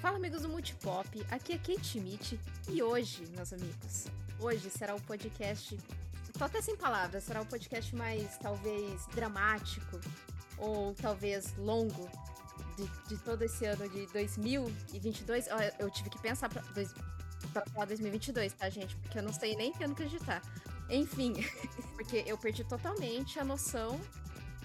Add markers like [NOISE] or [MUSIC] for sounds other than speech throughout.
Fala amigos do Multipop, aqui é Kate Schmidt e hoje, meus amigos, hoje será o podcast, tô até sem palavras, será o podcast mais talvez dramático ou talvez longo de, de todo esse ano de 2022. Eu, eu tive que pensar pra, dois, pra falar 2022, tá, gente? Porque eu não sei nem que ano acreditar. Enfim, [LAUGHS] porque eu perdi totalmente a noção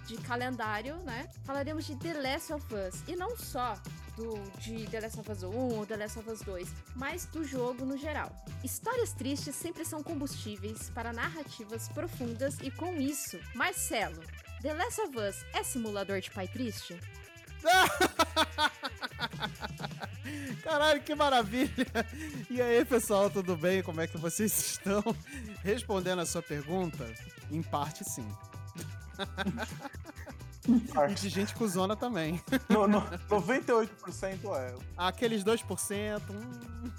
de calendário, né? Falaremos de The Last of Us. E não só do, de The Last of Us 1 ou The Last of Us 2, mas do jogo no geral. Histórias tristes sempre são combustíveis para narrativas profundas e com isso, Marcelo, The Last of Us é simulador de pai triste? [LAUGHS] Caralho, que maravilha! E aí, pessoal, tudo bem? Como é que vocês estão? Respondendo a sua pergunta, em parte sim. [LAUGHS] e de gente cuzona também. [LAUGHS] No, no, 98% é. Aqueles 2%. Hum...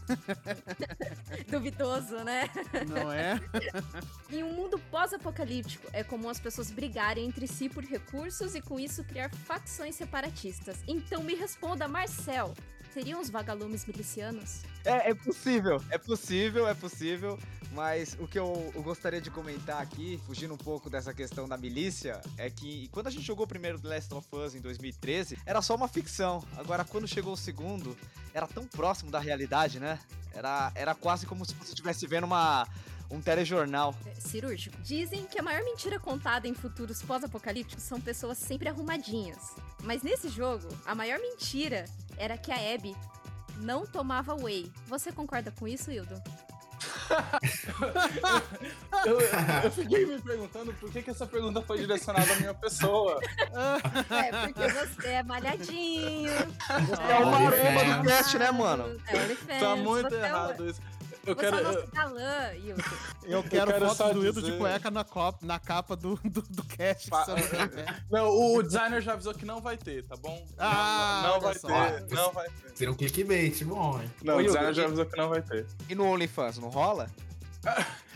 Duvidoso, né? Não é? [LAUGHS] em um mundo pós-apocalíptico, é comum as pessoas brigarem entre si por recursos e com isso criar facções separatistas. Então me responda, Marcel. Seriam os vagalumes milicianos? É, é possível, é possível, é possível. Mas o que eu, eu, gostaria de comentar aqui, fugindo um pouco dessa questão da milícia, é que quando a gente jogou o primeiro The Last of Us em 2013, era só uma ficção. Agora, quando chegou o segundo, era tão próximo da realidade, né? Era, era quase como se você estivesse vendo uma, um telejornal. É, cirúrgico. Dizem que a maior mentira contada em futuros pós-apocalípticos são pessoas sempre arrumadinhas. Mas nesse jogo, a maior mentira era que a Abby não tomava whey. Você concorda com isso, Hildo? [LAUGHS] eu, eu, fiquei me perguntando por que, que essa pergunta foi direcionada à minha pessoa. É, porque você é malhadinho. é o maromba do cast, né, mano? É, tá muito é errado isso. Eu Você quero. É eu... galã, eu, eu quero, eu quero foto do Hildo de cueca na, copa, na capa do, do, do cast. Pa... não, [LAUGHS] o designer já avisou que não vai ter, tá bom? Ah, não, não vai só. ter. Não vai ter. Um clickbait, bom, hein? Não, o designer já avisou que não vai ter. E no OnlyFans, não rola? [LAUGHS]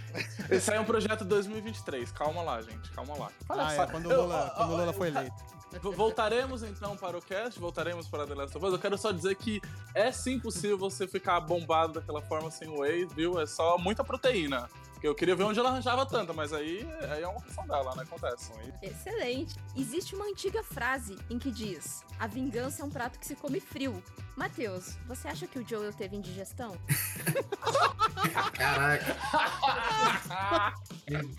Esse aí é um projeto 2023. Calma lá, gente. Calma lá. Fala ah, é, quando o Lula, quando o Lula foi [LAUGHS] eleito. Voltaremos então para o cast, voltaremos para The Last of Us. Eu quero só dizer que é sim possível você ficar bombado daquela forma sem whey, viu? É só muita proteína. Porque eu queria ver onde ela arranjava tanta, mas aí, aí é uma questão dela, né? Acontece. Excelente. Existe uma antiga frase em que diz: A vingança é um prato que se come frio. Matheus, você acha que o Joel teve indigestão? Caraca. [LAUGHS]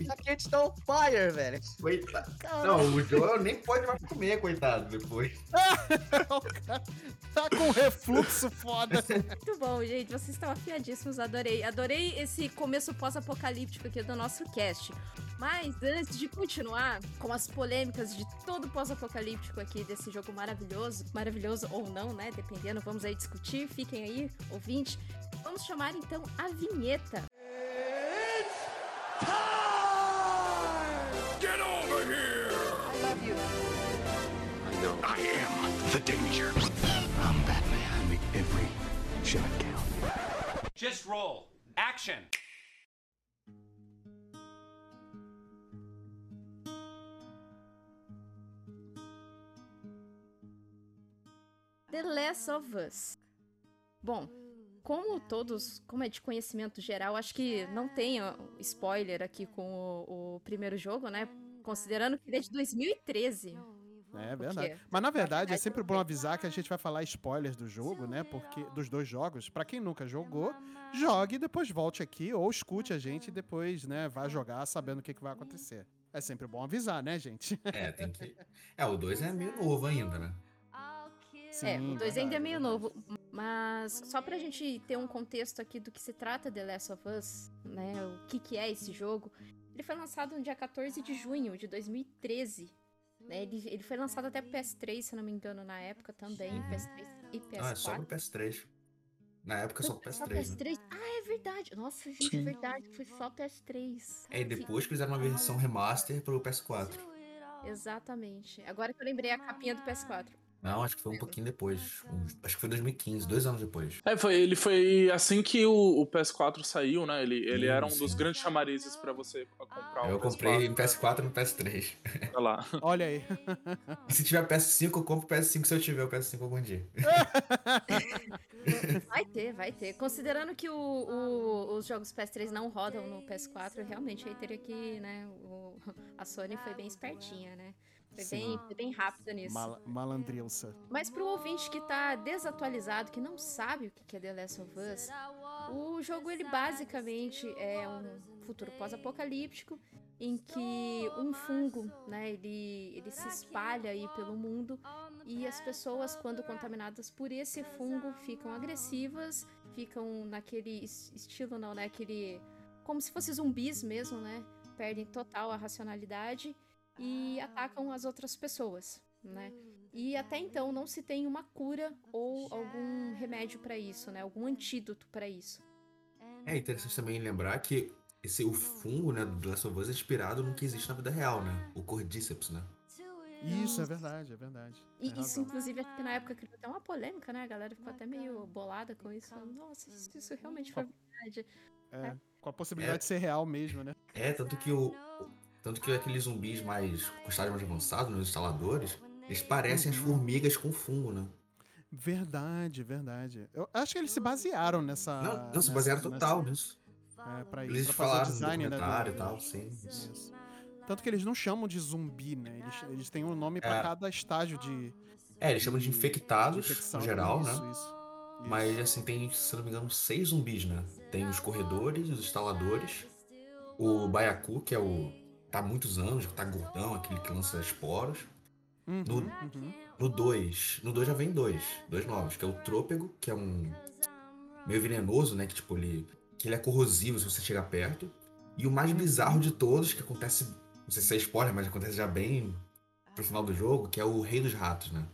A Kate tá on fire, velho. Coitado. Não, o Joel nem pode mais comer, coitado, depois. [LAUGHS] tá com refluxo foda. Muito bom, gente. Vocês estão afiadíssimos. Adorei. Adorei esse começo pós-apocalíptico aqui do nosso cast. Mas antes de continuar com as polêmicas de todo pós-apocalíptico aqui desse jogo maravilhoso, maravilhoso ou não, né? Dependendo, vamos aí discutir. Fiquem aí, ouvinte. Vamos chamar então a vinheta. It's time! Get over here! I love you. I know. I am the danger. I'm Batman. Make every shot count. Just roll. Action! The Last of Us. Bom, como todos, como é de conhecimento geral, acho que não tem spoiler aqui com o, o primeiro jogo, né? Considerando que ele é de 2013. É verdade. Mas na verdade é sempre bom avisar que a gente vai falar spoilers do jogo, né? Porque dos dois jogos. Para quem nunca jogou, jogue e depois volte aqui ou escute a gente e depois, né, vá jogar sabendo o que, que vai acontecer. É sempre bom avisar, né, gente? É, tem que. É, o 2 é meio novo ainda, né? Sim, é, o 2 ainda é meio novo. Mas só pra gente ter um contexto aqui do que se trata The Last of Us, né? O que, que é esse jogo. Ele foi lançado no dia 14 de junho de 2013. Né? Ele, ele foi lançado até pro PS3, se não me engano, na época também. Uhum. PS3 e PS4. Ah, é só no PS3. Na época só PS3. Só PS3. Né? Ah, é verdade. Nossa, gente, é verdade. Foi só PS3. É, depois fizeram uma versão remaster pro PS4. Exatamente. Agora que eu lembrei a capinha do PS4. Não, acho que foi um pouquinho depois. Um, acho que foi 2015, dois anos depois. É, foi, ele foi assim que o, o PS4 saiu, né? Ele, ele sim, era um sim. dos grandes chamarizes para você comprar Eu comprei em PS4 e no PS3. Olha lá. [LAUGHS] Olha aí. E se tiver PS5, eu compro o PS5 se eu tiver o PS5 algum dia. [LAUGHS] Vai ter, vai ter. Considerando que o, o, os jogos PS3 não rodam no PS4, realmente aí teria que, né? O, a Sony foi bem espertinha, né? Foi bem, foi bem rápida nisso. Mal, malandrilça. Mas pro ouvinte que tá desatualizado, que não sabe o que é The Last of Us, o jogo ele basicamente é um futuro pós-apocalíptico em que um fungo, né, ele, ele se espalha aí pelo mundo e as pessoas, quando contaminadas por esse fungo, ficam agressivas, ficam naquele estilo, não, né, aquele... como se fossem zumbis mesmo, né, perdem total a racionalidade e atacam as outras pessoas, né. E até então não se tem uma cura ou algum remédio para isso, né, algum antídoto para isso. É interessante também lembrar que esse, o fungo, né, do Last of Us é inspirado no que existe na vida real, né? O Cordyceps, né? Isso, é verdade, é verdade. E isso, razão. inclusive, aqui na época criou até uma polêmica, né? A galera ficou até meio bolada com isso. Nossa, isso, isso realmente foi verdade. É, é. com a possibilidade é. de ser real mesmo, né? É, tanto que o. Tanto que aqueles zumbis mais. com estágio mais avançado, nos instaladores, eles parecem uhum. as formigas com fungo, né? Verdade, verdade. Eu acho que eles se basearam nessa. Não, não nessa, se basearam total nessa... nisso. É, pra eles pra falaram fazer design, né, do... e tal, sim. Isso. Tanto que eles não chamam de zumbi, né? Eles, eles têm um nome para É. cada estágio de. É, eles chamam de infectados, infecção. no geral, isso, né? Isso, Mas assim, tem, se não me engano, seis zumbis, né? Tem os corredores, os instaladores, o Baiacu, que é o. tá há muitos anos, que tá gordão, aquele que lança esporos. Uhum, No- uhum. No 2, no 2 já vem dois, dois novos, que é o Trôpego, que é um meio venenoso, né? Que tipo, ele. que ele é corrosivo se você chegar perto. E o mais bizarro de todos, que acontece. Não sei se é spoiler, mas acontece já bem pro final do jogo, que é o Rei dos Ratos, né?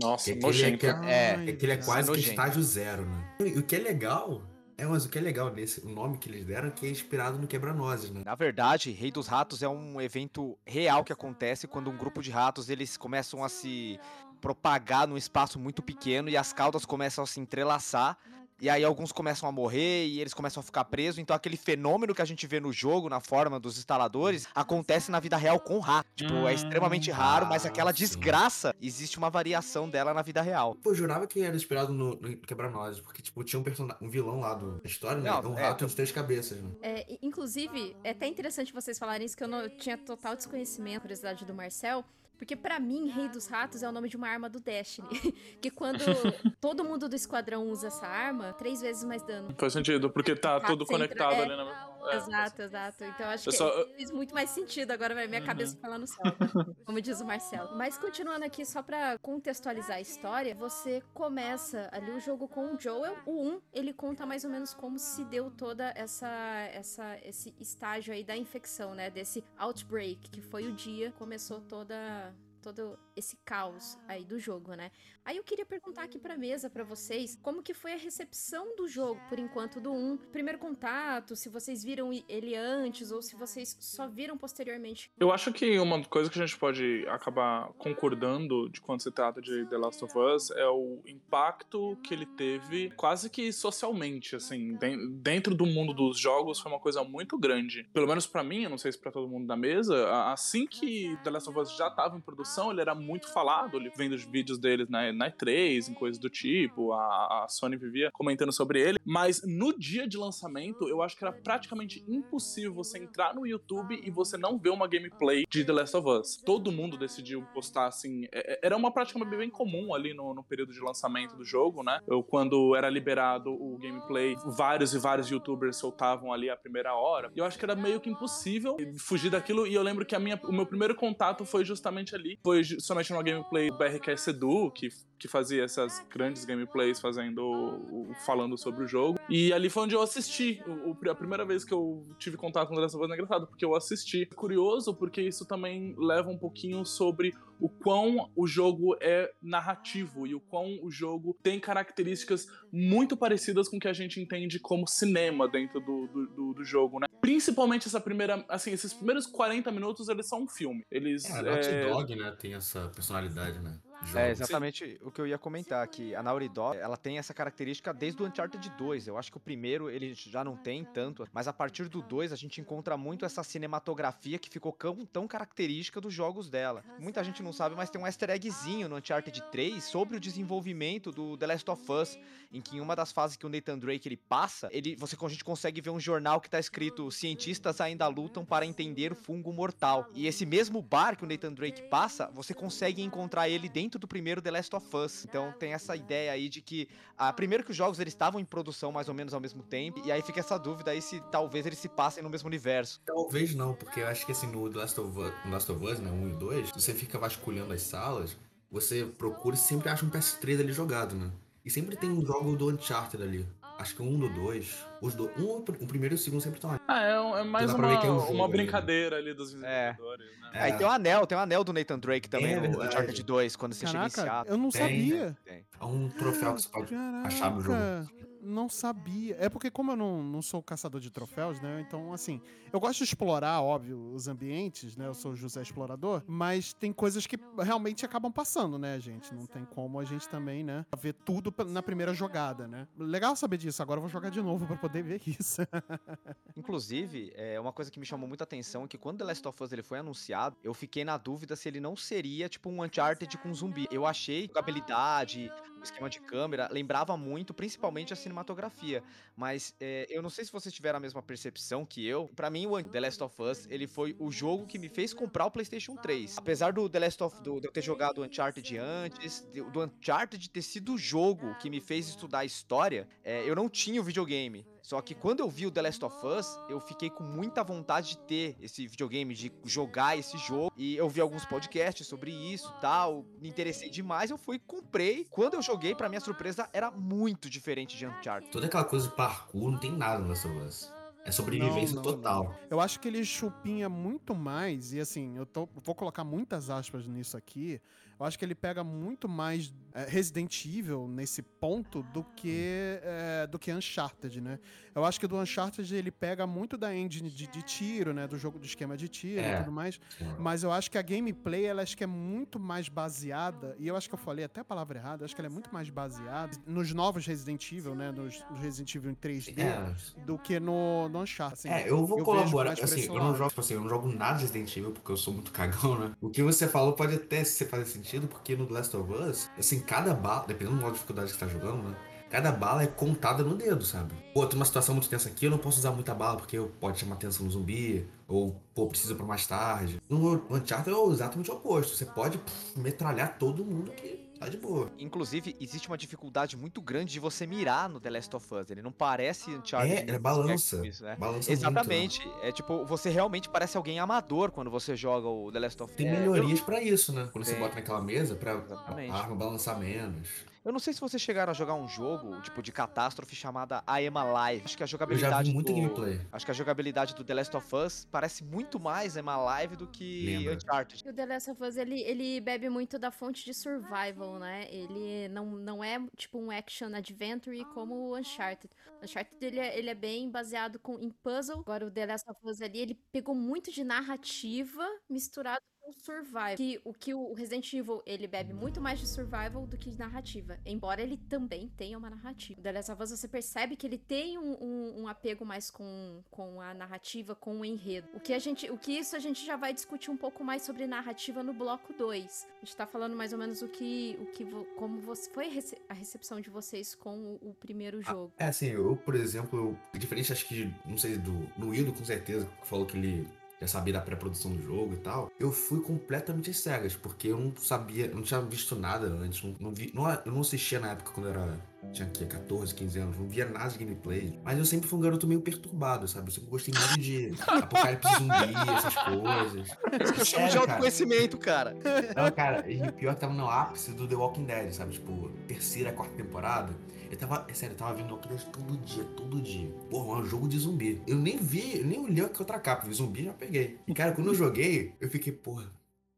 Nossa, Que aquele, nojento. que é, É, Ai, é que ele é quase que estágio zero, né? E o que é legal. É, mas o que é legal nesse, o nome que eles deram é que é inspirado no Quebra-Nozes, né? Na verdade, Rei dos Ratos é um evento real que acontece quando um grupo de ratos eles começam a se propagar num espaço muito pequeno e as caudas começam a se entrelaçar. E aí alguns começam a morrer e eles começam a ficar presos. Então aquele fenômeno que a gente vê no jogo, na forma dos instaladores, acontece na vida real com rato. Tipo, é Hum, extremamente raro, mas ah, aquela sim. desgraça, existe uma variação dela na vida real. Pô, eu jurava que era inspirado no, no Quebra-Nozes, porque, tipo, tinha um, person... um vilão lá do... da história, né? Não, É um é, rato de três cabeças, né? É, inclusive, é até interessante vocês falarem isso, que eu, não, eu tinha total desconhecimento, curiosidade do Marcel. Porque pra mim, Rei dos Ratos é o nome de uma arma do Destiny. [LAUGHS] que quando [LAUGHS] todo mundo do esquadrão usa essa arma, três vezes mais dano. Faz sentido, porque tá Rato tudo sempre- conectado é. ali na. É, exato, exato. Então eu acho Eu que só- fez muito mais sentido agora, vai minha cabeça foi lá no céu. [LAUGHS] como diz o Marcelo. Mas continuando aqui, só pra contextualizar a história, você começa ali o jogo com o Joel. O 1, ele conta mais ou menos como se deu toda essa, essa esse estágio aí da infecção, né? Desse outbreak, que foi o dia que começou toda todo esse caos aí do jogo, né? Aí eu queria perguntar aqui pra mesa pra vocês, como que foi a recepção do jogo por enquanto do 1? Primeiro contato, se vocês viram ele antes ou se vocês só viram posteriormente. Eu acho que uma coisa que a gente pode acabar concordando de quando se trata de The Last of Us é o impacto que ele teve quase que socialmente, assim, den- dentro do mundo dos jogos foi uma coisa muito grande. Pelo menos pra mim, eu não sei se pra todo mundo da mesa, assim que The Last of Us já tava em produção, ele era muito falado, ele vendo os vídeos deles na, na E3, em coisas do tipo, a, a Sony vivia comentando sobre ele, mas no dia de lançamento, eu acho que era praticamente impossível você entrar no YouTube e você não ver uma gameplay de The Last of Us. Todo mundo decidiu postar assim. é- é- Era uma prática bem comum ali no, no período de lançamento do jogo, né? Eu, quando era liberado o gameplay, vários e vários youtubers soltavam ali a primeira hora. E eu acho que era meio que impossível fugir daquilo. E eu lembro que a minha, o meu primeiro contato foi justamente ali. Foi somente numa gameplay do BRKS Edu, que que fazia essas grandes gameplays fazendo o- o- falando sobre o jogo. E ali foi onde eu assisti. O, o- a primeira vez que eu tive contato com of Us é engraçado, porque eu assisti. Curioso, porque isso também leva um pouquinho sobre o quão o jogo é narrativo e o quão o jogo tem características muito parecidas com o que a gente entende como cinema dentro do, do, do- do jogo, né? Principalmente essa primeira, assim, esses primeiros 40 minutos, eles são um filme. Eles É, é, Dog, né, tem essa personalidade, né? É exatamente o que eu ia comentar, que a Naughty Dog, ela tem essa característica desde o Uncharted 2. Eu acho que o primeiro ele já não tem tanto, mas a partir do 2 a gente encontra muito essa cinematografia que ficou tão, tão característica dos jogos dela. Muita gente não sabe, mas tem um easter eggzinho no Uncharted 3 sobre o desenvolvimento do The Last of Us, em que em uma das fases que o Nathan Drake ele passa, ele, você, a gente consegue ver um jornal que tá escrito cientistas ainda lutam para entender o fungo mortal. E esse mesmo bar que o Nathan Drake passa, você consegue encontrar ele dentro do primeiro The Last of Us. Então tem essa ideia aí de que, ah, primeiro que os jogos eles estavam em produção mais ou menos ao mesmo tempo, e aí fica essa dúvida aí se talvez eles se passem no mesmo universo. Talvez não, porque eu acho que assim, no The Last of Us, no Last of Us né, 1 e 2, você fica vasculhando as salas, você procura e sempre acha um PS3 ali jogado, né? E sempre tem um jogo do Uncharted ali. Acho que um do dois. Os do, um, o primeiro e o segundo sempre estão ali. Ah, é, um- é mais uma, é um jogo uma ali, brincadeira ali dos É. desenvolvedores, né? É. Aí tem o anel, tem o anel do Nathan Drake também É no. Uncharted 2, quando você chega em Caraca, Seattle. eu não Tem, sabia. Tem. É um troféu que você pode achar no jogo. Caraca, não sabia. É porque como eu não, não sou caçador de troféus, né? Então, assim, eu gosto de explorar, óbvio, os ambientes, né? Eu sou o José Explorador, mas tem coisas que realmente acabam passando, né, gente? Não tem como a gente também, né, ver tudo na primeira jogada, né? Legal saber disso. Agora eu vou jogar de novo pra poder ver isso. [LAUGHS] Inclusive, é, uma coisa que me chamou muita atenção é que quando The Last of Us ele foi anunciado, eu fiquei na dúvida se ele não seria tipo um Uncharted com zumbi. Eu achei que a habilidade, o esquema de câmera, lembrava muito, principalmente a cinematografia. Mas é, eu não sei se vocês tiveram a mesma percepção que eu. Pra mim, o The Last of Us ele foi o jogo que me fez comprar o PlayStation 3. Apesar do The Last of do, de eu ter jogado o Uncharted antes, do Uncharted ter sido o jogo que me fez estudar história, é, eu não tinha o videogame. Só que quando eu vi o The Last of Us, eu fiquei com muita vontade de ter esse videogame, de jogar esse jogo. E eu vi alguns podcasts sobre isso tal. Me interessei demais, eu fui e comprei. Quando eu joguei, pra minha surpresa, era muito diferente de Uncharted. Toda aquela coisa de parkour não tem nada of Us. É sobrevivência Não, não, total. Eu acho que ele chupinha muito mais, e assim, eu tô- vou colocar muitas aspas nisso aqui. Eu acho que ele pega muito mais é, Resident Evil nesse ponto do que é, do que Uncharted, né? Eu acho que do Uncharted ele pega muito da engine de, de tiro, né? Do jogo do esquema de tiro É. e tudo mais. Mas eu acho que a gameplay, ela acho que é muito mais baseada, e eu acho que eu falei até a palavra errada, acho que ela é muito mais baseada nos novos Resident Evil, né? Nos, nos Resident Evil em 3D, É, do que no, no Uncharted. assim. É, eu vou eu colaborar. Assim, eu não jogo, tipo assim, eu não jogo nada de Resident Evil porque eu sou muito cagão, né? O que você falou pode até fazer sentido, porque no Last of Us, assim, cada bala, dependendo do modo de dificuldade que você tá jogando, né? Cada bala é contada no dedo, sabe? Pô, tem uma situação muito tensa aqui, eu não posso usar muita bala porque eu- pode chamar atenção no zumbi, ou, pô, precisa pra mais tarde. No Uncharted é exatamente o oposto. Você pode metralhar todo mundo que tá de boa. Inclusive, existe uma dificuldade muito grande de você mirar no The Last of Us. Ele não parece Uncharted. É, nesse é balança. Isso, né? Balança Exatamente. É tipo, você realmente parece alguém amador quando você joga o The Last of Us. Tem É, eu- melhorias pra isso, né? Quando você Tem. bota naquela mesa pra Exatamente. a arma balançar menos. Eu não sei se vocês chegaram a jogar um jogo, tipo, de catástrofe chamada I Am Alive. Acho que a Eu jogabilidade já vi muito do... gameplay. Acho que a jogabilidade do The Last of Us parece muito mais I Am Alive do que Lembra. Uncharted. O The Last of Us, ele, ele bebe muito da fonte de survival, né? Ele não, não é tipo um action adventure como o Uncharted. O Uncharted, ele é, ele é bem baseado com, em puzzle. Agora, o The Last of Us ali, ele pegou muito de narrativa misturado com survival. Que, o que o Resident Evil, ele bebe muito mais de survival do que de narrativa. Embora ele também tenha uma narrativa. O The Last of Us, você percebe que ele tem um, um, um apego mais com, com a narrativa, com o enredo. O que a gente, o que isso a gente já vai discutir um pouco mais sobre narrativa no bloco 2. A gente tá falando mais ou menos o que, o que como você foi a recepção de vocês com o, o primeiro jogo. É assim, eu, por exemplo, eu, diferente acho que, não sei, do no Ido com certeza, que falou que ele já sabia da pré-produção do jogo e tal, eu fui completamente às cegas, porque eu não sabia, eu não tinha visto nada antes, não, não vi, não, eu não assistia na época quando eu era, tinha aqui 14, 15 anos, não via nada de gameplay, mas eu sempre fui um garoto meio perturbado, sabe? Eu sempre gostei muito de [LAUGHS] apocalipse zumbi, essas coisas. Isso que eu chamo de Sério, cara. autoconhecimento, cara. Não, cara, e pior que tava no ápice do The Walking Dead, sabe? Tipo, terceira, quarta temporada. Eu tava, é sério, eu tava vendo Dead todo dia, todo dia. Porra, é um jogo de zumbi. Eu nem vi, eu nem olhei a outra capa, vi zumbi já peguei. E cara, quando eu joguei, eu fiquei, porra,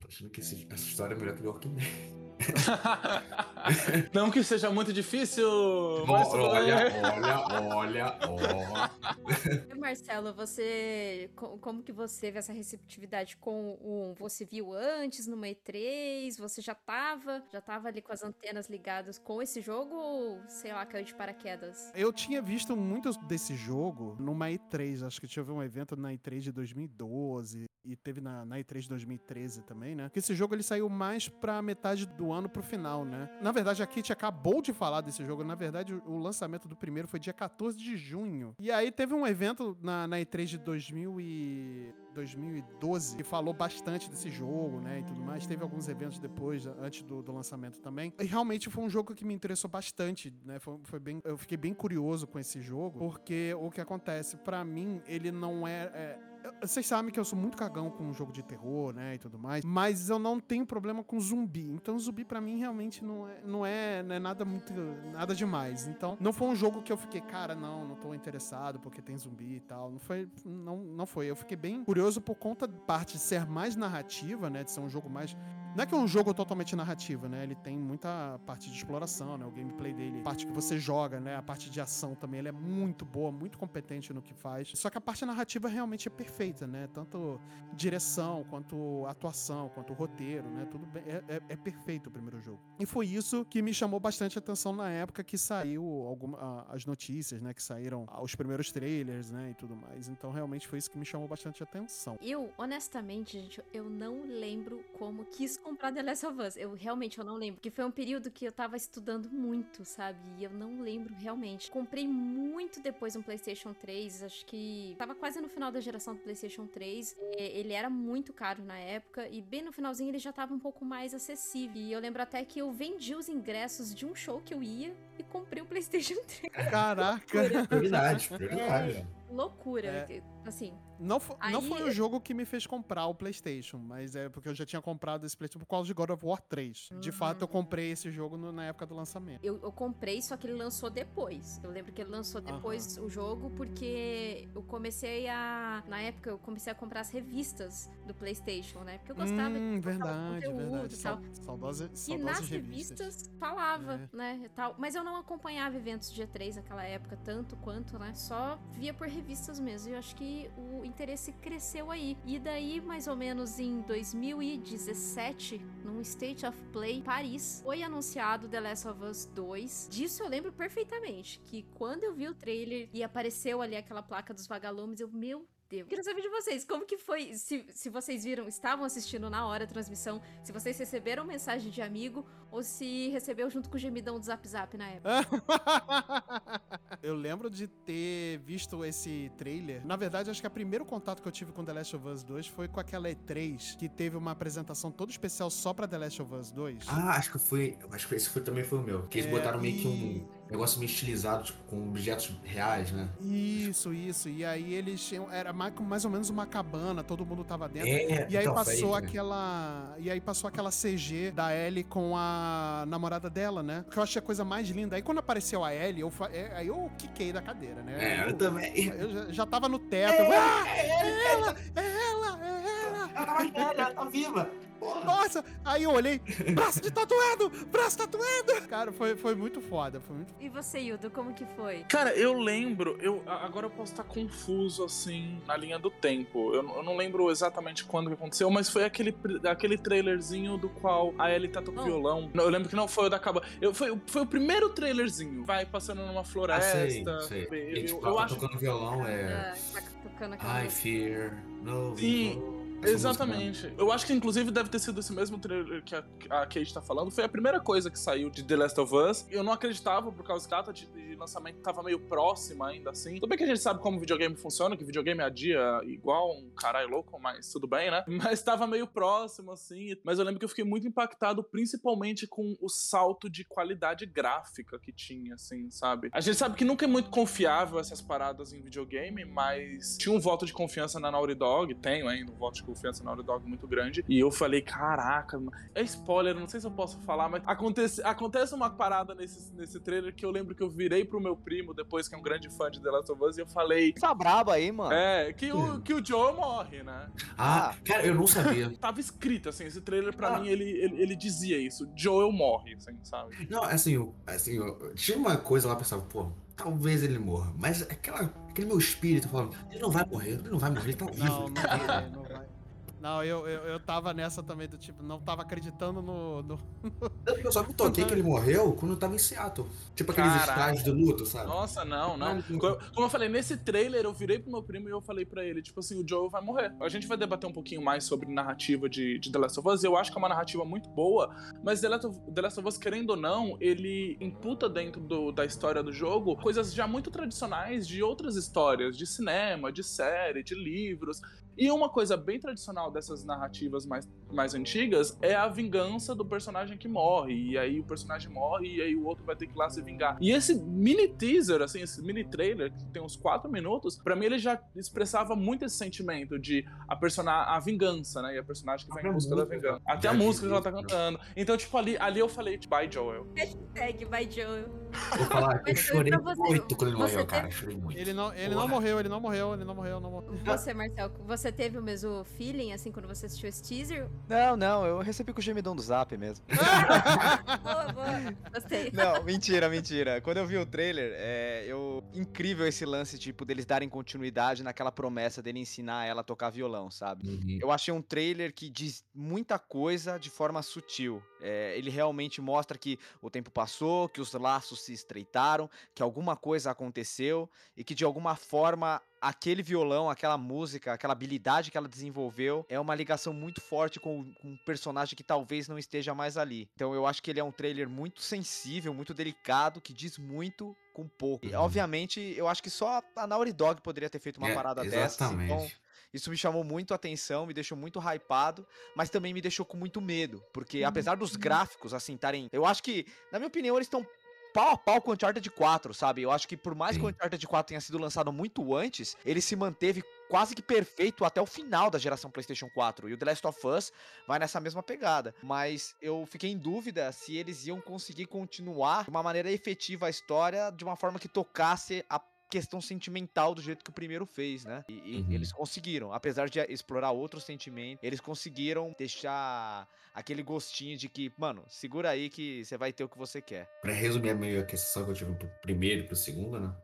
tô achando que esse- essa história é melhor que The Walking Dead. [LAUGHS] Não que seja muito difícil, mas... Olha, olha, olha, olha. Marcelo, você. Como que você vê essa receptividade com o. Você viu antes numa E3? Você já tava, já tava ali com as antenas ligadas com esse jogo ou, sei lá, caiu de paraquedas? Eu tinha visto muito desse jogo numa E3. Acho que tinha um evento na E3 de 2012 e teve na, na E3 de 2013 também, né? Porque esse jogo ele saiu mais pra metade do ano pro final, né? Na verdade, a Kate acabou de falar desse jogo. Na verdade, o, o lançamento do primeiro foi dia 14 de junho. E aí teve um evento na, na E3 de 2000 e 2012 que falou bastante desse jogo, né? E tudo mais. Teve alguns eventos depois, antes do, do lançamento também. E realmente foi um jogo que me interessou bastante, né? Foi, foi bem, eu fiquei bem curioso com esse jogo, porque o que acontece, para mim, ele não é, é vocês sabem que eu sou muito cagão com um jogo de terror, né, e tudo mais, mas eu não tenho problema com zumbi. Então zumbi para mim realmente não é, não é, não é nada muito nada demais. Então não foi um jogo que eu fiquei, cara, não, não tô interessado porque tem zumbi e tal. Não foi, não, não foi. Eu fiquei bem curioso por conta de parte de ser mais narrativa, né, de ser um jogo mais não é que é um jogo totalmente narrativo, né? Ele tem muita parte de exploração, né? O gameplay dele, a parte que você joga, né? A parte de ação também, ele é muito boa, muito competente no que faz. Só que a parte narrativa realmente é perfeita, né? Tanto direção, quanto atuação, quanto roteiro, né? Tudo bem, é, é, é perfeito o primeiro jogo. E foi isso que me chamou bastante atenção na época que saiu alguma, as notícias, né? Que saíram os primeiros trailers, né? E tudo mais. Então, realmente foi isso que me chamou bastante atenção. Eu, honestamente, gente, eu não lembro como quis comprar The Last of Us. Eu realmente eu não lembro. Porque foi um período que eu tava estudando muito, sabe? E eu não lembro realmente. Comprei muito depois um PlayStation 3. Acho que tava quase no final da geração do PlayStation 3. Ele era muito caro na época. E bem no finalzinho ele já tava um pouco mais acessível. E eu lembro até que eu vendi os ingressos de um show que eu ia e comprei o PlayStation 3. Caraca! Prioridade, prioridade. [LAUGHS] É, loucura. É. Assim, não, aí... não foi o jogo que me fez comprar o PlayStation, mas é porque eu já tinha comprado esse PlayStation por causa de God of War 3. Uhum. De fato, eu comprei esse jogo no, na época do lançamento. Eu, eu, comprei, só que ele lançou depois. Eu lembro que ele lançou depois uhum. o jogo porque eu comecei a. Na época, eu comecei a comprar as revistas do PlayStation, né? Porque eu gostava hum, de verdade, verdade. e tal. Saudosa, e nas revistas falava, é. né? Tal. Mas eu não acompanhava eventos de E3 naquela época, tanto quanto, né? Só via por revistas mesmo. E eu acho que o interesse cresceu aí. E daí, mais ou menos em 2017, num State of Play Paris, foi anunciado The Last of Us 2. Disso eu lembro perfeitamente, que quando eu vi o trailer e apareceu ali aquela placa dos vagalumes, eu, meu Deus. Queria saber de vocês, como que foi, se, se vocês viram, estavam assistindo na hora a transmissão, se vocês receberam mensagem de amigo ou se recebeu junto com o gemidão do Zap Zap na época. [LAUGHS] eu lembro de ter visto esse trailer. Na verdade, acho que o primeiro contato que eu tive com The Last of Us 2 foi com aquela E3, que teve uma apresentação toda especial só pra The Last of Us 2. Ah, acho que foi, acho que esse foi, também foi o meu. Que eles é, botaram meio e... que um negócio meio estilizado, tipo, com objetos reais, né? Isso, isso. E aí eles tinham. Era mais, ou menos uma cabana, todo mundo tava dentro. É, e aí então, passou aquela. E aí passou aquela CG da Ellie com a namorada dela, né? Que eu achei a coisa mais linda. Aí quando apareceu a Ellie, eu, é, aí eu quiquei da cadeira, né? É, eu, eu também. Eu já, já tava no teto. É, eu, ah, é, é ela, é ela, é ela. Ela tá mais velha, ela tá viva. Nossa! Aí eu olhei, braço de tatuado! Braço tatuado! Cara, foi, foi muito foda. Foi muito... E você, Yudo, como que foi? Cara, eu lembro, eu agora eu posso estar confuso, assim, na linha do tempo. Eu, eu não lembro exatamente quando que aconteceu, mas foi aquele, aquele trailerzinho do qual a Ellie tá tocando violão. Eu lembro que não foi o da caba. Eu, foi, foi o primeiro trailerzinho. Vai passando numa floresta. Ah, sei, sei. Eu, eu, eu acho... tocando violão é. é tá tocando aquela I fear no Sim. Exatamente. Eu acho que, inclusive, deve ter sido esse mesmo trailer que a, a Kate tá falando. Foi a primeira coisa que saiu de The Last of Us. Eu não acreditava, por causa que a data de, de lançamento tava meio próxima ainda, assim. Tudo bem que a gente sabe como videogame funciona, que videogame adia igual um caralho louco, mas tudo bem, né? [LAUGHS] Mas tava meio próximo, assim. Mas eu lembro que eu fiquei muito impactado, principalmente com o salto de qualidade gráfica que tinha, assim, sabe? A gente sabe que nunca é muito confiável essas paradas em videogame, mas tinha um voto de confiança na Naughty Dog, tenho ainda um voto de confiança na Naughty Dog muito grande. E eu falei, caraca, mano. é spoiler, não sei se eu posso falar, mas acontece, acontece uma parada nesse, nesse trailer que eu lembro que eu virei pro meu primo, depois que é um grande fã de The Last of Us, e eu falei. Tá brabo aí, mano. É, que o, que o Joe morre, né? Ah, cara, eu não sabia. [LAUGHS] Tava escrito, assim, esse trailer pra ah. mim, ele, ele, ele, dizia isso. Joel morre, assim, sabe? Não, assim, eu, assim, eu, tinha uma coisa lá, pensava, pô, talvez ele morra. Mas aquela, aquele meu espírito falando, ele não vai morrer, ele não vai morrer, ele tá vivo. Não, não vai, não vai. Não, eu, eu, eu tava nessa também do tipo, não tava acreditando no. no... Eu [LAUGHS] só me toquei que ele morreu quando eu tava em Seattle. Tipo aqueles estágios de luto, sabe? Nossa, não, não. Como eu falei, nesse trailer eu virei pro meu primo e eu falei para ele, tipo assim, o Joe vai morrer. A gente vai debater um pouquinho mais sobre narrativa de, de The Last of Us. Eu acho que é uma narrativa muito boa, mas The Last of, The Last of Us, querendo ou não, ele imputa dentro do, da história do jogo coisas já muito tradicionais de outras histórias, de cinema, de série, de livros. E uma coisa bem tradicional dessas narrativas mais, mais antigas é a vingança do personagem que morre. E aí o personagem morre e aí o outro vai ter que ir lá se vingar. E esse mini teaser, assim, esse mini trailer, que tem uns quatro minutos, para mim ele já expressava muito esse sentimento de a personagem, a vingança, né? E a personagem que vai em busca da vingança. Até a música que ela tá cantando. Então, tipo, ali, ali eu falei, tipo, bye Joel. Hashtag bye Joel. Vou falar, eu chorei muito quando ele morreu, cara. Chorei muito. Ele não, ele não morreu, ele não morreu, ele não morreu, não morreu. Você, Marcel, você teve o mesmo feeling, assim, quando você assistiu esse teaser? Não, não, eu recebi com o gemidão do zap mesmo. [LAUGHS] boa, boa. Gostei. Não, mentira, mentira. Quando eu vi o trailer, é, eu... incrível esse lance, tipo, deles darem continuidade naquela promessa dele ensinar ela a tocar violão, sabe? Uhum. Eu achei um trailer que diz muita coisa de forma sutil. É, ele realmente mostra que o tempo passou, que os laços se estreitaram, que alguma coisa aconteceu e que de alguma forma aquele violão, aquela música, aquela habilidade que ela desenvolveu é uma ligação muito forte com, com, um personagem que talvez não esteja mais ali. Então eu acho que ele é um trailer muito sensível, muito delicado, que diz muito com pouco. E, uhum. obviamente, eu acho que só a Naughty Dog poderia ter feito uma é, parada exatamente. dessa. Então, isso me chamou muito a atenção, me deixou muito hypado, mas também me deixou com muito medo, porque uhum. apesar dos gráficos assim estarem, eu acho que, na minha opinião, eles estão pau a pau com o Uncharted 4, sabe? Eu acho que por mais Sim. que o Uncharted 4 tenha sido lançado muito antes, ele se manteve quase que perfeito até o final da geração PlayStation 4. E o The Last of Us vai nessa mesma pegada. Mas eu fiquei em dúvida se eles iam conseguir continuar de uma maneira efetiva a história, de uma forma que tocasse a questão sentimental do jeito que o primeiro fez, né? E, e uhum. eles conseguiram, apesar de explorar outros sentimentos, eles conseguiram deixar aquele gostinho de que, mano, segura aí que você vai ter o que você quer. Pra resumir meio a questão que eu tive pro primeiro e pro segundo, né?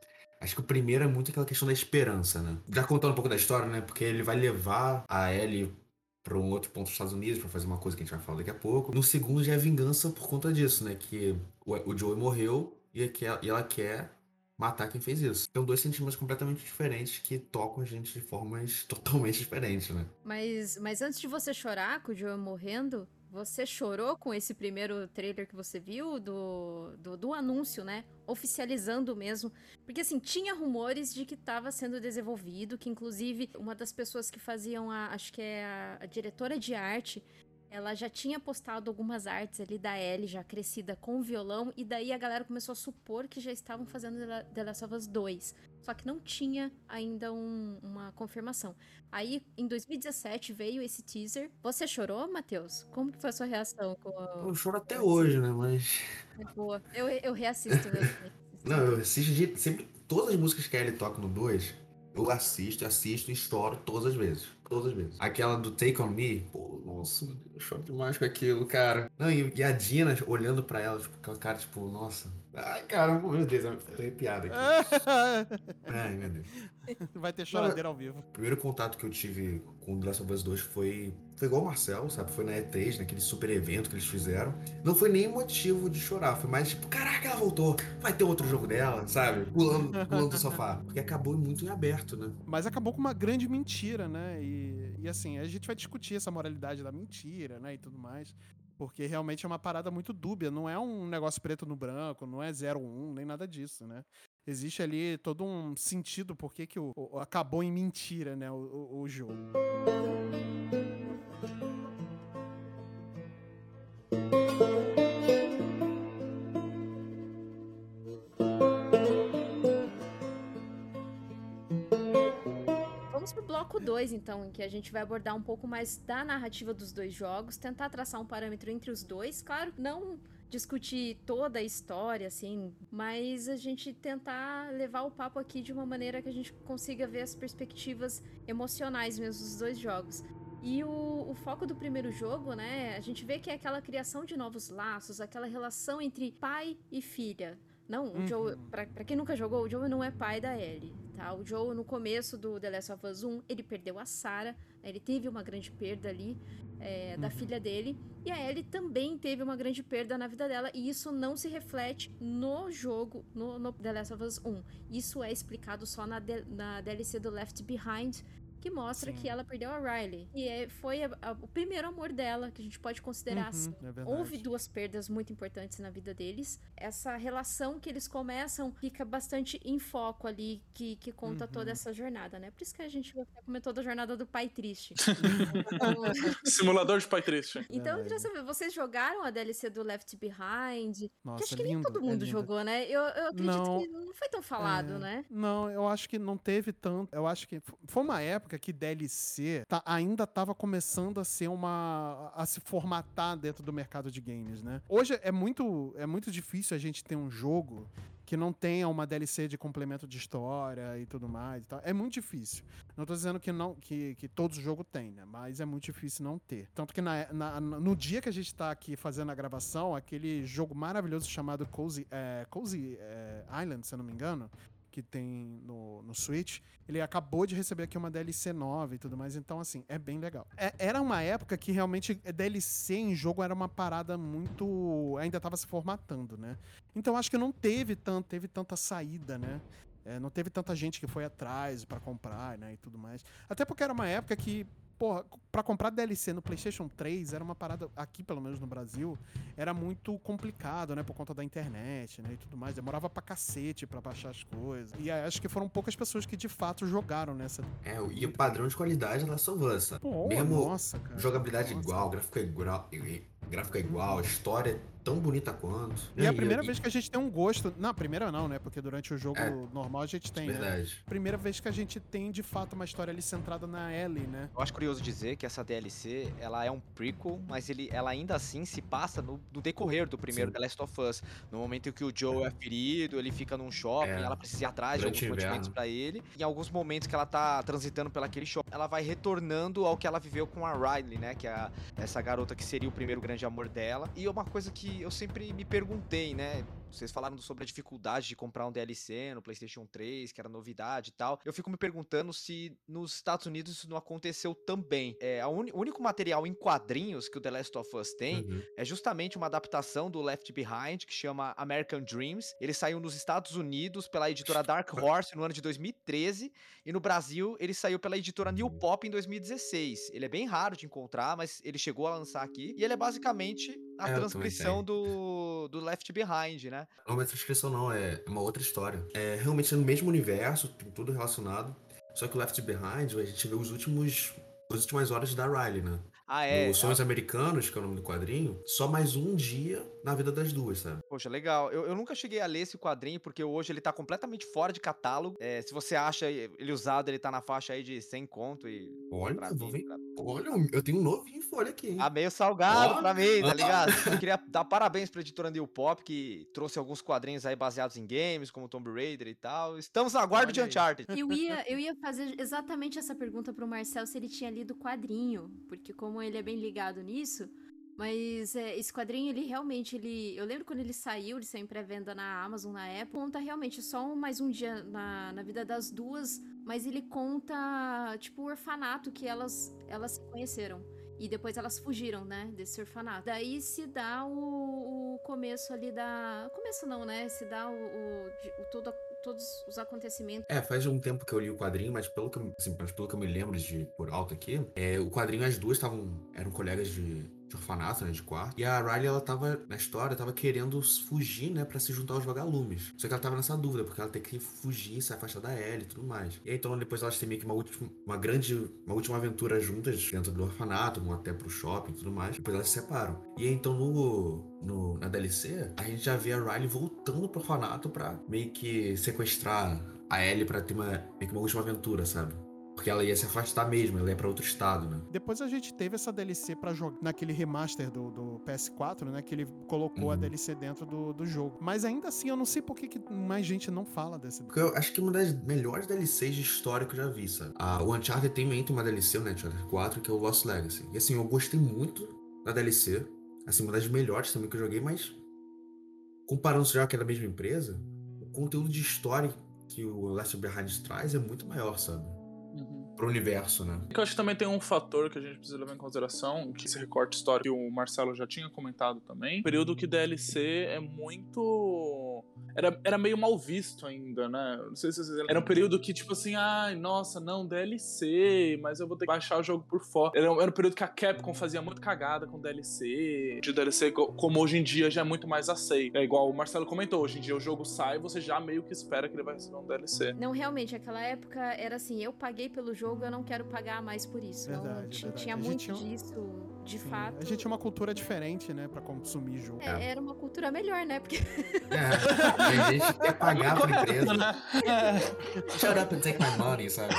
Acho que o primeiro é muito aquela questão da esperança, né? Já contando um pouco da história, né? Porque ele vai levar a Ellie para um outro ponto dos Estados Unidos para fazer uma coisa que a gente vai falar daqui a pouco. No segundo já é vingança por conta disso, né? Que o, o Joey morreu e, e ela quer matar quem fez isso. São dois sentimentos completamente diferentes que tocam a gente de formas [LAUGHS] totalmente diferentes, né? Mas, mas antes de você chorar com o Joe morrendo, você chorou com esse primeiro trailer que você viu do, do, do, anúncio, né? Oficializando mesmo. Porque, assim, tinha rumores de que estava sendo desenvolvido, que inclusive uma das pessoas que faziam a. Acho que é a, a diretora de arte ela já tinha postado algumas artes ali da Ellie, já crescida com violão, e daí a galera começou a supor que já estavam fazendo The Last of Us 2. Só que não tinha ainda um, uma confirmação. Aí, em 2017, veio esse teaser. Você chorou, Matheus? Como que foi a sua reação? Com a... Eu choro até hoje, né? Mas. É boa. Eu, eu reassisto. Né? [LAUGHS] não, eu assisto sempre. Todas as músicas que a Ellie toca no 2, eu assisto, assisto e estouro todas as vezes. Todas as vezes. Aquela do Take On Me, pô, nossa, eu choro demais com aquilo, cara. Não, e, e a Dina olhando pra ela, tipo, aquela cara, tipo, nossa. Ai, cara, meu Deus, eu tô arrepiado aqui. [LAUGHS] Ai, meu Deus. Vai ter choradeira ao vivo. O primeiro contato que eu tive com The Last of Us 2 foi, foi igual o Marcel, sabe? Foi na E3, naquele super evento que eles fizeram. Não foi nem motivo de chorar, foi mais tipo, caraca, ela voltou, vai ter outro jogo dela, sabe? Pulando, [LAUGHS] pulando do sofá. Porque acabou muito em aberto, né? Mas acabou com uma grande mentira, né? E, e assim, a gente vai discutir essa moralidade da mentira, né? E tudo mais. Porque realmente é uma parada muito dúbia, não é um negócio preto no branco, não é 01, nem nada disso, né? Existe ali todo um sentido por que, o, o, acabou em mentira, né, o, o, o jogo. pro bloco 2, então, em que a gente vai abordar um pouco mais da narrativa dos dois jogos, tentar traçar um parâmetro entre os dois, claro, não discutir toda a história, assim, mas a gente tentar levar o papo aqui de uma maneira que a gente consiga ver as perspectivas emocionais mesmo dos dois jogos. E o, o, foco do primeiro jogo, né? A gente vê que é aquela criação de novos laços, aquela relação entre pai e filha. Não, o uhum. Joe, pra, pra, quem nunca jogou, o Joe não é pai da Ellie, tá? O Joe, no começo do The Last of Us 1, ele perdeu a Sarah, né? ele teve uma grande perda ali é, uhum. da filha dele, e a Ellie também teve uma grande perda na vida dela, e isso não se reflete no jogo, no, no The Last of Us 1. Isso é explicado só na, de, na DLC do Left Behind, que mostra Sim. que ela perdeu a Riley. E é, foi a, a, o primeiro amor dela, que a gente pode considerar uhum, assim. É Houve duas perdas muito importantes na vida deles. Essa relação que eles começam fica bastante em foco ali, que, que conta uhum. toda essa jornada, né? Por isso que a gente comentou da jornada do pai triste. [LAUGHS] Simulador de pai triste. [LAUGHS] Então, eu queria saber, vocês jogaram a DLC do Left Behind? Nossa, que acho que lindo, nem todo mundo é jogou, né? Eu, eu acredito não, que não foi tão falado, é, né? Não, eu acho que não teve tanto. Eu acho que foi uma época época que DLC tá, ainda estava começando a ser uma. a se formatar dentro do mercado de games, né? Hoje é muito, é muito difícil a gente ter um jogo que não tenha uma DLC de complemento de história e tudo mais e tal. É muito difícil. Não estou dizendo que, não, que, que todo jogo tem, né? Mas é muito difícil não ter. Tanto que na, na, no dia que a gente está aqui fazendo a gravação, aquele jogo maravilhoso chamado Cozy, é, Cozy é, Island, se eu não me engano, que tem no, no Switch, ele acabou de receber aqui uma DLC nova e tudo mais, então assim, é bem legal. É, era uma época que realmente DLC em jogo era uma parada muito. ainda tava se formatando, né? Então acho que não teve tanto, teve tanta saída, né? É, não teve tanta gente que foi atrás para comprar, né, e tudo mais. Até porque era uma época que porra, pra comprar DLC no PlayStation 3 era uma parada, aqui pelo menos no Brasil, era muito complicado, né? Por conta da internet, né? E tudo mais. Demorava pra cacete pra baixar as coisas. E acho que foram poucas pessoas que de fato jogaram nessa. É, e o padrão de qualidade da Sovassa. Mesmo nossa, cara. jogabilidade nossa. igual, gráfico é igual, gráfico é igual, história tão bonita quanto. E é a primeira e... vez que a gente tem um gosto. Não, a primeira não, né? Porque durante o jogo é, normal a gente tem. Né? Verdade. Né? Primeira vez que a gente tem, de fato, uma história ali centrada na Ellie, né? Eu acho curioso dizer que essa DLC, ela é um prequel, mas ele, ela ainda assim se passa no, no decorrer do primeiro Sim. The Last of Us. No momento em que o Joe é, é ferido, ele fica num shopping, é. ela precisa ir atrás Durante de alguns mantimentos para ele. Em alguns momentos que ela tá transitando pelaquele shopping, ela vai retornando ao que ela viveu com a Riley, né? Que é a, essa garota que seria o primeiro grande amor dela. E uma coisa que eu sempre me perguntei, né? Vocês falaram sobre a dificuldade de comprar um DLC no PlayStation 3, que era novidade e tal. Eu fico me perguntando se nos Estados Unidos isso não aconteceu também. É, o único material em quadrinhos que o The Last of Us tem uhum. é justamente uma adaptação do Left Behind, que chama American Dreams. Ele saiu nos Estados Unidos pela editora Dark Horse no ano de 2013 e no Brasil ele saiu pela editora New Pop em 2016. Ele é bem raro de encontrar, mas ele chegou a lançar aqui e ele é basicamente a é, transcrição [LAUGHS] do, do Left Behind, né? Não é transcrição, não, é uma outra história. É realmente no mesmo universo, tudo relacionado. Só que o Left Behind, a gente vê os últimos. As últimas horas da Riley, né? Ah, é? Os Sonhos Americanos, que é o nome do quadrinho, só mais um dia na vida das duas, sabe? Poxa, legal. Eu, eu nunca cheguei a ler esse quadrinho, porque hoje ele tá completamente fora de catálogo. É, se você acha ele usado, ele tá na faixa aí de 100 conto e... Olha, vou ver. Pra... Olha, eu tenho um novinho em folha aqui, hein? Ah, meio salgado Olha. pra mim, tá [LAUGHS] ligado? eu queria dar parabéns pra editora New Pop, que trouxe alguns quadrinhos aí baseados em games, como Tomb Raider e tal. Estamos na guarda de Uncharted. Eu ia, eu ia fazer exatamente essa pergunta pro Marcel, se ele tinha lido o quadrinho, porque como ele é bem ligado nisso, mas é, esse quadrinho, ele realmente, ele. Eu lembro quando ele saiu, ele saiu em pré-venda na Amazon na época. Conta realmente só mais um dia na, na vida das duas, mas ele conta, tipo, o orfanato que elas, elas se conheceram. E depois elas fugiram, né, desse orfanato. Daí se dá o, o começo ali da. Começo não, né? Se dá o, o, o todo todos os acontecimentos. É, faz um tempo que eu li o quadrinho, mas pelo que, assim, mas pelo que eu me lembro de por alto aqui, é, o quadrinho as duas estavam eram colegas de de orfanato, né, de quarto. E a Riley, ela tava, na história, tava querendo fugir, né, pra se juntar aos vagalumes. Só que ela tava nessa dúvida, porque ela tem que fugir, se afastar da Ellie e tudo mais. E aí, então, depois elas têm meio que uma última, uma grande, uma última aventura juntas dentro do orfanato, vão até pro shopping e tudo mais. Depois elas se separam. E aí, então, no, no, na DLC, a gente já vê a Riley voltando pro orfanato pra meio que sequestrar a Ellie pra ter uma, meio que uma última aventura, sabe? Porque ela ia se afastar mesmo, ela ia pra outro estado, né? Depois a gente teve essa DLC pra jogar naquele remaster do, do PS4, né? Que ele colocou a Uhum. DLC dentro do, do jogo. Mas ainda assim, eu não sei por que, que mais gente não fala dessa. Porque eu acho que é uma das melhores DLCs de história que eu já vi, sabe? Ah, o Uncharted tem, uma DLC, né? Uncharted 4, que é o Lost Legacy. E assim, eu gostei muito da DLC. Assim, uma das melhores também que eu joguei, mas comparando já que é da mesma empresa, o conteúdo de história que o Last Behind traz é muito maior, sabe? Pro universo, né? Eu acho que também tem um fator que a gente precisa levar em consideração, que esse recorte histórico que o Marcelo já tinha comentado também. Período que DLC é muito. Era, era meio mal visto ainda, né? Não sei se vocês lembram. Era um período que, tipo assim, ai, nossa, não, DLC, mas eu vou ter que baixar o jogo por fora. Era, um- era um período que a Capcom fazia muito cagada com DLC. De DLC, co- como hoje em dia já é muito mais aceito. É igual o Marcelo comentou, hoje em dia o jogo sai, você já meio que espera que ele vai receber um DLC. Não, realmente, aquela época era assim, eu paguei pelo jogo, eu não quero pagar mais por isso. não, Verdade, verdade. tinha A gente muito tinha um- disso, de Sim, fato. A gente tinha uma cultura diferente, né? Pra consumir jogo. É, era uma cultura melhor, né? Porque É, a gente quer pagar pra empresa. né? [LAUGHS] Shut up and take my money, sabe?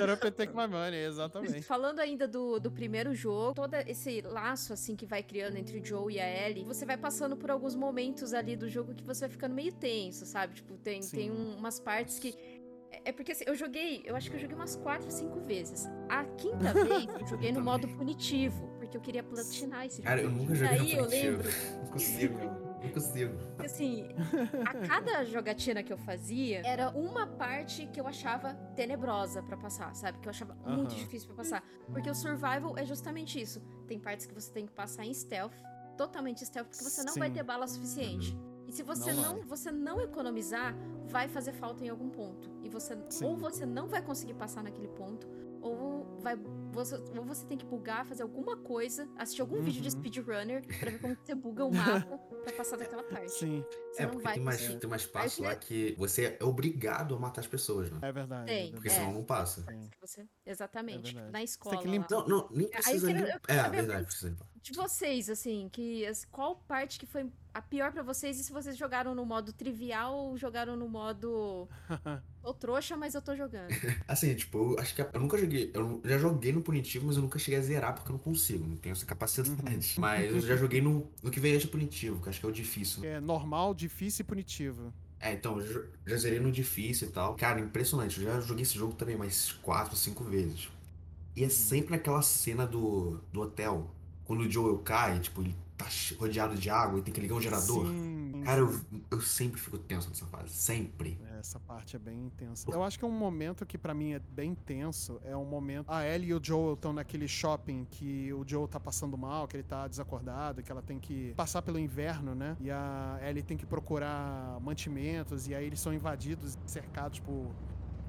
Era pra take my money, exatamente. Falando ainda do, do primeiro jogo, todo esse laço assim que vai criando entre o Joe e a Ellie, você vai passando por alguns momentos ali do jogo que você vai ficando meio tenso, sabe? Tipo, tem, Sim. tem um- umas partes que. É porque assim, eu joguei, eu acho que eu joguei umas 4, 5 vezes. A quinta [LAUGHS] vez eu joguei no modo punitivo, porque eu queria platinar esse jogo. Cara, eu nunca joguei daí no eu lembro. [LAUGHS] Não consigo, não consigo. assim, a cada [LAUGHS] jogatina que eu fazia, era uma parte que eu achava tenebrosa pra passar, sabe? Que eu achava muito difícil pra passar. Porque o survival é justamente isso. Tem partes que você tem que passar em stealth, totalmente stealth, porque você não vai ter bala suficiente. E se você Não não, você não economizar, vai fazer falta em algum ponto. E você Sim. ou você não vai conseguir passar naquele ponto, ou vai você, ou você tem que bugar, fazer alguma coisa, assistir algum vídeo de Uhum. speedrunner pra ver como você buga o mapa [LAUGHS] pra passar daquela parte. Sim, Você É, não porque vai tem mais, tem mais espaço Aí lá que você é obrigado a matar as pessoas, né? é verdade. Tem, é Porque verdade. senão não passa. Você, exatamente. É na Você escola. tem que limpar-. Não, não, nem precisa quero- nem... eu quero É, verdade, precisa limpar. De vocês, assim, que qual parte que foi a pior pra vocês e se vocês jogaram no modo trivial ou jogaram no modo. [LAUGHS] Tô trouxa, mas eu tô jogando. [LAUGHS] Assim, tipo, eu acho que eu nunca joguei. Eu já joguei no punitivo, mas eu nunca cheguei a zerar porque eu não consigo, não tenho essa capacidade. Mas eu já joguei no, no que veio antes do punitivo, que eu acho que é o difícil. É normal, difícil e punitivo. É, então, eu já- já zerei no difícil e tal. Cara, impressionante. Eu já joguei esse jogo também mais quatro, cinco vezes. E é sempre naquela cena do, do hotel. Quando o Joel cai, tipo, ele tá rodeado de água e tem que ligar um gerador. Sim, Cara, eu, eu sempre fico tenso nessa fase. Sempre. Essa parte é bem intensa. Eu acho que um momento que pra mim é bem tenso é um momento. A Ellie e o Joel estão naquele shopping que o Joel tá passando mal, que ele tá desacordado, que ela tem que passar pelo inverno, né? E a Ellie tem que procurar mantimentos, e aí eles são invadidos, cercados por.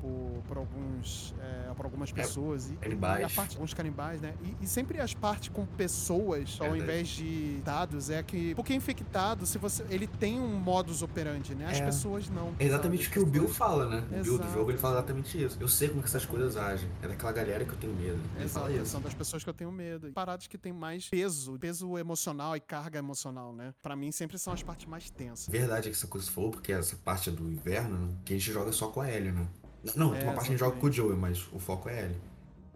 Por, por alguns é, por algumas pessoas e, canibais. e a parte alguns canibais né e, e sempre as partes com pessoas ao invés de dados é que porque infectado se você ele tem um modus operandi né as É. pessoas não É exatamente o sabe? que o Bill fala, né? O Bill do Exato. jogo ele fala exatamente isso. Eu sei como que essas coisas agem. É daquela galera que eu tenho medo. Ele fala Exato, isso. são das pessoas que eu tenho medo. E Paradas que tem mais peso, peso emocional e carga emocional, né? Pra mim sempre são as partes mais tensas. Verdade é que essa coisa falou, porque essa parte é do inverno, né? Que a gente joga só com a Ellie, né? Não, É, tem uma parte que joga com o Joey, mas o foco é a Ellie.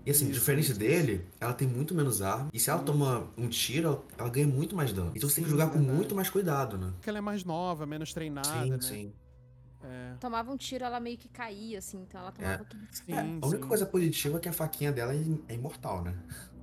E assim, Isso, diferente isso, dele, ela tem muito menos arma. E se ela toma um tiro, ela, ganha muito mais dano. Então você tem que jogar com verdade. muito mais cuidado, né? Porque ela é mais nova, menos treinada, sim, né? sim. É. Tomava um tiro, ela meio que caía, assim, então ela tomava aquele Sim, É, a única sim. coisa positiva é que a faquinha dela é, é imortal, né?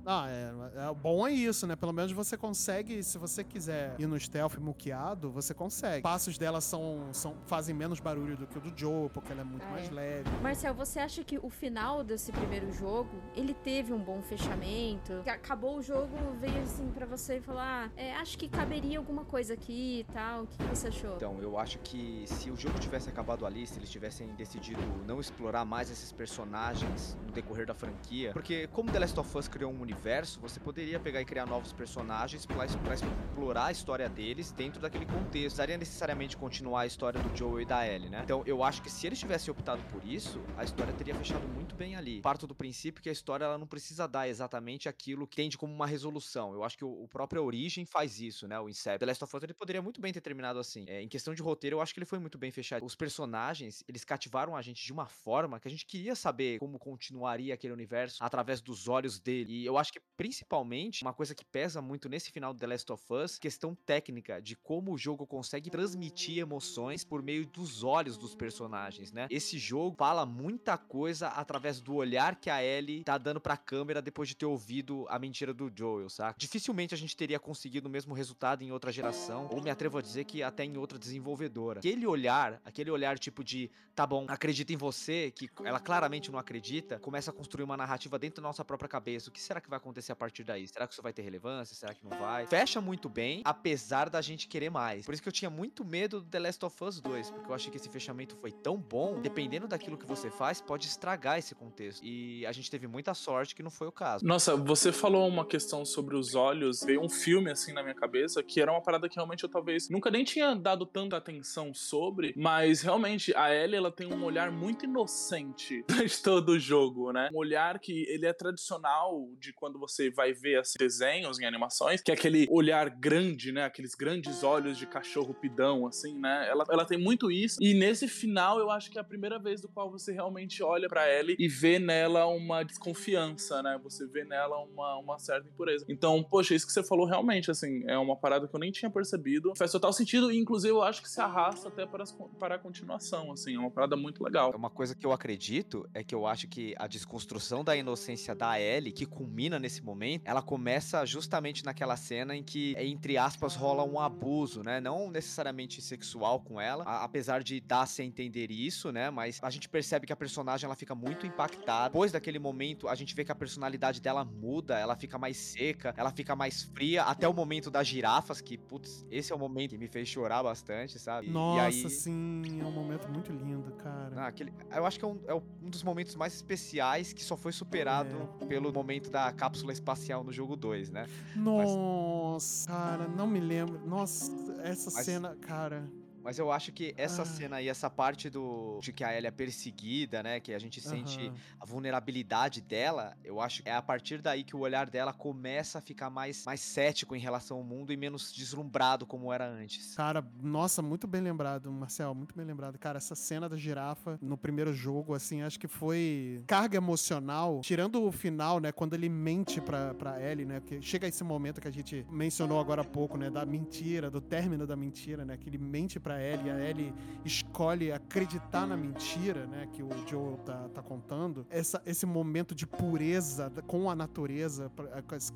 Ah, é, é. Bom é isso, né? Pelo menos você consegue, se você quiser ir no stealth muqueado, você consegue. Passos dela são, são, fazem menos barulho do que o do Joe, porque ela é muito Ah, mais é. leve. Marcel, você acha que o final desse primeiro jogo, ele teve um bom fechamento? Que Acabou o jogo, veio assim pra você e falar, ah, é, acho que caberia alguma coisa aqui e tal. O que, que você achou? Então, eu acho que se o jogo tivesse acabado ali, se eles tivessem decidido não explorar mais esses personagens no decorrer da franquia, porque como The Last of Us criou um universo universo, você poderia pegar e criar novos personagens pra explorar a história deles dentro daquele contexto. Precisaria necessariamente continuar a história do Joel e da Ellie, né? Então eu acho que se eles tivessem optado por isso, a história teria fechado muito bem ali. Parto do princípio que a história ela não precisa dar exatamente aquilo que tende como uma resolução. Eu acho que o, o próprio Origem faz isso, né? O Inception. The Last of Us ele poderia muito bem ter terminado assim. É, em questão de roteiro, eu acho que ele foi muito bem fechado. Os personagens, eles cativaram a gente de uma forma que a gente queria saber como continuaria aquele universo através dos olhos dele. E eu acho que principalmente uma coisa que pesa muito nesse final do The Last of Us, questão técnica de como o jogo consegue transmitir emoções por meio dos olhos dos personagens, né? Esse jogo fala muita coisa através do olhar que a Ellie tá dando pra câmera depois de ter ouvido a mentira do Joel, saca? Dificilmente a gente teria conseguido o mesmo resultado em outra geração, ou me atrevo a dizer que até em outra desenvolvedora. Aquele olhar, aquele olhar tipo de, tá bom, acredita em você, que ela claramente não acredita, começa a construir uma narrativa dentro da nossa própria cabeça. O que será que vai acontecer a partir daí? Será que isso vai ter relevância? Será que não vai? Fecha muito bem, apesar da gente querer mais. Por isso que eu tinha muito medo do The Last of Us 2, porque eu achei que esse fechamento foi tão bom, dependendo daquilo que você faz, pode estragar esse contexto. E a gente teve muita sorte que não foi o caso. Nossa, você falou uma questão sobre os olhos, veio um filme assim na minha cabeça que era uma parada que realmente eu talvez nunca nem tinha dado tanta atenção sobre, mas realmente a Ellie ela tem um olhar muito inocente [LAUGHS] de todo o jogo, né? Um olhar que ele é tradicional de quando você vai ver assim, desenhos em animações, que é aquele olhar grande, né? Aqueles grandes olhos de cachorro pidão, assim, né? Ela, ela tem muito isso. E nesse final, eu acho que é a primeira vez do qual você realmente olha para Ellie e vê nela uma desconfiança, né? Você vê nela uma, uma certa impureza. Então, poxa, isso que você falou realmente, assim, é uma parada que eu nem tinha percebido. Faz total sentido e, inclusive, eu acho que se arrasta até para, para a continuação, assim. É uma parada muito legal. Uma coisa que eu acredito é que eu acho que a desconstrução da inocência da Ellie, que culmina nesse momento, ela começa justamente naquela cena em que, entre aspas, rola um abuso, né? Não necessariamente sexual com ela, apesar de dar-se a entender isso, né? Mas a gente percebe que a personagem ela fica muito impactada. Depois daquele momento, a gente vê que a personalidade dela muda, ela fica mais seca, ela fica mais fria, até o momento das girafas, que, putz, esse é o momento que me fez chorar bastante, sabe? Nossa, aí... sim, é um momento muito lindo, cara. Ah, aquele... Eu acho que é um, é um, dos momentos mais especiais que só foi superado é. pelo momento da cápsula espacial no jogo 2, né? Nossa, Mas... cara, não me lembro. Nossa, essa Mas... cena, cara. Mas eu acho que essa ah. cena aí, essa parte do de que a Ellie é perseguida, né? Que a gente sente uhum. a vulnerabilidade dela, eu acho que é a partir daí que o olhar dela começa a ficar mais, mais cético em relação ao mundo e menos deslumbrado como era antes. Cara, nossa, muito bem lembrado, Marcel, muito bem lembrado. Cara, essa cena da girafa no primeiro jogo, assim, acho que foi carga emocional, tirando o final, né? Quando ele mente pra, pra Ellie, né? Que chega esse momento que a gente mencionou agora há pouco, né? Da mentira, do término da mentira, né? Que ele mente pra Ellie, a Ellie escolhe acreditar na mentira, né, que o Joe tá, tá contando, essa, esse momento de pureza com a natureza,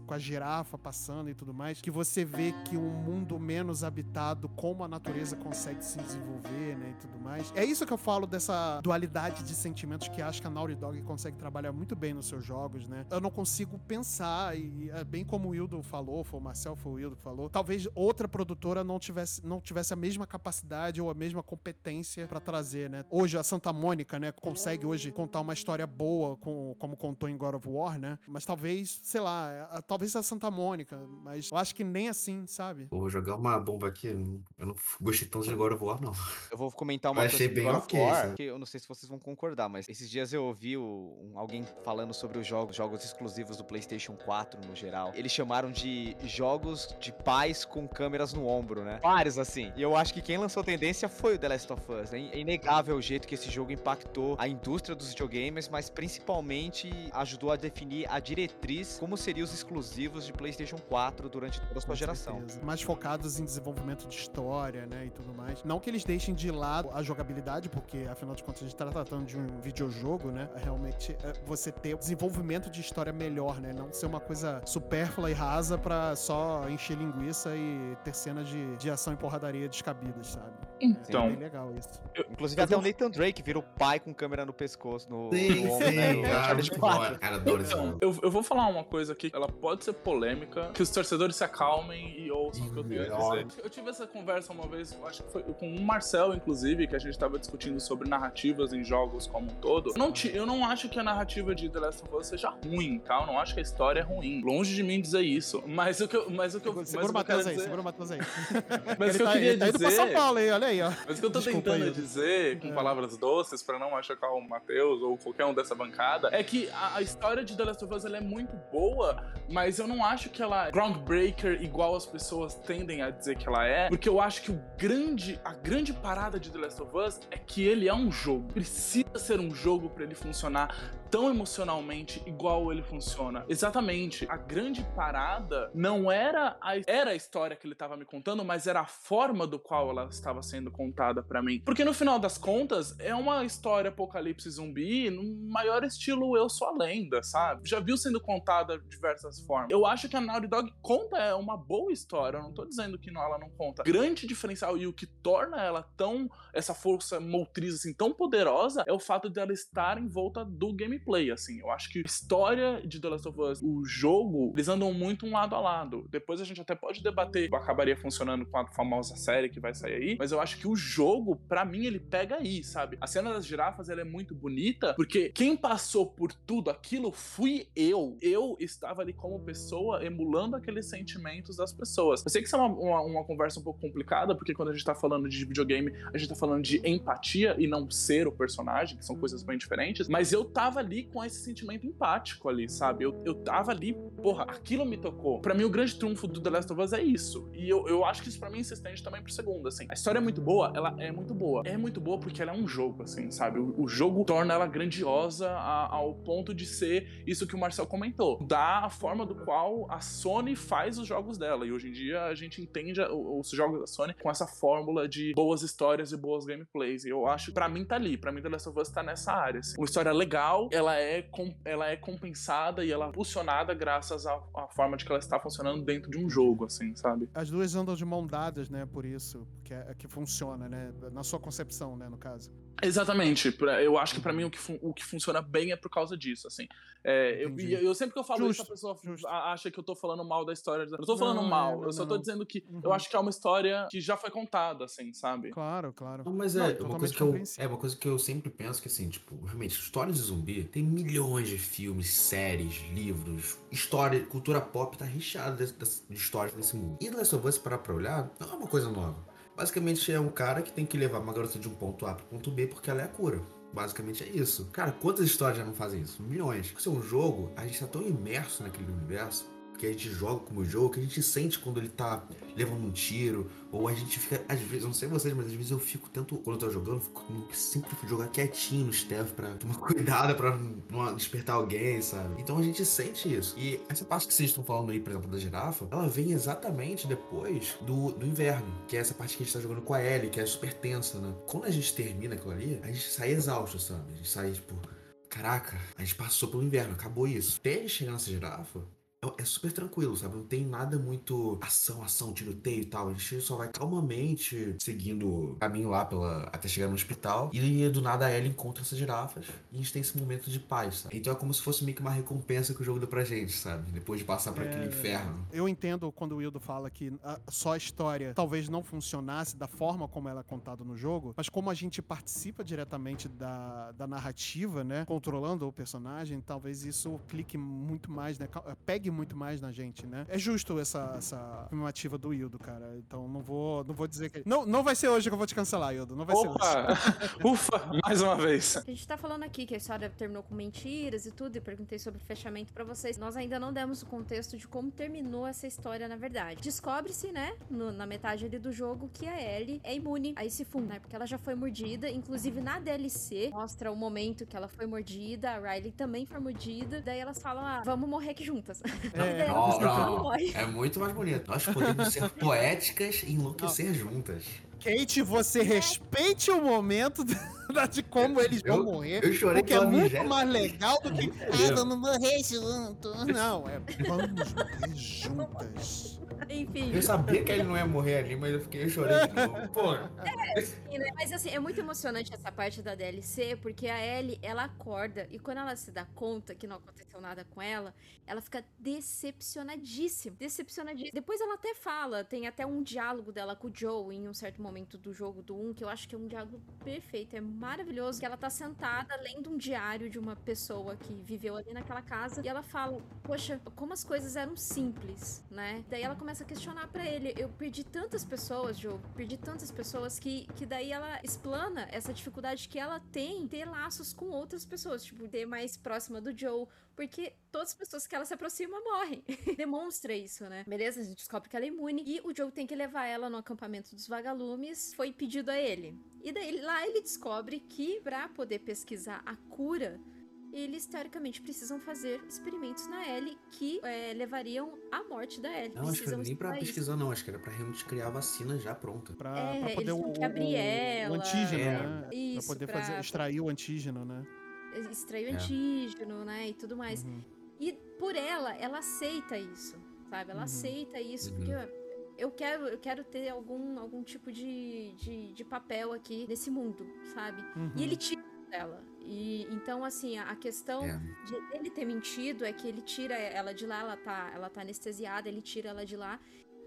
com a girafa passando e tudo mais, que você vê que um mundo menos habitado, como a natureza consegue se desenvolver, né, e tudo mais. É isso que eu falo dessa dualidade de sentimentos que acho que a Naughty Dog consegue trabalhar muito bem nos seus jogos, né. Eu não consigo pensar, e é bem como o Wildo falou, foi o Marcel, foi o Wildo que falou, talvez outra produtora não tivesse, não tivesse a mesma capacidade capacidade ou a mesma competência para trazer, né? Hoje a Santa Mônica, né, consegue hoje contar uma história boa com, como contou em God of War, né? Mas talvez, sei lá, a, talvez a Santa Mônica, mas eu acho que nem assim, sabe? Vou jogar uma bomba aqui, eu não gostei tanto de God of War, não. Eu vou comentar uma eu coisa achei bem God okay, War, que eu não sei se vocês vão concordar, mas esses dias eu ouvi o, um, alguém falando sobre os jogos, jogos exclusivos do PlayStation 4 no geral. Eles chamaram de jogos de paz com câmeras no ombro, né? Vários assim. E eu acho que quem lançou sua tendência foi o The Last of Us. Né? É inegável o jeito que esse jogo impactou a indústria dos videogames, mas principalmente ajudou a definir a diretriz como seriam os exclusivos de PlayStation 4 durante toda a sua geração. Mais focados em desenvolvimento de história, né, e tudo mais. Não que eles deixem de lado a jogabilidade, porque afinal de contas a gente tá tratando de um videojogo, né? Realmente é você ter desenvolvimento de história melhor, né? Não ser uma coisa supérflua e rasa para só encher linguiça e ter cenas de, de ação e porradaria descabidas, sabe? Sabe? Então. É bem legal isso. Inclusive, até o Nathan Drake vira o pai com câmera no pescoço, no, Sim, no ombro, né? sim, no cara, Uncharted muito 4. bom. Cara, adoro esse Então, jogo. eu, eu vou falar uma coisa aqui, ela pode ser polêmica, que os torcedores se acalmem e ouçam o que eu tenho a dizer. Eu tive essa conversa uma vez, eu acho que foi com o Marcel, inclusive, que a gente tava discutindo sobre narrativas em jogos como um todo. Eu não, ti- eu não acho que a narrativa de The Last of Us seja ruim, tá? Eu não acho que a história é ruim. Longe de mim dizer isso. Mas o que eu, mas o que eu, mas Segura o eu Matheus aí, dizer... segura o Matheus aí. [LAUGHS] Mas o que eu tá, queria tá indo pra dizer- Aí, olha aí, ó. Mas o que eu tô Desculpa tentando aí. dizer, com É. palavras doces, pra não machucar o Matheus ou qualquer um dessa bancada, é que a, a história de The Last of Us é muito boa, mas eu não acho que ela é groundbreaker igual as pessoas tendem a dizer que ela é, porque eu acho que o grande, a grande parada de The Last of Us é que ele é um jogo. Precisa ser um jogo pra ele funcionar tão emocionalmente igual ele funciona. Exatamente. A grande parada não era a, era a história que ele estava me contando, mas era a forma do qual ela estava sendo contada pra mim. Porque no final das contas, é uma história apocalipse zumbi no maior estilo Eu Sou a Lenda, sabe? Já viu sendo contada de diversas formas. Eu acho que a Naughty Dog conta uma boa história, eu não tô dizendo que não, ela não conta. Grande diferencial e o que torna ela tão essa força motriz assim tão poderosa é o fato dela estar em volta do gameplay, assim. Eu acho que a história de The Last of Us, o jogo, eles andam muito um lado a lado. Depois a gente até pode debater, acabaria funcionando com a famosa série que vai sair aí, mas eu acho que o jogo, pra mim, ele pega aí, sabe? A cena das girafas, ela é muito bonita, porque quem passou por tudo aquilo fui eu. Eu estava ali como pessoa emulando aqueles sentimentos das pessoas. Eu sei que isso é uma, uma, uma conversa um pouco complicada, porque quando a gente tá falando de videogame, a gente tá falando de empatia e não ser o personagem, que são coisas bem diferentes, mas eu tava ali com esse sentimento empático ali, sabe? Eu, eu tava ali, porra, aquilo me tocou. Pra mim, o grande trunfo do The Last of Us é isso. E eu, eu acho que isso pra mim se estende também pro segundo, assim. A história é muito boa, ela é muito boa. É muito boa porque ela é um jogo, assim, sabe? O, o jogo torna ela grandiosa a- ao ponto de ser isso que o Marcel comentou. Dá a forma do qual a Sony faz os jogos dela. E hoje em dia a gente entende os jogos da Sony com essa fórmula de boas histórias e boas gameplays. E eu acho, pra mim, tá ali. Pra mim, The Last of Us tá nessa área. Assim. Uma história legal, ela é, ela é compensada e ela é impulsionada graças à, à forma de que ela está funcionando dentro de um jogo, assim, sabe? As duas andam de mão dadas, né? Por isso, que, é, que funciona, né? Na sua concepção, né? No caso. Exatamente. Pra- Eu acho que pra mim o que, o que funciona bem é por causa disso, assim. É, eu, eu sempre que eu falo isso, a pessoa justo. acha que eu tô falando mal da história. Eu não tô falando Não, é, mal, não, eu só não, tô não. dizendo que Uhum. eu acho que é uma história que já foi contada, assim, sabe? Claro, claro. Não, mas Não, é, uma coisa que eu, é uma coisa que eu sempre penso que assim, tipo, realmente, histórias de zumbi tem milhões de filmes, séries, livros, história, cultura pop tá recheada de, de- de histórias nesse mundo. E The Last of Us, parar pra olhar, não é uma coisa nova. Basicamente é um cara que tem que levar uma garota de um ponto A pro ponto B porque ela é a cura. Basicamente é isso. Cara, quantas histórias já não fazem isso? Milhões. Se é um jogo, a gente tá tão imerso naquele universo que a gente joga como jogo, que a gente sente quando ele tá levando um tiro, ou a gente fica, às vezes, eu não sei vocês, mas às vezes eu fico tento, quando eu tô jogando, eu fico sempre jogar quietinho no stealth pra tomar [LAUGHS] cuidado pra não despertar alguém, sabe? Então a gente sente isso. E essa parte que vocês estão falando aí, por exemplo, da girafa, ela vem exatamente depois do, do inverno, que é essa parte que a gente tá jogando com a Ellie, que é super tensa, né? Quando a gente termina aquilo ali, a gente sai exausto, sabe? A gente sai, tipo, caraca, a gente passou pelo inverno, acabou isso. Até a gente chegar nessa girafa, é- super tranquilo, sabe? Não tem nada muito ação, ação, tiroteio e tal. A gente só vai calmamente seguindo o caminho lá pela, até chegar no hospital. E do nada a Ellie encontra essas girafas. E a gente tem esse momento de paz, sabe? Então é como se fosse meio que uma recompensa que o jogo deu pra gente, sabe? Depois de passar por aquele É, inferno. Eu entendo quando o Wildo fala que a- só a história talvez não funcionasse da forma como ela é contada no jogo, mas como a gente participa diretamente da, da narrativa, né? Controlando o personagem, talvez isso clique muito mais, né? ca- Pegue muito mais na gente, né? É justo essa, essa afirmativa do Wildo, cara. Então não vou, não vou dizer que. Não, não vai ser hoje que eu vou te cancelar, Wildo. Não vai ser hoje. Opa! [LAUGHS] [LAUGHS] Ufa! Mais uma vez. A gente tá falando aqui que a história terminou com mentiras e tudo, e perguntei sobre o fechamento pra vocês. Nós ainda não demos o contexto de como terminou essa história, na verdade. Descobre-se, né, no- na metade ali do jogo, que a Ellie é imune a esse fungo, né? Porque ela já foi mordida. Inclusive, na DLC, mostra o momento que ela foi mordida, a Riley também foi mordida. Daí elas falam, ah, vamos morrer aqui juntas. [LAUGHS] É, Não, não, não. É muito mais bonito. Nós podemos ser [LAUGHS] poéticas e enlouquecer juntas. Kate, você respeite o momento. [LAUGHS] de como eles vão Eu- morrer. Eu chorei Porque é muito mais legal do que. Entendeu? Ah, vamos morrer junto. Não, é vamos morrer juntas. Enfim. Eu sabia que ele não ia morrer ali, mas eu fiquei eu chorei de novo. Pô, Sim, né? Mas assim, é muito emocionante essa parte da DLC, porque a Ellie, ela acorda e quando ela se dá conta que não aconteceu nada com ela, ela fica decepcionadíssima. Decepcionadíssima. Depois ela até fala, tem até um diálogo dela com o Joe em um certo momento do jogo do 1, que eu acho que é um diálogo perfeito, é maravilhoso, que ela tá sentada lendo um diário de uma pessoa que viveu ali naquela casa e ela fala, poxa, como as coisas eram simples, né? Daí ela começa a questionar pra ele, eu perdi tantas pessoas, Joe, perdi tantas pessoas que, que daí ela explana essa dificuldade que ela tem em ter laços com outras pessoas, tipo, ter mais próxima do Joe, porque todas as pessoas que ela se aproxima morrem. [LAUGHS] Demonstra isso, né? Beleza, a gente descobre que ela é imune e o Joe tem que levar ela no acampamento dos vagalumes, foi pedido a ele. E daí lá ele descobre que pra poder pesquisar a cura eles teoricamente precisam fazer experimentos na Ellie que é, levariam à morte da Ellie. não, acho que era nem pra isso. pesquisar, não. Acho que era pra realmente criar a vacina já pronta. Pra, É, pra eles poder vão o, que abrir o- ela. o antígeno, É. né? Isso, pra poder pra- fazer, extrair o antígeno, né? Extrair o É. antígeno, né? E tudo mais. Uhum. E por ela, ela aceita isso, sabe? Ela Uhum. aceita isso, Uhum. porque ó, eu quero, eu quero ter algum, algum tipo de, de, de papel aqui nesse mundo, sabe? Uhum. E ele tira dela. E então, assim, a, a questão É. de ele ter mentido é que ele tira ela de lá, ela tá, ela tá anestesiada, ele tira ela de lá.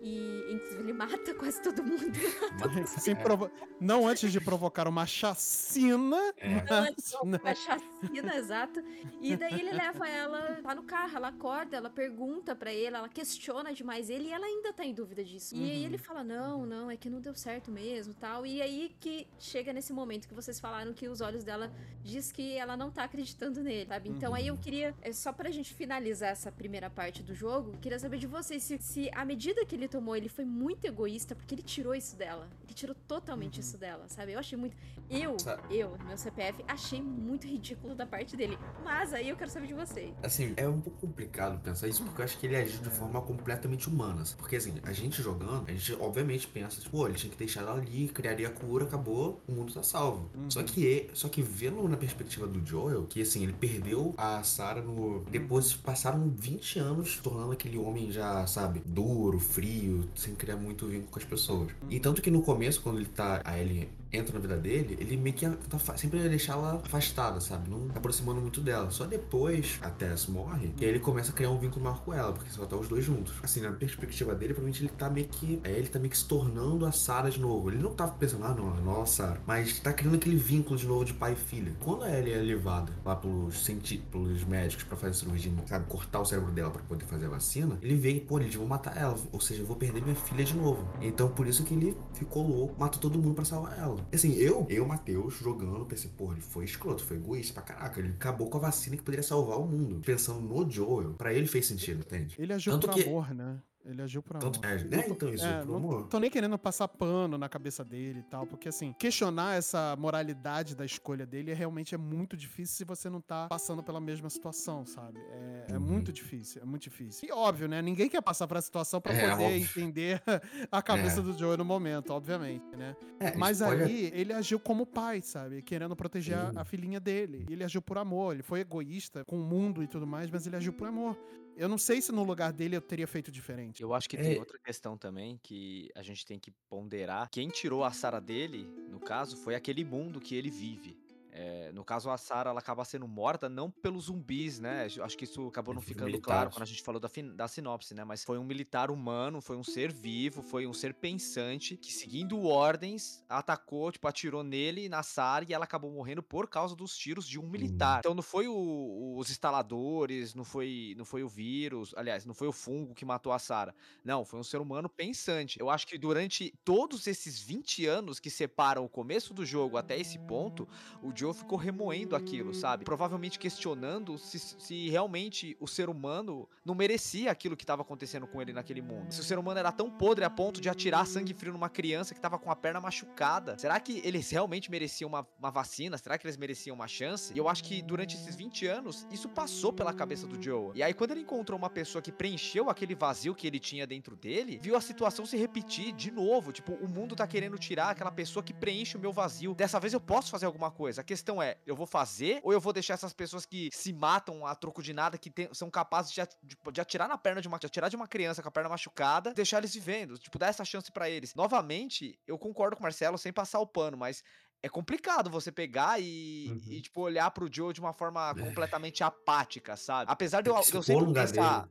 E inclusive ele mata quase todo mundo. [LAUGHS] Sem provo- Não antes de provocar uma chacina. É. mas, né? Uma chacina, exato. E daí ele leva ela, tá no carro, ela acorda, ela pergunta pra ele, ela questiona demais ele e ela ainda tá em dúvida disso. E aí Uhum. ele fala: não, não, é que não deu certo mesmo tal. E aí que chega nesse momento que vocês falaram que os olhos dela diz que ela não tá acreditando nele, sabe? Então aí eu queria, é só pra gente finalizar essa primeira parte do jogo, queria saber de vocês se, se a medida que ele tomou, ele foi muito egoísta, porque ele tirou isso dela. Ele tirou totalmente isso dela, sabe? Eu achei muito. Eu, Sa- eu, meu CPF, achei muito ridículo da parte dele. Mas aí eu quero saber de vocês. Assim, é um pouco complicado pensar isso, porque eu acho que ele agiu de forma completamente humana. sabe? Porque assim, a gente jogando, a gente obviamente pensa, tipo, pô, ele tinha que deixar ela ali, criaria a cura, acabou, o mundo tá salvo. Uhum. Só que só que vendo na perspectiva do Joel, que assim, ele perdeu a Sarah no. Depois passaram 20 anos tornando aquele homem já, sabe, duro, frio, sem criar muito vínculo com as pessoas. E tanto que no começo, quando ele tá. A Ellie entra na vida dele, ele meio que tá, sempre ia deixar ela afastada, sabe? Não tá aproximando muito dela. Só depois a Tess morre, que aí ele começa a criar um vínculo maior com ela, porque só tá os dois juntos. Assim, na perspectiva dele, provavelmente ele tá meio que. É, ele tá meio que se tornando a Sarah de novo. Ele não tava pensando, ah, não, é nossa. Mas tá criando aquele vínculo de novo de pai e filha. Quando a Ellie é levada lá pelos, pelos médicos pra fazer a cirurgia, sabe, cortar o cérebro dela pra poder fazer a vacina, ele vê que, pô, eles vão matar ela. Ou seja, eu vou perder minha filha de novo. Então por isso que ele ficou louco, matou todo mundo pra salvar ela. Assim, eu, eu, Matheus, jogando, pensei, pô, ele foi escroto, foi egoísta pra caraca. Ele acabou com a vacina que poderia salvar o mundo. Pensando no Joel, pra ele fez sentido, entende? Ele agiu Tanto por que- amor, né? Ele agiu por amor. Tanto, é, né? Então, isso, É, por não amor. tô nem querendo passar pano na cabeça dele e tal, porque assim, questionar essa moralidade da escolha dele é, realmente é muito difícil se você não tá passando pela mesma situação, sabe? É, é Uhum. muito difícil, é muito difícil. E óbvio, né? Ninguém quer passar essa situação pra É, poder óbvio. entender [LAUGHS] a cabeça É. do Joe no momento, obviamente, né? É, Mas pode- aí ele agiu como pai, sabe? Querendo proteger a filhinha dele. Ele agiu por amor, ele foi egoísta com o mundo e tudo mais, mas ele agiu por amor. Eu não sei se no lugar dele eu teria feito diferente. Eu acho que É. tem outra questão também que a gente tem que ponderar. Quem tirou a Sara dele, no caso, foi aquele mundo que ele vive. É, no caso, a Sarah ela acaba sendo morta não pelos zumbis, né? Acho que isso acabou não ficando militares. claro quando a gente falou da, da sinopse, né? Mas foi um militar humano, foi um ser vivo, foi um ser pensante que, seguindo ordens, atacou, tipo, atirou nele, na Sarah, e ela acabou morrendo por causa dos tiros de um militar. Então não foi o- os instaladores, não foi, não foi o vírus, aliás, não foi o fungo que matou a Sarah. Não, foi um ser humano pensante. Eu acho que durante todos esses 20 anos que separam o começo do jogo até esse ponto, o Joe ficou remoendo aquilo, sabe? Provavelmente questionando se, se realmente o ser humano não merecia aquilo que estava acontecendo com ele naquele mundo. Se o ser humano era tão podre a ponto de atirar sangue frio numa criança que tava com a perna machucada. Será que eles realmente mereciam uma, uma vacina? Será que eles mereciam uma chance? E eu acho que durante esses 20 anos, isso passou pela cabeça do Joe. E aí, quando ele encontrou uma pessoa que preencheu aquele vazio que ele tinha dentro dele, viu a situação se repetir de novo. Tipo, o mundo tá querendo tirar aquela pessoa que preenche o meu vazio. Dessa vez eu posso fazer alguma coisa. A questão é, eu vou fazer ou eu vou deixar essas pessoas que se matam a troco de nada, que tem, são capazes de, de, de, atirar na perna de uma, de atirar de uma criança com a perna machucada, deixar eles vivendo, tipo, dar essa chance para eles. Novamente, eu concordo com o Marcelo sem passar o pano, mas é complicado você pegar e, uhum. e, tipo, olhar pro Joe de uma forma é. completamente apática, sabe? Apesar de eu, de eu sempre pensar.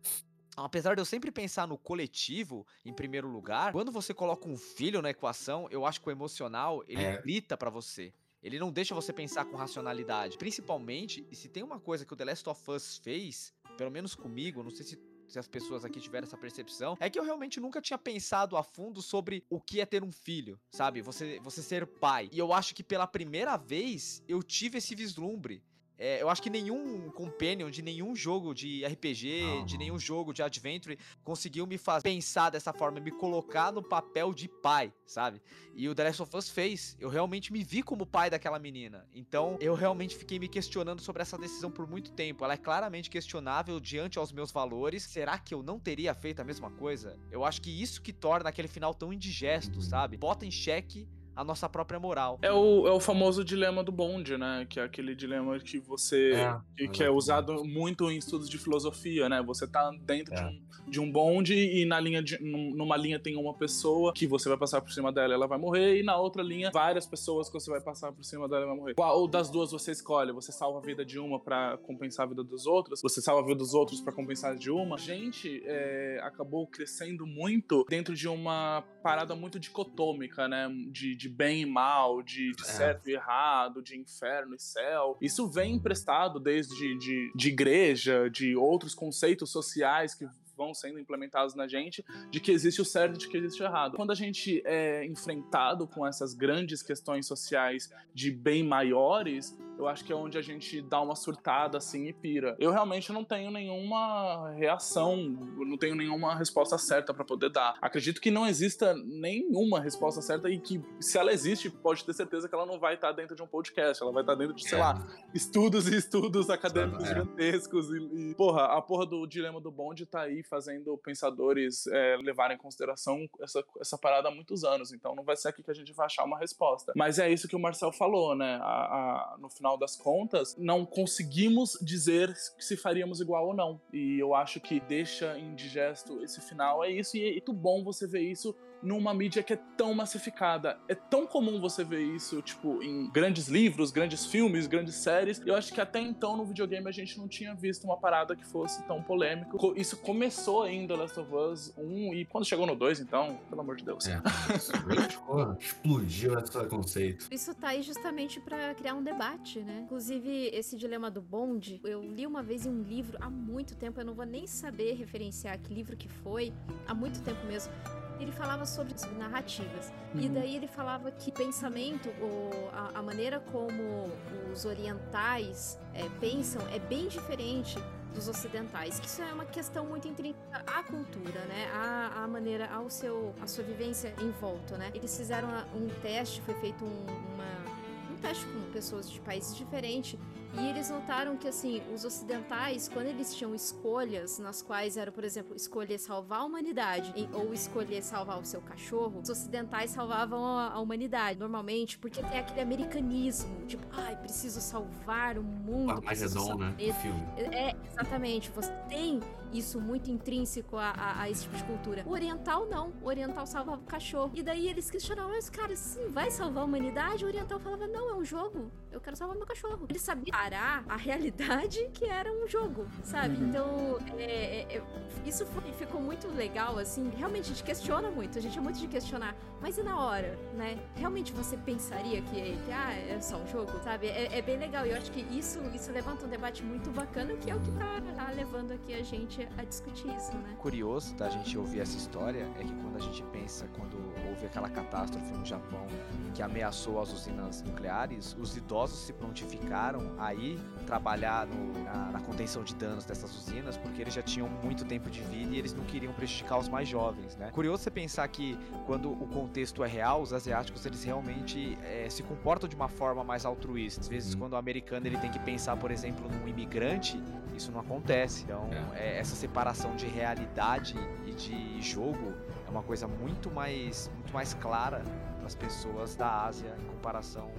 Apesar de eu sempre pensar no coletivo em primeiro lugar, quando você coloca um filho na equação, eu acho que o emocional ele é. grita para você. Ele não deixa você pensar com racionalidade. Principalmente, e se tem uma coisa que o The Last of Us fez, pelo menos comigo, não sei se se as pessoas aqui tiveram essa percepção, é que eu realmente nunca tinha pensado a fundo sobre o que é ter um filho, sabe? Você, você ser pai. E eu acho que pela primeira vez eu tive esse vislumbre é, eu acho que nenhum companion de nenhum jogo de RPG, de nenhum jogo de adventure conseguiu me fazer pensar dessa forma, me colocar no papel de pai, sabe? E o The Last of Us fez. Eu realmente me vi como pai daquela menina. Então, eu realmente fiquei me questionando sobre essa decisão por muito tempo. Ela é claramente questionável diante aos meus valores. Será que eu não teria feito a mesma coisa? Eu acho que isso que torna aquele final tão indigesto, uhum. sabe? Bota em xeque a nossa própria moral. É o, é o famoso dilema do bonde, né? Que é aquele dilema que você. É, que, que é usado muito em estudos de filosofia, né? Você tá dentro é. de, um, de um bonde e na linha de, numa linha tem uma pessoa que você vai passar por cima dela ela vai morrer, e na outra linha, várias pessoas que você vai passar por cima dela e vai morrer. Qual das duas você escolhe? Você salva a vida de uma para compensar a vida dos outros? Você salva a vida dos outros para compensar a de uma? A gente é, acabou crescendo muito dentro de uma parada muito dicotômica, né? De, de bem e mal, de, de é. certo e errado, de inferno e céu. Isso vem emprestado desde de, de igreja, de outros conceitos sociais que vão sendo implementados na gente de que existe o certo e de que existe o errado. Quando a gente é enfrentado com essas grandes questões sociais de bem maiores, eu acho que é onde a gente dá uma surtada assim e pira. Eu realmente não tenho nenhuma reação, não tenho nenhuma resposta certa para poder dar. Acredito que não exista nenhuma resposta certa e que se ela existe, pode ter certeza que ela não vai estar dentro de um podcast, ela vai estar dentro de, sei é. lá, estudos e estudos acadêmicos é. gigantescos e, e, porra, a porra do dilema do bonde tá aí fazendo pensadores é, levarem em consideração essa, essa parada há muitos anos, então não vai ser aqui que a gente vai achar uma resposta. Mas é isso que o Marcel falou, né? A, a, no final das contas, não conseguimos dizer se faríamos igual ou não. E eu acho que deixa indigesto esse final. É isso, e é muito bom você ver isso numa mídia que é tão massificada. É tão comum você ver isso, tipo, em grandes livros, grandes filmes, grandes séries. Eu acho que até então no videogame a gente não tinha visto uma parada que fosse tão polêmico. Isso começou ainda Last of Us 1 e quando chegou no 2, então, pelo amor de Deus. É. [LAUGHS] Explodiu esse conceito. Isso tá aí justamente para criar um debate, né? Inclusive, esse dilema do bonde, eu li uma vez em um livro há muito tempo, eu não vou nem saber referenciar que livro que foi, há muito tempo mesmo ele falava sobre, narrativas. Uhum. E daí ele falava que pensamento, ou a, a maneira como os orientais é, pensam é bem diferente dos ocidentais, que isso é uma questão muito intrínseca à cultura, né? À, à maneira, ao seu, à sua vivência em volta, né? Eles fizeram um teste, foi feito um, uma, um teste com pessoas de países diferentes e eles notaram que, assim, os ocidentais, quando eles tinham escolhas, nas quais era, por exemplo, escolher salvar a humanidade ou escolher salvar o seu cachorro, os ocidentais salvavam a, humanidade, normalmente, porque tem aquele americanismo, tipo, ai, preciso salvar o mundo. Mais redon, né? Filme. É, exatamente. Você tem isso muito intrínseco a, a, a, esse tipo de cultura. O oriental não. O oriental salvava o cachorro. E daí eles questionavam, mas cara, sim, vai salvar a humanidade? O oriental falava, não, é um jogo. Eu quero salvar meu cachorro. Ele sabia encarar a realidade que era um jogo, sabe? Uhum. Então, é, é, é, isso foi, ficou muito legal, assim. Realmente, a gente questiona muito, a gente é muito de questionar. Mas e na hora, né? Realmente você pensaria que, que ah, é só um jogo, sabe? É, é bem legal. E eu acho que isso, isso levanta um debate muito bacana, que é o que tá, tá levando aqui a gente a discutir isso, né? Curioso da gente ouvir essa história é que quando a gente pensa, quando houve aquela catástrofe no Japão que ameaçou as usinas nucleares, os idosos se prontificaram a ir trabalhar no, na, na, contenção de danos dessas usinas porque eles já tinham muito tempo de vida e eles não queriam prejudicar os mais jovens, né? Curioso você pensar que quando o contexto é real, os asiáticos eles realmente é, se comportam de uma forma mais altruísta. Às vezes, uhum. quando o americano ele tem que pensar, por exemplo, num imigrante, isso não acontece. Então, é. É, essa separação de realidade e de jogo é uma coisa muito mais, muito mais clara para as pessoas da Ásia em comparação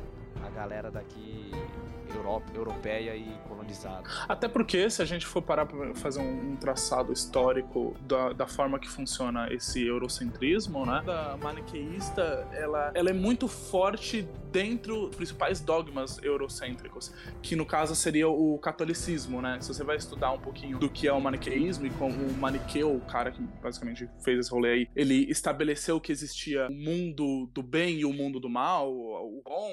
à galera daqui Europa, europeia e colonizada. Até porque, se a gente for parar para fazer um, um, traçado histórico da, da, forma que funciona esse eurocentrismo, né? A maniqueísta, ela, ela é muito forte dentro dos principais dogmas eurocêntricos, que no caso seria o catolicismo, né? Se você vai estudar um pouquinho do que é o maniqueísmo e como o maniqueu, o cara que basicamente fez esse rolê aí, ele estabeleceu que existia o mundo do bem e o mundo do mal, o bom,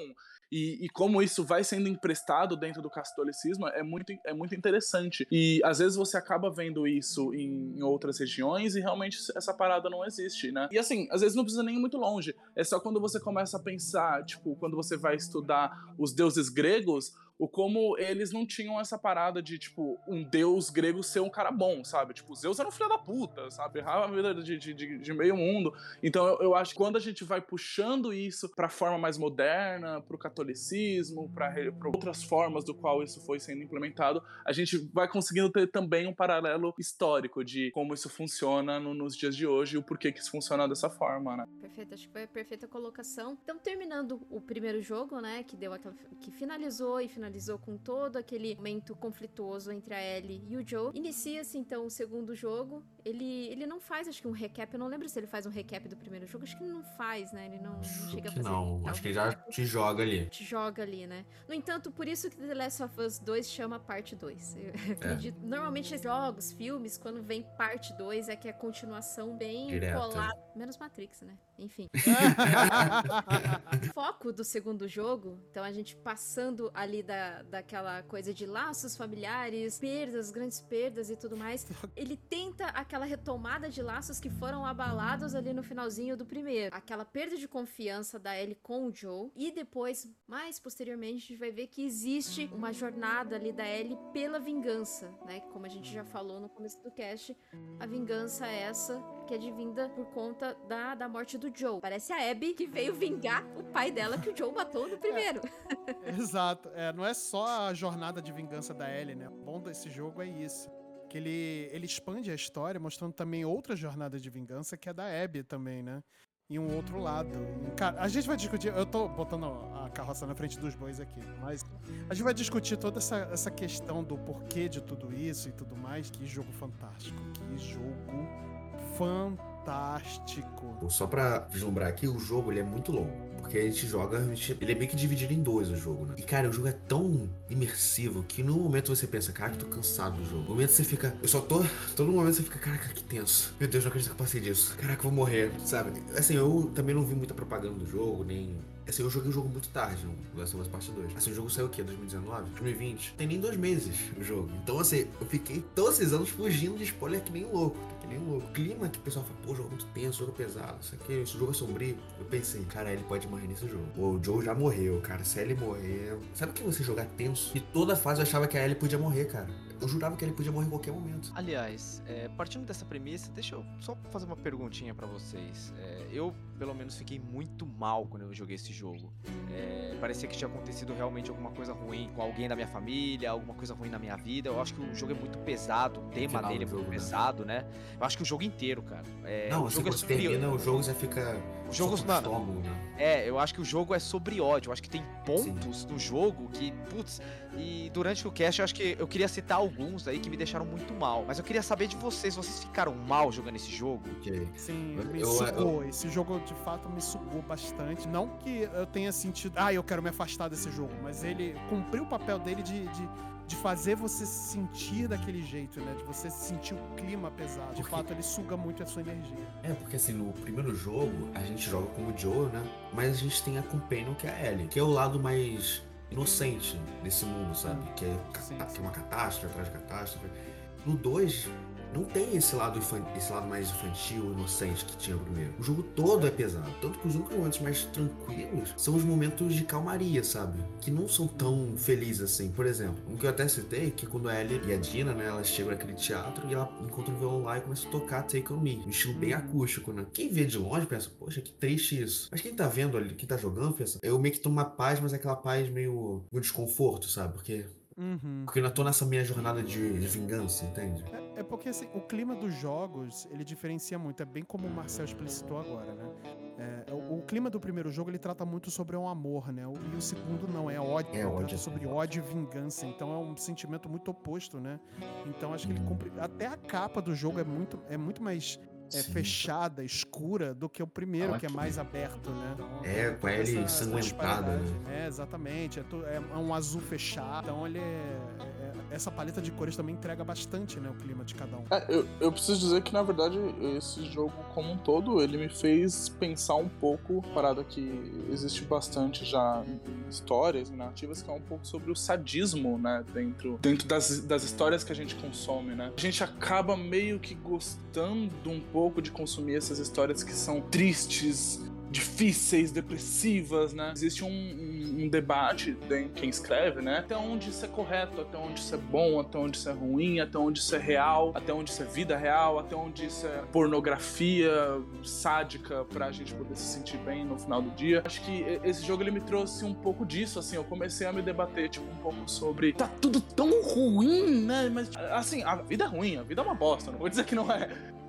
e, e, como isso vai sendo emprestado dentro do catolicismo é muito, é muito interessante. E às vezes você acaba vendo isso em, em, outras regiões e realmente essa parada não existe, né? E assim, às vezes não precisa nem ir muito longe. É só quando você começa a pensar, tipo, quando você vai estudar os deuses gregos, o como eles não tinham essa parada de, tipo, um deus grego ser um cara bom, sabe? Tipo, Zeus era um filho da puta, sabe? Errava a vida de, de, de, meio mundo. Então eu, eu, acho que quando a gente vai puxando isso pra forma mais moderna, pro catolicismo, pra, pra outras formas do qual isso foi sendo implementado, a gente vai conseguindo ter também um paralelo histórico de como isso funciona no, nos dias de hoje e o porquê que isso funciona dessa forma, né? Perfeito, acho que foi a perfeita colocação. Então, terminando o primeiro jogo, né, que deu aquela, que finalizou e finalizou finalizou com todo aquele momento conflituoso entre a Ellie e o Joe. Inicia-se então o segundo jogo. Ele, ele não faz, acho que um recap. Eu não lembro se ele faz um recap do primeiro jogo. Acho que ele não faz, né? Ele não, não chega a fazer. Não, acho que ele já te joga ali. Te joga ali, né? No entanto, por isso que The Last of Us 2 chama parte 2. Eu é. Normalmente, jogos, filmes, quando vem parte 2, é que é continuação bem colada. Menos Matrix, né? Enfim. [LAUGHS] foco do segundo jogo, então a gente passando ali da daquela coisa de laços familiares, perdas, grandes perdas e tudo mais. [LAUGHS] Ele tenta aquela retomada de laços que foram abalados ali no finalzinho do primeiro. Aquela perda de confiança da Ellie com o Joe. E depois, mais posteriormente, a gente vai ver que existe uma jornada ali da Ellie pela vingança, né? Como a gente já falou no começo do cast, a vingança é essa que é advinda por conta da, da morte do Joe. Parece a Abby que veio vingar o pai dela que o Joe matou no primeiro. É, [LAUGHS] exato. É, não é só a jornada de vingança da Ellie, né? O bom desse jogo é isso. Que ele, ele expande a história, mostrando também outra jornada de vingança, que é da Abby também, né? E um outro lado. Cara, a gente vai discutir. Eu tô botando a carroça na frente dos bois aqui, mas a gente vai discutir toda essa, essa questão do porquê de tudo isso e tudo mais. Que jogo fantástico. Que jogo fantástico. Só pra vislumbrar aqui, o jogo ele é muito longo. Porque a gente joga, a gente, ele é meio que dividido em dois o jogo, né? E cara, o jogo é tão imersivo que no momento você pensa, cara, tô cansado do jogo. No momento você fica, eu só tô, todo momento você fica, caraca, que tenso. Meu Deus, não acredito que eu passei disso. Caraca, vou morrer, sabe? Assim, eu também não vi muita propaganda do jogo, nem Assim, eu joguei o jogo muito tarde no Last of Us Part 2. Assim, o jogo saiu o quê? 2019? 2020? Tem nem dois meses o jogo. Então, assim, eu fiquei todos esses anos fugindo de spoiler que nem louco. Nem louco. O clima que o pessoal fala, pô, jogo muito tenso, jogo pesado, isso aqui, esse jogo é sombrio. Eu pensei, cara, ele pode morrer nesse jogo. O Joe já morreu, cara. Se ele morrer. Sabe que você jogar tenso? E toda fase eu achava que a Ellie podia morrer, cara. Eu jurava que ele podia morrer em qualquer momento. Aliás, é, partindo dessa premissa, deixa eu só fazer uma perguntinha para vocês. É, eu, pelo menos, fiquei muito mal quando eu joguei esse jogo. É, parecia que tinha acontecido realmente alguma coisa ruim com alguém da minha família, alguma coisa ruim na minha vida. Eu acho que o jogo é muito pesado, o tema dele é muito jogo, né? pesado, né? né? Eu acho que o jogo inteiro, cara. É, Não, o jogo é termina o jogo, você fica O jogo, mano. Né? É, eu acho que o jogo é sobre ódio. Eu acho que tem pontos Sim. no jogo que, putz, e durante o cast eu acho que eu queria citar alguns aí que me deixaram muito mal. Mas eu queria saber de vocês, vocês ficaram mal jogando esse jogo? Okay. Sim, me eu, sugou. Eu... Esse jogo de fato me sugou bastante. Não que eu tenha sentido, ah, eu quero me afastar desse jogo, mas ele cumpriu o papel dele de, de de fazer você se sentir daquele jeito, né? De você sentir o clima pesado. De fato, ele suga muito a sua energia. É, porque assim, no primeiro jogo, a gente joga como Joe, né? Mas a gente tem a Companion, que é a Ellie, que é o lado mais inocente desse mundo, sabe? Que é, sim, sim. que é uma catástrofe atrás de catástrofe. No 2, não tem esse lado, esse lado mais infantil, inocente que tinha primeiro. O jogo todo é pesado. Tanto que os únicos momentos mais tranquilos são os momentos de calmaria, sabe? Que não são tão felizes assim. Por exemplo, um que eu até citei, que quando a Ellie e a Dina, né, elas chegam naquele teatro e ela encontra um violão lá e começa a tocar Take On Me. Um estilo bem acústico, né? Quem vê de longe pensa, poxa, que triste isso. Mas quem tá vendo ali, quem tá jogando, pensa, eu meio que tomo uma paz, mas é aquela paz meio, um desconforto, sabe? Porque Uhum. Porque eu ainda tô nessa minha jornada de, de vingança, entende? É, é, porque assim, o clima dos jogos, ele diferencia muito. É bem como o Marcel explicitou agora, né? É, o, o, clima do primeiro jogo, ele trata muito sobre o amor, né? O, e o segundo não, é ódio. É ódio. Trata sobre ódio e vingança. Então é um sentimento muito oposto, né? Então acho que ele cumpre... Até a capa do jogo é muito, é muito mais é, fechada, escura, do que o primeiro, que é mais aberto, né? Então, é, com ele ensanguentada, né? É, exatamente. É, é, um azul fechado. Então ele é, Essa paleta de cores também entrega bastante, né? O clima de cada um. É, eu, eu preciso dizer que, na verdade, esse jogo como um todo, ele me fez pensar um pouco, parada que existe bastante já em histórias e narrativas, que é um pouco sobre o sadismo, né? Dentro, dentro das, das histórias que a gente consome, né? A gente acaba meio que gostando um pouco de consumir essas histórias que são tristes, difíceis, depressivas, né? Existe um, um, um debate em quem escreve, né? Até onde isso é correto, até onde isso é bom, até onde isso é ruim, até onde isso é real, até onde isso é vida real, até onde isso é pornografia sádica pra gente poder se sentir bem no final do dia. Acho que esse jogo ele me trouxe um pouco disso, assim, eu comecei a me debater tipo um pouco sobre tá tudo tão ruim, né? Mas assim, a vida é ruim, a vida é uma bosta, não vou dizer que não é.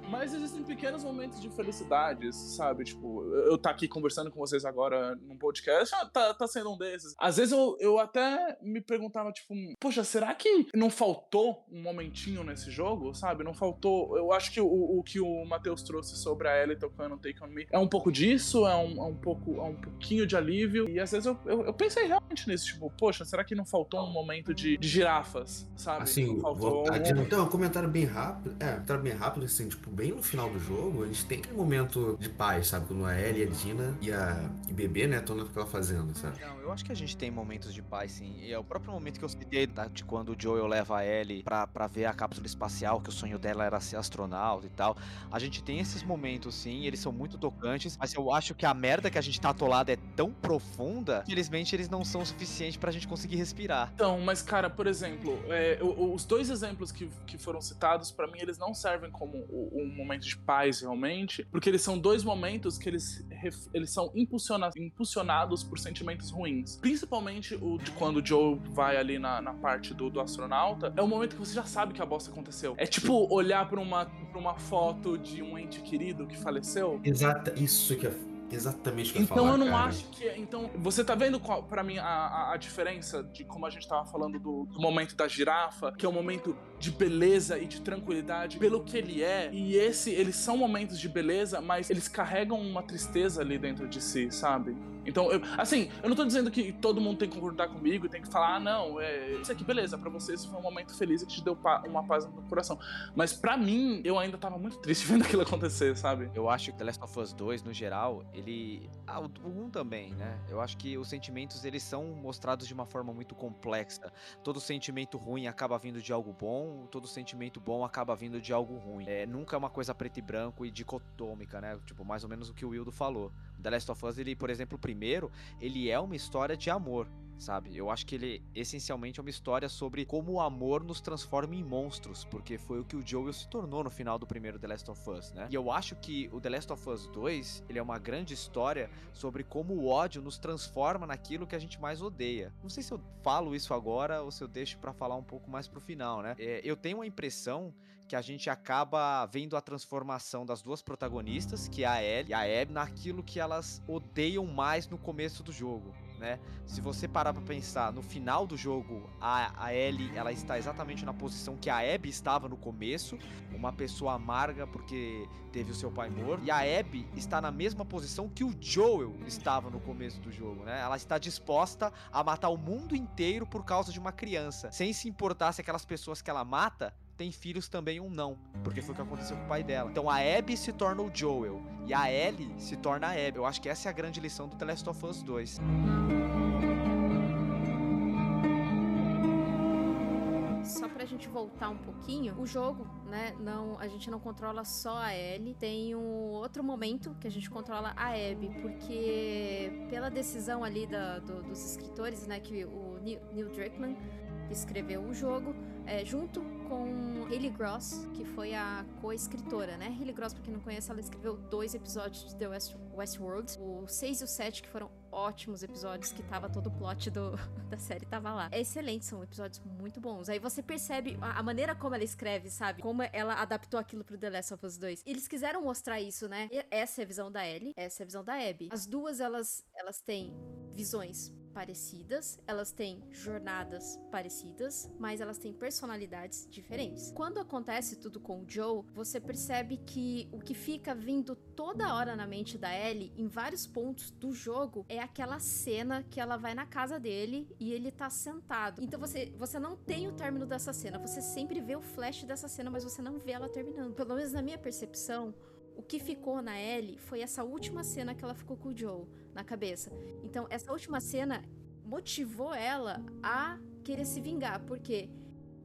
Mas existem pequenos momentos de felicidade, sabe? Tipo, eu tá aqui conversando com vocês agora num podcast, ah, tá, tá sendo um desses. Às vezes eu, eu até me perguntava, tipo, poxa, será que não faltou um momentinho nesse jogo, sabe? Não faltou. Eu acho que o, o que o Matheus trouxe sobre a Ellie tocando Take On Me é um pouco disso, é um, é um pouco, é um pouquinho de alívio. E às vezes eu, eu, eu, pensei realmente nisso, tipo, poxa, será que não faltou um momento de, de girafas, sabe? Assim, não faltou vou, um... então, um comentário bem rápido. É, um comentário bem rápido, assim, tipo, bem no final do jogo, a gente tem aquele momento de paz, sabe? Quando a Ellie, a Dina e a e Bebê, né, estão naquela fazenda, sabe? Não, eu acho que a gente tem momentos de paz, sim. E é o próprio momento que eu citei tá, de quando o Joel leva a Ellie pra, pra ver a cápsula espacial, que o sonho dela era ser astronauta e tal. A gente tem esses momentos, sim, eles são muito tocantes, mas eu acho que a merda que a gente tá atolado é tão profunda, infelizmente eles não são suficientes pra gente conseguir respirar. Então, mas cara, por exemplo, é, os dois exemplos que, que foram citados, para mim, eles não servem como um momento de paz realmente, porque eles são dois momentos que eles, eles são impulsiona, impulsionados por sentimentos ruins. Principalmente o de quando o Joe vai ali na, na parte do, do astronauta, é o momento que você já sabe que a bosta aconteceu. É tipo olhar pra uma, pra uma foto de um ente querido que faleceu. Exato, isso que é Exatamente o que eu Então falar, eu não cara. acho que. Então, você tá vendo qual, pra mim, a, a, a diferença de como a gente tava falando do, do, momento da girafa, que é um momento de beleza e de tranquilidade, pelo que ele é. E esse, eles são momentos de beleza, mas eles carregam uma tristeza ali dentro de si, sabe? Então, eu, assim, eu não tô dizendo que todo mundo tem que concordar comigo e tem que falar, ah, não, é, isso aqui, beleza, para você esse foi um momento feliz que te deu uma paz no coração. Mas para mim, eu ainda tava muito [LAUGHS] triste vendo aquilo acontecer, sabe? Eu acho que The Last of Us 2, no geral, ele. Ah, o 1 também, né? Eu acho que os sentimentos, eles são mostrados de uma forma muito complexa. Todo sentimento ruim acaba vindo de algo bom, todo sentimento bom acaba vindo de algo ruim. É, nunca é uma coisa preto e branco e dicotômica, né? Tipo, mais ou menos o que o Wildo falou. The Last of Us, ele, por exemplo, o primeiro, ele é uma história de amor. sabe? Eu acho que ele essencialmente é uma história sobre como o amor nos transforma em monstros, porque foi o que o Joel se tornou no final do primeiro The Last of Us, né? E eu acho que o The Last of Us 2, ele é uma grande história sobre como o ódio nos transforma naquilo que a gente mais odeia. Não sei se eu falo isso agora ou se eu deixo para falar um pouco mais pro final, né? É, eu tenho a impressão que a gente acaba vendo a transformação das duas protagonistas, que é a Ellie e a Abby, naquilo que elas odeiam mais no começo do jogo né? Se você parar para pensar, no final do jogo, a, a Ellie, ela está exatamente na posição que a Abby estava no começo, uma pessoa amarga porque teve o seu pai morto, e a Abby está na mesma posição que o Joel estava no começo do jogo, né? Ela está disposta a matar o mundo inteiro por causa de uma criança, sem se importar se aquelas pessoas que ela mata tem filhos também ou não, porque foi o que aconteceu com o pai dela. Então a Abby se torna o Joel e a Ellie se torna a Abby. Eu acho que essa é a grande lição do The Last of Us 2. Só pra gente voltar um pouquinho, o jogo, né, não, a gente não controla só a Ellie, tem um outro momento que a gente controla a Abby, porque pela decisão ali da, do, dos escritores, né, que o Neil Druckmann escreveu o jogo, é, junto com Hayley Gross, que foi a co-escritora, né? Hayley Gross, pra quem não conhece, ela escreveu dois episódios de The West, Westworld, o 6 e o 7, que foram ótimos episódios, que tava todo o plot do, [LAUGHS] da série tava lá. É excelente, são episódios muito bons. Aí você percebe a, a, maneira como ela escreve, sabe? Como ela adaptou aquilo pro The Last of Us 2. Eles quiseram mostrar isso, né? E essa é a visão da Ellie, essa é a visão da Abby. As duas, elas, elas têm visões parecidas, elas têm jornadas parecidas, mas elas têm personalidades diferentes. Quando acontece tudo com o Joe, você percebe que o que fica vindo toda hora na mente da Ellie, em vários pontos do jogo, é aquela cena que ela vai na casa dele e ele tá sentado. Então você, você não tem o término dessa cena, você sempre vê o flash dessa cena, mas você não vê ela terminando. Pelo menos na minha percepção, o que ficou na Ellie foi essa última cena que ela ficou com o Joe na cabeça. Então, essa última cena motivou ela a querer se vingar, porque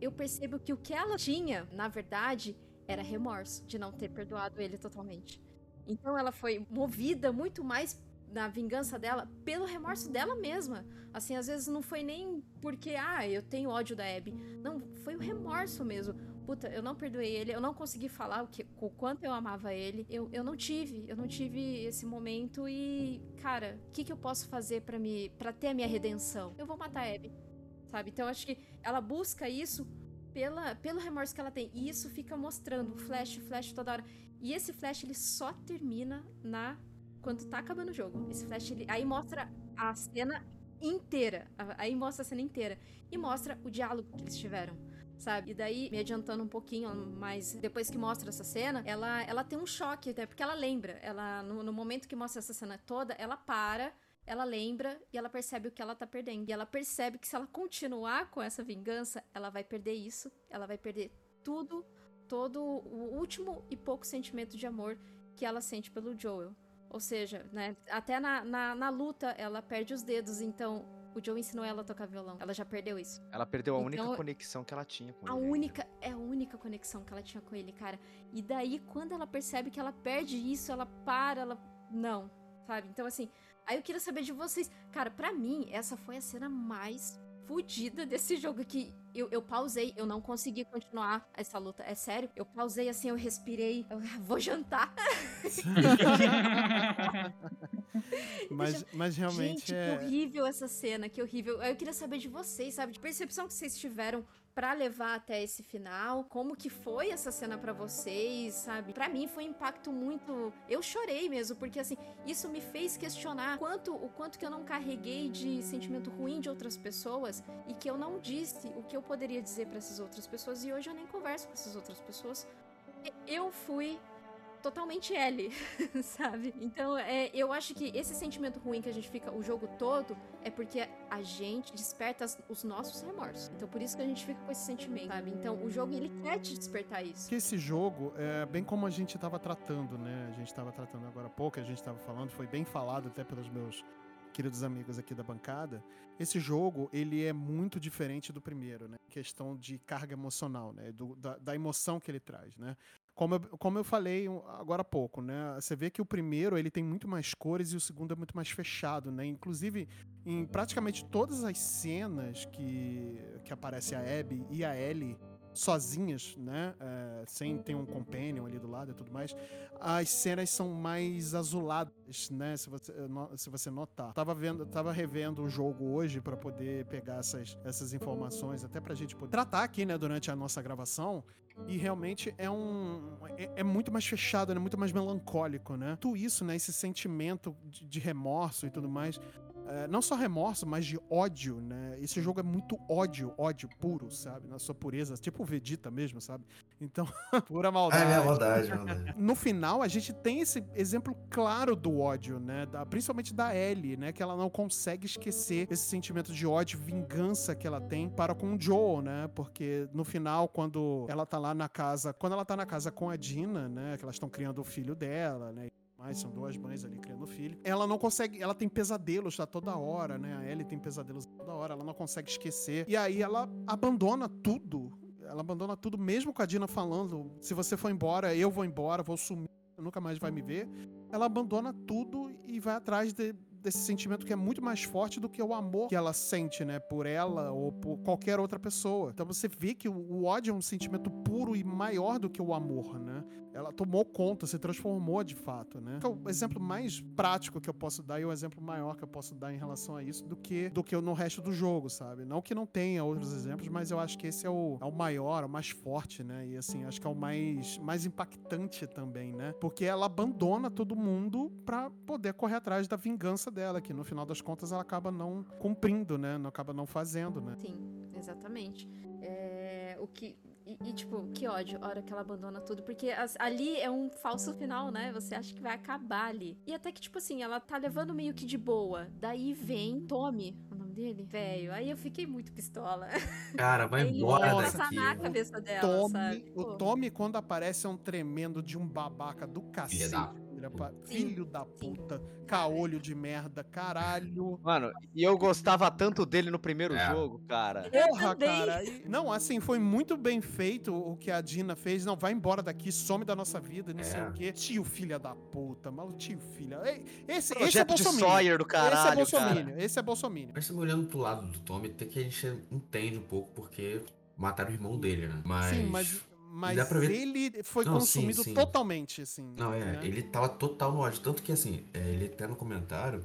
eu percebo que o que ela tinha, na verdade, era remorso de não ter perdoado ele totalmente. Então ela foi movida muito mais na vingança dela pelo remorso dela mesma. Assim, às vezes não foi nem porque, ah, eu tenho ódio da Abby. Não, foi o remorso mesmo puta, eu não perdoei ele, eu não consegui falar o, que, o quanto eu amava ele. Eu, eu não tive, eu não tive esse momento e, cara, o que, que eu posso fazer para me para ter a minha redenção? Eu vou matar a Abby, sabe? Então acho que ela busca isso pela, pelo remorso que ela tem. E isso fica mostrando flash, flash toda hora. E esse flash ele só termina na quando tá acabando o jogo. Esse flash ele, aí mostra a cena inteira. Aí mostra a cena inteira e mostra o diálogo que eles tiveram sabe? E daí, me adiantando um pouquinho, mas depois que mostra essa cena, ela, ela tem um choque, né? Porque ela lembra. Ela, no, no momento que mostra essa cena toda, ela para ela lembra e ela percebe o que ela tá perdendo. E ela percebe que se ela continuar com essa vingança, ela vai perder isso, ela vai perder tudo, todo o último e pouco sentimento de amor que ela sente pelo Joel. Ou seja, né, até na, na, na luta ela perde os dedos, então o Joe ensinou ela a tocar violão. Ela já perdeu isso. Ela perdeu a então, única conexão que ela tinha com a ele. A única, é a única conexão que ela tinha com ele, cara. E daí, quando ela percebe que ela perde isso, ela para, ela. Não, sabe? Então, assim, aí eu queria saber de vocês. Cara, para mim, essa foi a cena mais fodida desse [LAUGHS] jogo aqui. Eu, eu pausei, eu não consegui continuar essa luta. É sério? Eu pausei assim, eu respirei. Eu [LAUGHS] vou jantar. [LAUGHS] mas, mas realmente Gente, é... que horrível essa cena, que horrível. Eu queria saber de vocês, sabe? De percepção que vocês tiveram para levar até esse final, como que foi essa cena para vocês, sabe? Para mim foi um impacto muito, eu chorei mesmo, porque assim, isso me fez questionar quanto o quanto que eu não carreguei de sentimento ruim de outras pessoas e que eu não disse o que eu poderia dizer para essas outras pessoas e hoje eu nem converso com essas outras pessoas. Eu fui totalmente L, [LAUGHS] sabe? Então, é, eu acho que esse sentimento ruim que a gente fica o jogo todo é porque a gente desperta os nossos remorsos. Então, por isso que a gente fica com esse sentimento, sabe? Então, o jogo, ele quer te despertar isso. Que esse jogo, é bem como a gente estava tratando, né? A gente estava tratando agora há pouco, a gente estava falando, foi bem falado até pelos meus queridos amigos aqui da bancada, esse jogo ele é muito diferente do primeiro, né? Questão de carga emocional, né? Do, da, da, emoção que ele traz, né? Como eu, como eu falei agora há pouco, né? Você vê que o primeiro ele tem muito mais cores e o segundo é muito mais fechado, né? Inclusive, em praticamente todas as cenas que, que aparece a Abby e a Ellie sozinhas, né? É, sem ter um companion ali do lado e tudo mais, as cenas são mais azuladas, né? Se você, se você notar. Tava vendo, tava revendo o jogo hoje para poder pegar essas, essas informações, até pra gente poder tratar aqui, né, durante a nossa gravação. E realmente é um. É, é, muito mais fechado, né? Muito mais melancólico, né? Tudo isso, né? Esse sentimento de, de remorso e tudo mais. É, não só remorso, mas de ódio, né? Esse jogo é muito ódio, ódio puro, sabe? Na sua pureza, tipo o Vegeta mesmo, sabe? Então, [LAUGHS] pura maldade. É, é maldade, maldade. No final, a gente tem esse exemplo claro do ódio, né? Da, principalmente da Ellie, né? Que ela não consegue esquecer esse sentimento de ódio, vingança que ela tem para com o Joel, né? Porque no final, quando ela tá lá na casa, quando ela tá na casa com a Dina, né? Que elas estão criando o filho dela, né? São duas mães ali criando filho. Ela não consegue, ela tem pesadelos tá, toda hora, né? A Ellie tem pesadelos toda hora, ela não consegue esquecer. E aí ela abandona tudo. Ela abandona tudo, mesmo com a Dina falando: se você for embora, eu vou embora, vou sumir, nunca mais vai me ver. Ela abandona tudo e vai atrás de, desse sentimento que é muito mais forte do que o amor que ela sente, né, por ela ou por qualquer outra pessoa. Então você vê que o ódio é um sentimento puro e maior do que o amor, né? ela tomou conta, se transformou de fato, né? É o exemplo mais prático que eu posso dar e o exemplo maior que eu posso dar em relação a isso do que do que no resto do jogo, sabe? Não que não tenha outros exemplos, mas eu acho que esse é o, é o maior, o mais forte, né? E assim, acho que é o mais, mais impactante também, né? Porque ela abandona todo mundo para poder correr atrás da vingança dela, que no final das contas ela acaba não cumprindo, né? Não acaba não fazendo, né? Sim, exatamente. É, o que e, e, tipo, que ódio, a hora que ela abandona tudo. Porque as, ali é um falso final, né? Você acha que vai acabar ali. E até que, tipo assim, ela tá levando meio que de boa. Daí vem Tommy, o nome dele? Velho. Aí eu fiquei muito pistola. Cara, vai embora daqui. na cabeça dela, Tommy, sabe? O Tommy, quando aparece, é um tremendo de um babaca do cacete. Filho da puta, caolho de merda, caralho. Mano, e eu gostava tanto dele no primeiro é. jogo, cara. Porra, cara. E, não, assim, foi muito bem feito o que a Dina fez. Não, vai embora daqui, some da nossa vida, não é. sei o quê. Tio filha da puta, mal tio filha. Esse, esse é Bolsonaro. Sawyer do caralho, esse é Bolsonaro. Esse é Bolsonaro. Mas estamos olhando pro lado do Tommy, até que a gente entende um pouco porque mataram o irmão dele, né? Mas... Sim, mas mas ele foi não, consumido sim, sim. totalmente, assim. Não, é, né? ele tava total no ódio. Tanto que, assim, é, ele até no comentário,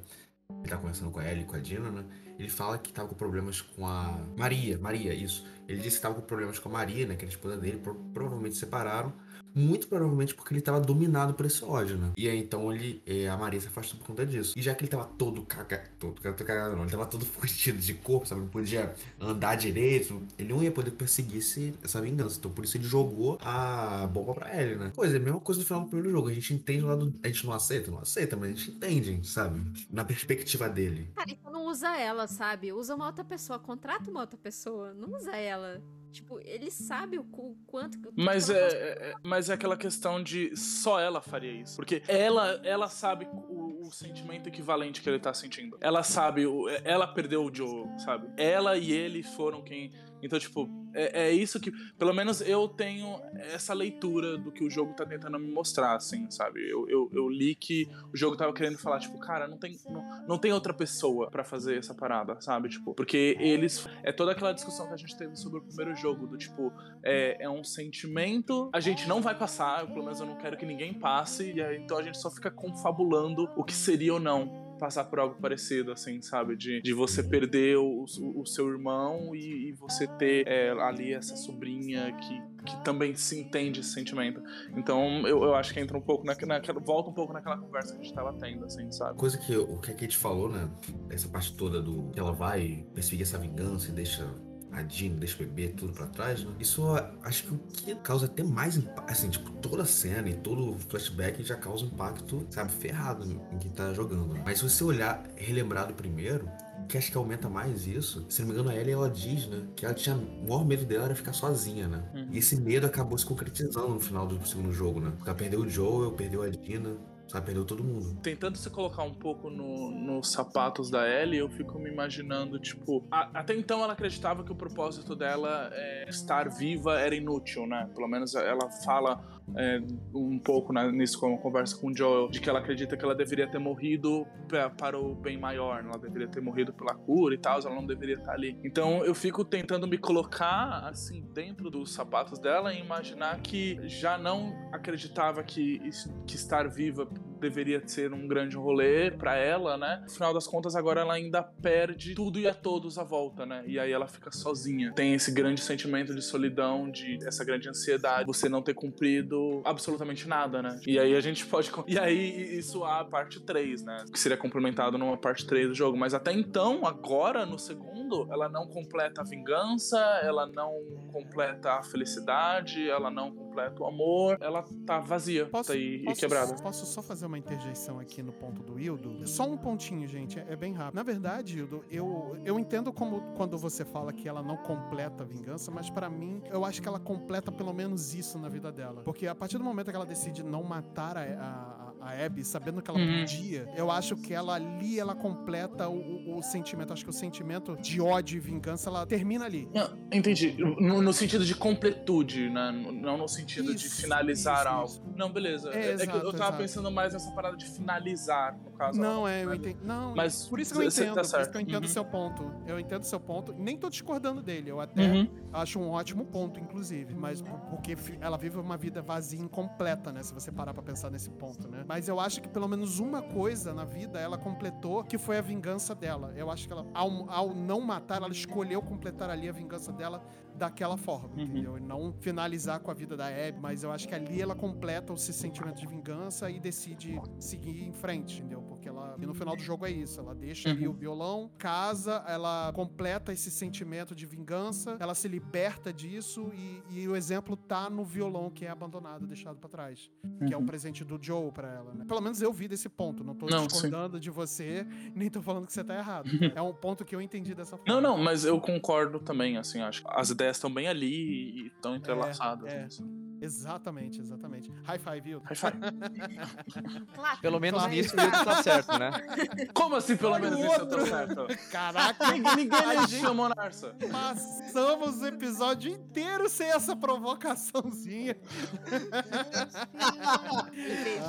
ele tá conversando com a Ellie, com a Dina, né? Ele fala que tava com problemas com a Maria, Maria, isso. Ele disse que tava com problemas com a Maria, né? Que era a esposa dele, provavelmente separaram. Muito provavelmente porque ele estava dominado por esse ódio, né? E aí então ele, é, a Maria se afastou por conta disso. E já que ele estava todo cagado, todo cagado não, ele tava todo [LAUGHS] fugido de corpo, sabe? Não podia andar direito, ele não ia poder perseguir esse, essa vingança. Então por isso ele jogou a bomba pra ele, né? Pois é, a mesma coisa no final do primeiro jogo. A gente entende lá do. A gente não aceita, não aceita, mas a gente entende, sabe? Na perspectiva dele. Cara, então não usa ela, sabe? Usa uma outra pessoa, contrata uma outra pessoa, não usa ela. Tipo, ele sabe o, o quanto que. Mas é, é, mas é aquela questão de só ela faria isso. Porque ela, ela sabe o, o sentimento equivalente que ele tá sentindo. Ela sabe, ela perdeu o Joe, sabe? Ela e ele foram quem então, tipo, é, é, isso que. Pelo menos eu tenho essa leitura do que o jogo tá tentando me mostrar, assim, sabe? Eu, eu, eu li que o jogo tava querendo falar, tipo, cara, não tem, não, não tem outra pessoa para fazer essa parada, sabe? Tipo, porque eles. É toda aquela discussão que a gente teve sobre o primeiro jogo, do tipo, é, é um sentimento, a gente não vai passar, pelo menos eu não quero que ninguém passe, e aí, então a gente só fica confabulando o que seria ou não passar por algo parecido, assim, sabe? De, de você perder o, o, seu irmão e, e você ter é, ali essa sobrinha que, que também se entende esse sentimento. Então eu, eu acho que entra um pouco naquela. Volta um pouco naquela conversa que a gente tava tendo, assim, sabe? Coisa que o que a Kate falou, né? Essa parte toda do que ela vai perseguir essa vingança e deixa a Jean deixa o bebê tudo para trás, né? Isso acho que o que causa até mais impacto, assim, tipo, toda a cena e todo o flashback já causa impacto, sabe, ferrado em quem tá jogando. Né? Mas se você olhar, relembrar do primeiro, que acho que aumenta mais isso. Se não me engano, a Ellie ela diz, né? Que ela tinha. O maior medo dela era ficar sozinha, né? Uhum. E esse medo acabou se concretizando no final do segundo jogo, né? Porque ela perdeu o Joel, perdeu a Dina. Sabe, perdeu todo mundo. Tentando se colocar um pouco no, nos sapatos da Ellie, eu fico me imaginando, tipo, a, até então ela acreditava que o propósito dela é estar viva era inútil, né? Pelo menos ela fala é, um pouco né, nisso com a conversa com o Joel, de que ela acredita que ela deveria ter morrido pra, para o bem maior, ela deveria ter morrido pela cura e tal, ela não deveria estar ali. Então eu fico tentando me colocar assim dentro dos sapatos dela e imaginar que já não acreditava que, que estar viva deveria ser um grande rolê para ela, né? No final das contas, agora ela ainda perde tudo e a todos à volta, né? E aí ela fica sozinha. Tem esse grande sentimento de solidão, de essa grande ansiedade, você não ter cumprido absolutamente nada, né? E aí a gente pode. [LAUGHS] E aí isso a parte 3, né? Que seria complementado numa parte 3 do jogo. Mas até então, agora, no segundo, ela não completa a vingança, ela não completa a felicidade, ela não completa o amor, ela tá vazia, posso, tá aí posso, quebrada. Posso só fazer uma interjeição aqui no ponto do Hildo? Só um pontinho, gente, é bem rápido. Na verdade, Hildo, eu, eu entendo como quando você fala que ela não completa a vingança, mas para mim, eu acho que ela completa pelo menos isso na vida dela. Porque a partir do momento que ela decide não matar a, a a Abby, sabendo que ela uhum. podia, eu acho que ela ali, ela completa o, o, o, sentimento. Acho que o sentimento de ódio e vingança, ela termina ali. Não, entendi. No, no, sentido de completude, né? Não no sentido isso, de finalizar isso, algo. Isso. Não, beleza. É, é, exato, é, que eu tava exato. pensando mais nessa parada de finalizar, no caso. Não, é, eu entendo. Não, mas por isso que eu entendo. Tá por isso que eu entendo o uhum. seu ponto. Eu entendo o seu ponto. Nem tô discordando dele. Eu até uhum. acho um ótimo ponto, inclusive. Mas porque ela vive uma vida vazia incompleta, né? Se você parar pra pensar nesse ponto, né? Mas eu acho que pelo menos uma coisa na vida ela completou, que foi a vingança dela. Eu acho que ela, ao, ao não matar, ela escolheu completar ali a vingança dela daquela forma, uhum. entendeu? E não finalizar com a vida da Abby, mas eu acho que ali ela completa esse sentimento de vingança e decide seguir em frente, entendeu? Porque ela, e no final do jogo é isso, ela deixa uhum. ali o violão, casa, ela completa esse sentimento de vingança, ela se liberta disso e, e o exemplo tá no violão que é abandonado, deixado para trás, uhum. que é um uhum. presente do Joe para ela, né? Pelo menos eu vi desse ponto, não tô não, discordando sim. de você, [LAUGHS] nem tô falando que você tá errado. é um ponto que eu entendi dessa forma. Não, não, mas eu concordo também, assim, acho. As ideias estão bem ali e estão entrelaçadas. É, é. Assim. Exatamente, exatamente. High five, viu? High five. [LAUGHS] pelo menos claro. nisso tá certo, né? [LAUGHS] Como assim, pelo Olha menos nisso eu tô certo? [LAUGHS] Caraca, ninguém lhe chamou Narsa. Passamos o episódio inteiro sem essa provocaçãozinha.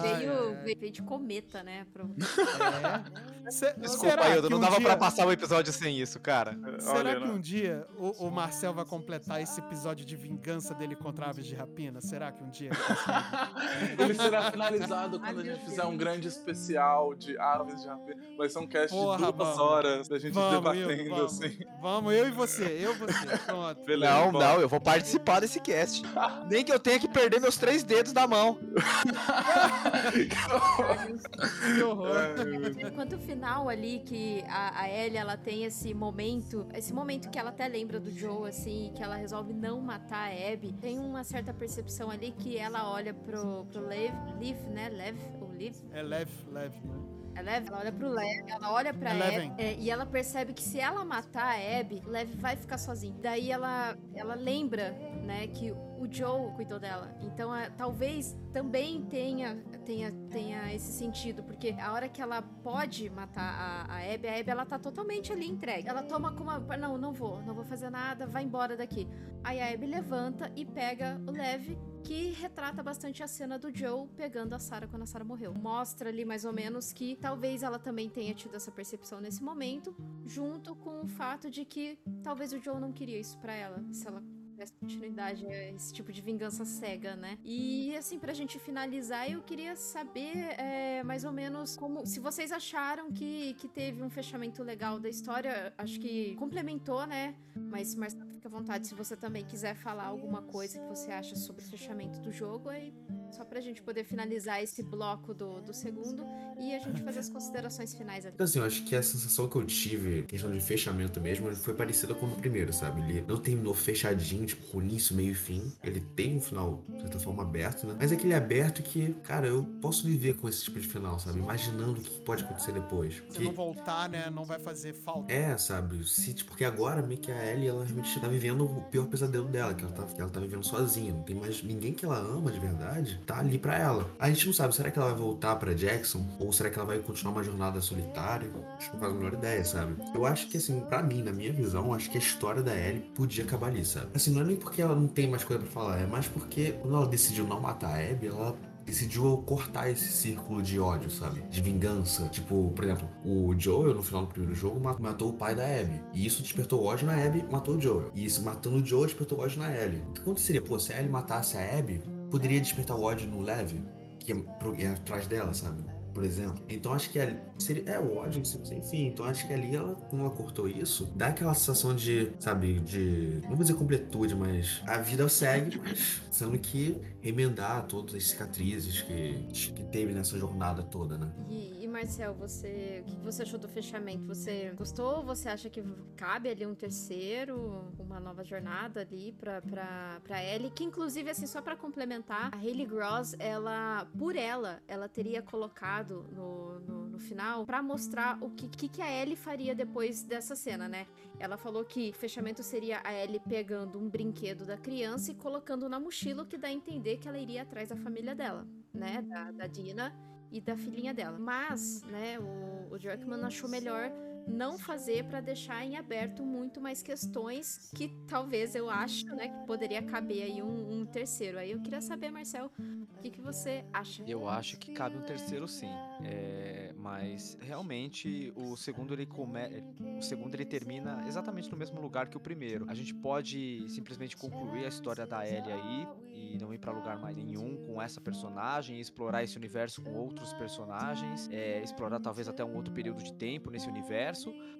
veio, veio, veio de cometa, né? Pro... É. Se, Desculpa, Hildo, não um dava dia... pra passar o episódio sem isso, cara. Será Olha, que não. um dia o, o Marcel vai completar esse episódio de vingança dele contra aves de rapina? Será que um dia ele [LAUGHS] será finalizado quando a gente fizer um grande especial de aves de rapina? Vai ser um cast Porra, de duas vamos. horas da gente vamos, debatendo eu, vamos. assim. Vamos, eu e você, eu e você. Pronto. Beleza, não, bom. não, eu vou participar desse cast. [LAUGHS] Nem que eu tenha que perder meus três dedos da mão. [LAUGHS] que horror. Enquanto o final ali, que a, a Ellie, ela tem esse momento, esse momento que ela até lembra do Joe, assim, que ela resolve não matar a Abby, tem uma certa percepção ali que ela olha pro, pro Lev, né? Lev, ou Liv? É Lev, Lev, né? É Lev, ela olha pro Lev, ela olha pra Abby é, e ela percebe que se ela matar a Abby, Lev vai ficar sozinho. Daí ela, ela lembra, né, que o Joe cuidou dela. Então, é, talvez também tenha, tenha, tenha esse sentido, porque a hora que ela pode matar a, a Abby, a Abby ela tá totalmente ali entregue. Ela toma como uma, não, não vou, não vou fazer nada, vai embora daqui. Aí a Abby levanta e pega o Lev, que retrata bastante a cena do Joe pegando a Sarah quando a Sarah morreu. Mostra ali mais ou menos que talvez ela também tenha tido essa percepção nesse momento, junto com o fato de que talvez o Joe não queria isso para ela, se ela essa continuidade, é esse tipo de vingança cega, né? E assim, pra gente finalizar, eu queria saber é, mais ou menos como. Se vocês acharam que, que teve um fechamento legal da história, acho que complementou, né? Mas, mas fica à vontade se você também quiser falar alguma coisa que você acha sobre o fechamento do jogo, aí só pra gente poder finalizar esse bloco do, do segundo e a gente fazer as considerações finais ali. Então, assim, eu acho que a sensação que eu tive, questão de fechamento mesmo, foi parecida com o primeiro, sabe? Ele não terminou fechadinho, tipo, início, meio e fim. Ele tem um final, de certa forma, aberto, né? Mas é aquele aberto que, cara, eu posso viver com esse tipo de final, sabe? Imaginando o que pode acontecer depois. Se Que- não voltar, né, não vai fazer falta. é, sabe? Se, tipo, porque agora meio que a Ellie, ela realmente tá vivendo o pior pesadelo dela, que ela tá, que ela tá vivendo sozinha. Não tem mais ninguém que ela ama de verdade, tá ali pra ela. A gente não sabe, será que ela vai voltar pra Jackson? Ou será que ela vai continuar uma jornada solitária? A gente não faz a menor ideia, sabe? Eu acho que, assim, pra mim, na minha visão, acho que a história da Ellie podia acabar ali, sabe? Assim, não é nem porque ela não tem mais coisa pra falar, é mais porque quando ela decidiu não matar a Abby, ela decidiu cortar esse círculo de ódio, sabe? De vingança. Tipo, por exemplo, o Joel, no final do primeiro jogo, ma- matou o pai da Abby. E isso despertou ódio na Abby, matou o Joel. E isso matando o Joel despertou ódio na Ellie. O que aconteceria? Pô, se a Ellie matasse a Abby, poderia despertar o ódio no Lev, que é, pro- é atrás dela, sabe? Por exemplo. Então acho que ali seria. É o ódio, enfim. Então acho que ali ela, quando ela cortou isso, dá aquela sensação de, sabe, de. Não vou dizer completude, mas a vida segue, mas sendo que remendar todas as cicatrizes que, que teve nessa jornada toda, né? Marcel, você, o que você achou do fechamento? Você gostou? Você acha que cabe ali um terceiro, uma nova jornada ali pra, pra, pra Ellie? Que inclusive, assim, só pra complementar, a Hayley Gross, ela, por ela, ela teria colocado no, no, no final pra mostrar o que, que, que a Ellie faria depois dessa cena, né? Ela falou que o fechamento seria a Ellie pegando um brinquedo da criança e colocando na mochila, o que dá a entender que ela iria atrás da família dela, né? Da, da Dina e da filhinha dela. Mas, né, o, o Druckmann achou melhor não fazer pra deixar em aberto muito mais questões que talvez eu acho, né, que poderia caber aí um, um terceiro. Aí eu queria saber, Marcel, o que, que você acha? Eu acho que cabe um terceiro sim. É, mas realmente o segundo ele come... o segundo ele termina exatamente no mesmo lugar que o primeiro. A gente pode simplesmente concluir a história da Ellie aí e não ir pra lugar mais nenhum com essa personagem, explorar esse universo com outros personagens, é, explorar talvez até um outro período de tempo nesse universo,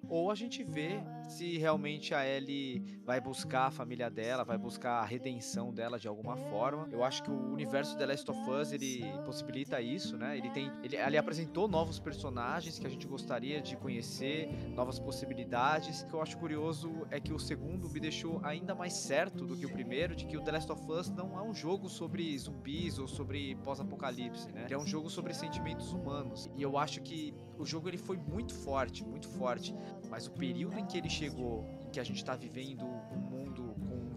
ou a gente vê se realmente a Ellie vai buscar a família dela, vai buscar a redenção dela de alguma forma. Eu acho que o universo The Last of Us ele possibilita isso, né? Ele tem, ele, ele apresentou novos personagens que a gente gostaria de conhecer, novas possibilidades. O que eu acho curioso é que o segundo me deixou ainda mais certo do que o primeiro de que o The Last of Us não é um jogo sobre zumbis ou sobre pós-apocalipse, né? Ele é um jogo sobre sentimentos humanos. E eu acho que o jogo ele foi muito forte, muito forte, mas o período em que ele chegou, em que a gente tá vivendo um mundo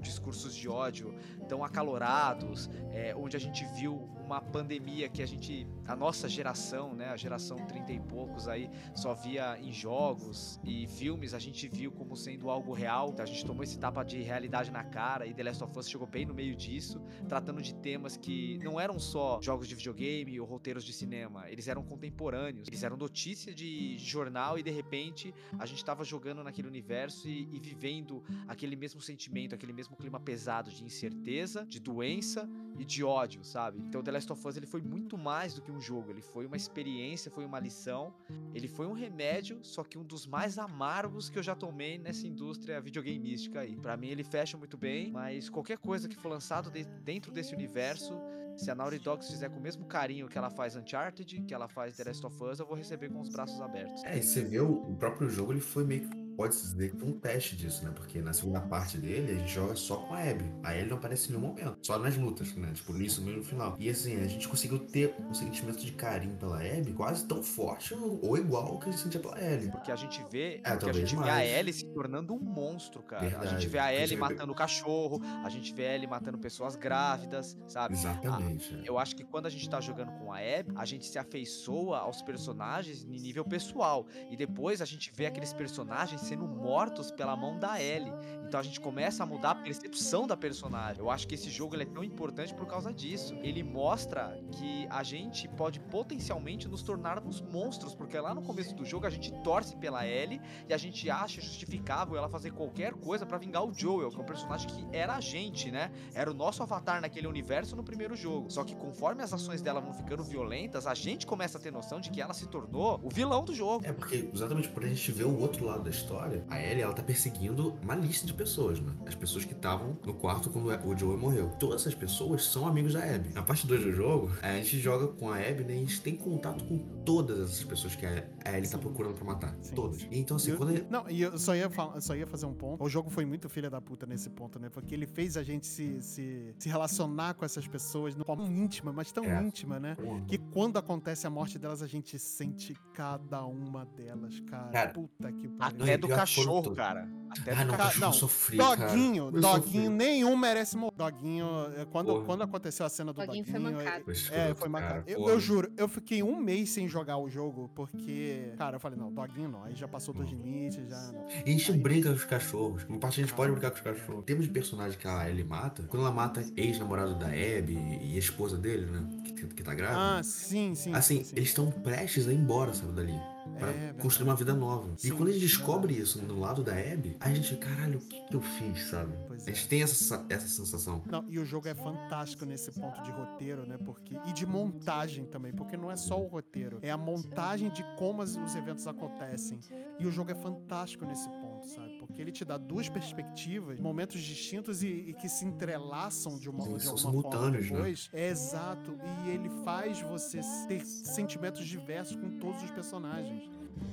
discursos de ódio tão acalorados, é, onde a gente viu uma pandemia que a gente, a nossa geração, né, a geração 30 e poucos aí, só via em jogos e filmes, a gente viu como sendo algo real, a gente tomou esse tapa de realidade na cara e The Last of Us chegou bem no meio disso, tratando de temas que não eram só jogos de videogame ou roteiros de cinema, eles eram contemporâneos, eles eram notícia de jornal e de repente a gente tava jogando naquele universo e, e vivendo aquele mesmo sentimento, aquele mesmo clima pesado de incerteza, de doença e de ódio, sabe? Então The Last of Us ele foi muito mais do que um jogo, ele foi uma experiência, foi uma lição, ele foi um remédio, só que um dos mais amargos que eu já tomei nessa indústria videogameística aí. Pra mim ele fecha muito bem, mas qualquer coisa que for lançado de- dentro desse universo, se a Naughty Dog fizer com o mesmo carinho que ela faz Uncharted, que ela faz The Last of Us, eu vou receber com os braços abertos. É, e você vê o, próprio jogo, ele foi meio. Pode-se dizer que foi um teste disso, né? Porque na segunda parte dele, a gente joga só com a Abby. A Ellie não aparece em nenhum momento. Só nas lutas, né? Tipo, nisso mesmo no final. E assim, a gente conseguiu ter um sentimento de carinho pela Abby quase tão forte ou, igual que a gente sentia pela Ellie. Porque a gente vê, É, porque a gente vê a. Ellie se tornando um monstro, cara. A Verdade. gente vê a A Ellie vê- matando cachorro, a gente vê a Ellie matando pessoas grávidas, sabe? Exatamente. é. Eu acho que quando a gente tá jogando com a Abby, a gente se afeiçoa aos personagens em nível pessoal. E depois a gente vê aqueles personagens sendo mortos pela mão da Ellie. Então a gente começa a mudar a percepção da personagem. Eu acho que esse jogo é tão importante por causa disso. Ele mostra que a gente pode potencialmente nos tornarmos monstros, porque lá no começo do jogo a gente torce pela Ellie e a gente acha justificável ela fazer qualquer coisa pra vingar o Joel, que é um personagem que era a gente, né? Era o nosso avatar naquele universo no primeiro jogo. Só que conforme as ações dela vão ficando violentas, a gente começa a ter noção de que ela se tornou o vilão do jogo. É porque exatamente por a gente ver o outro lado da história. a Ellie, ela tá perseguindo uma lista de né? As pessoas que estavam no quarto quando o Joel morreu. Todas essas pessoas são amigos da Abby. Na parte 2 do jogo, a gente joga com a Abby, né? E a gente tem contato com todas essas pessoas que a Ellie tá procurando pra matar. Sim, todas. sim. Então, assim, Eu- quando ele... Não, e eu só ia, fal- só ia fazer um ponto. O jogo foi muito filha da puta nesse ponto, né? Porque ele fez a gente se, se, se relacionar com essas pessoas de forma íntima, mas tão É. íntima, né? Que quando acontece a morte delas, a gente sente cada uma delas, cara. Cara, Puta que pariu. Até do cachorro, cara. Até Ah, do não, Ca- não, sofri, cara. Doguinho, Eu doguinho, sofri. nenhum merece morrer. Doguinho, é, quando, Porra. quando aconteceu a cena do Doguinho doguinho. foi é- mancado. Foi É, escroto, foi cara, marcado. Eu, eu juro, eu fiquei um mês sem jogar o jogo, porque, cara, eu falei, não, doguinho não, aí já passou dos limites, já não. E a gente Aí- brinca com os cachorros. Uma parte a gente pode brincar com os cachorros. Em termos de personagem que a Ellie mata, quando ela mata ex-namorado da Abby e a esposa dele, né? Que, que, que tá grávida. Ah, sim, sim. assim, sim, sim. eles estão prestes a ir embora, sabe, dali. Pra É, verdade. construir uma vida nova. E quando a gente descobre isso no lado da Abby, a gente, caralho, o que, que eu fiz, sabe? Pois A é. tem essa, essa sensação. Não, e o jogo é fantástico nesse ponto de roteiro, né? Porque e de montagem também, porque não é só o roteiro, é a montagem de como as- os eventos acontecem. E o jogo é fantástico nesse ponto, sabe? Porque ele te dá duas perspectivas, momentos distintos e, e que se entrelaçam de uma, Sim, de são alguma forma simultâneos, né? depois. É exato. E ele faz você ter sentimentos diversos com todos os personagens.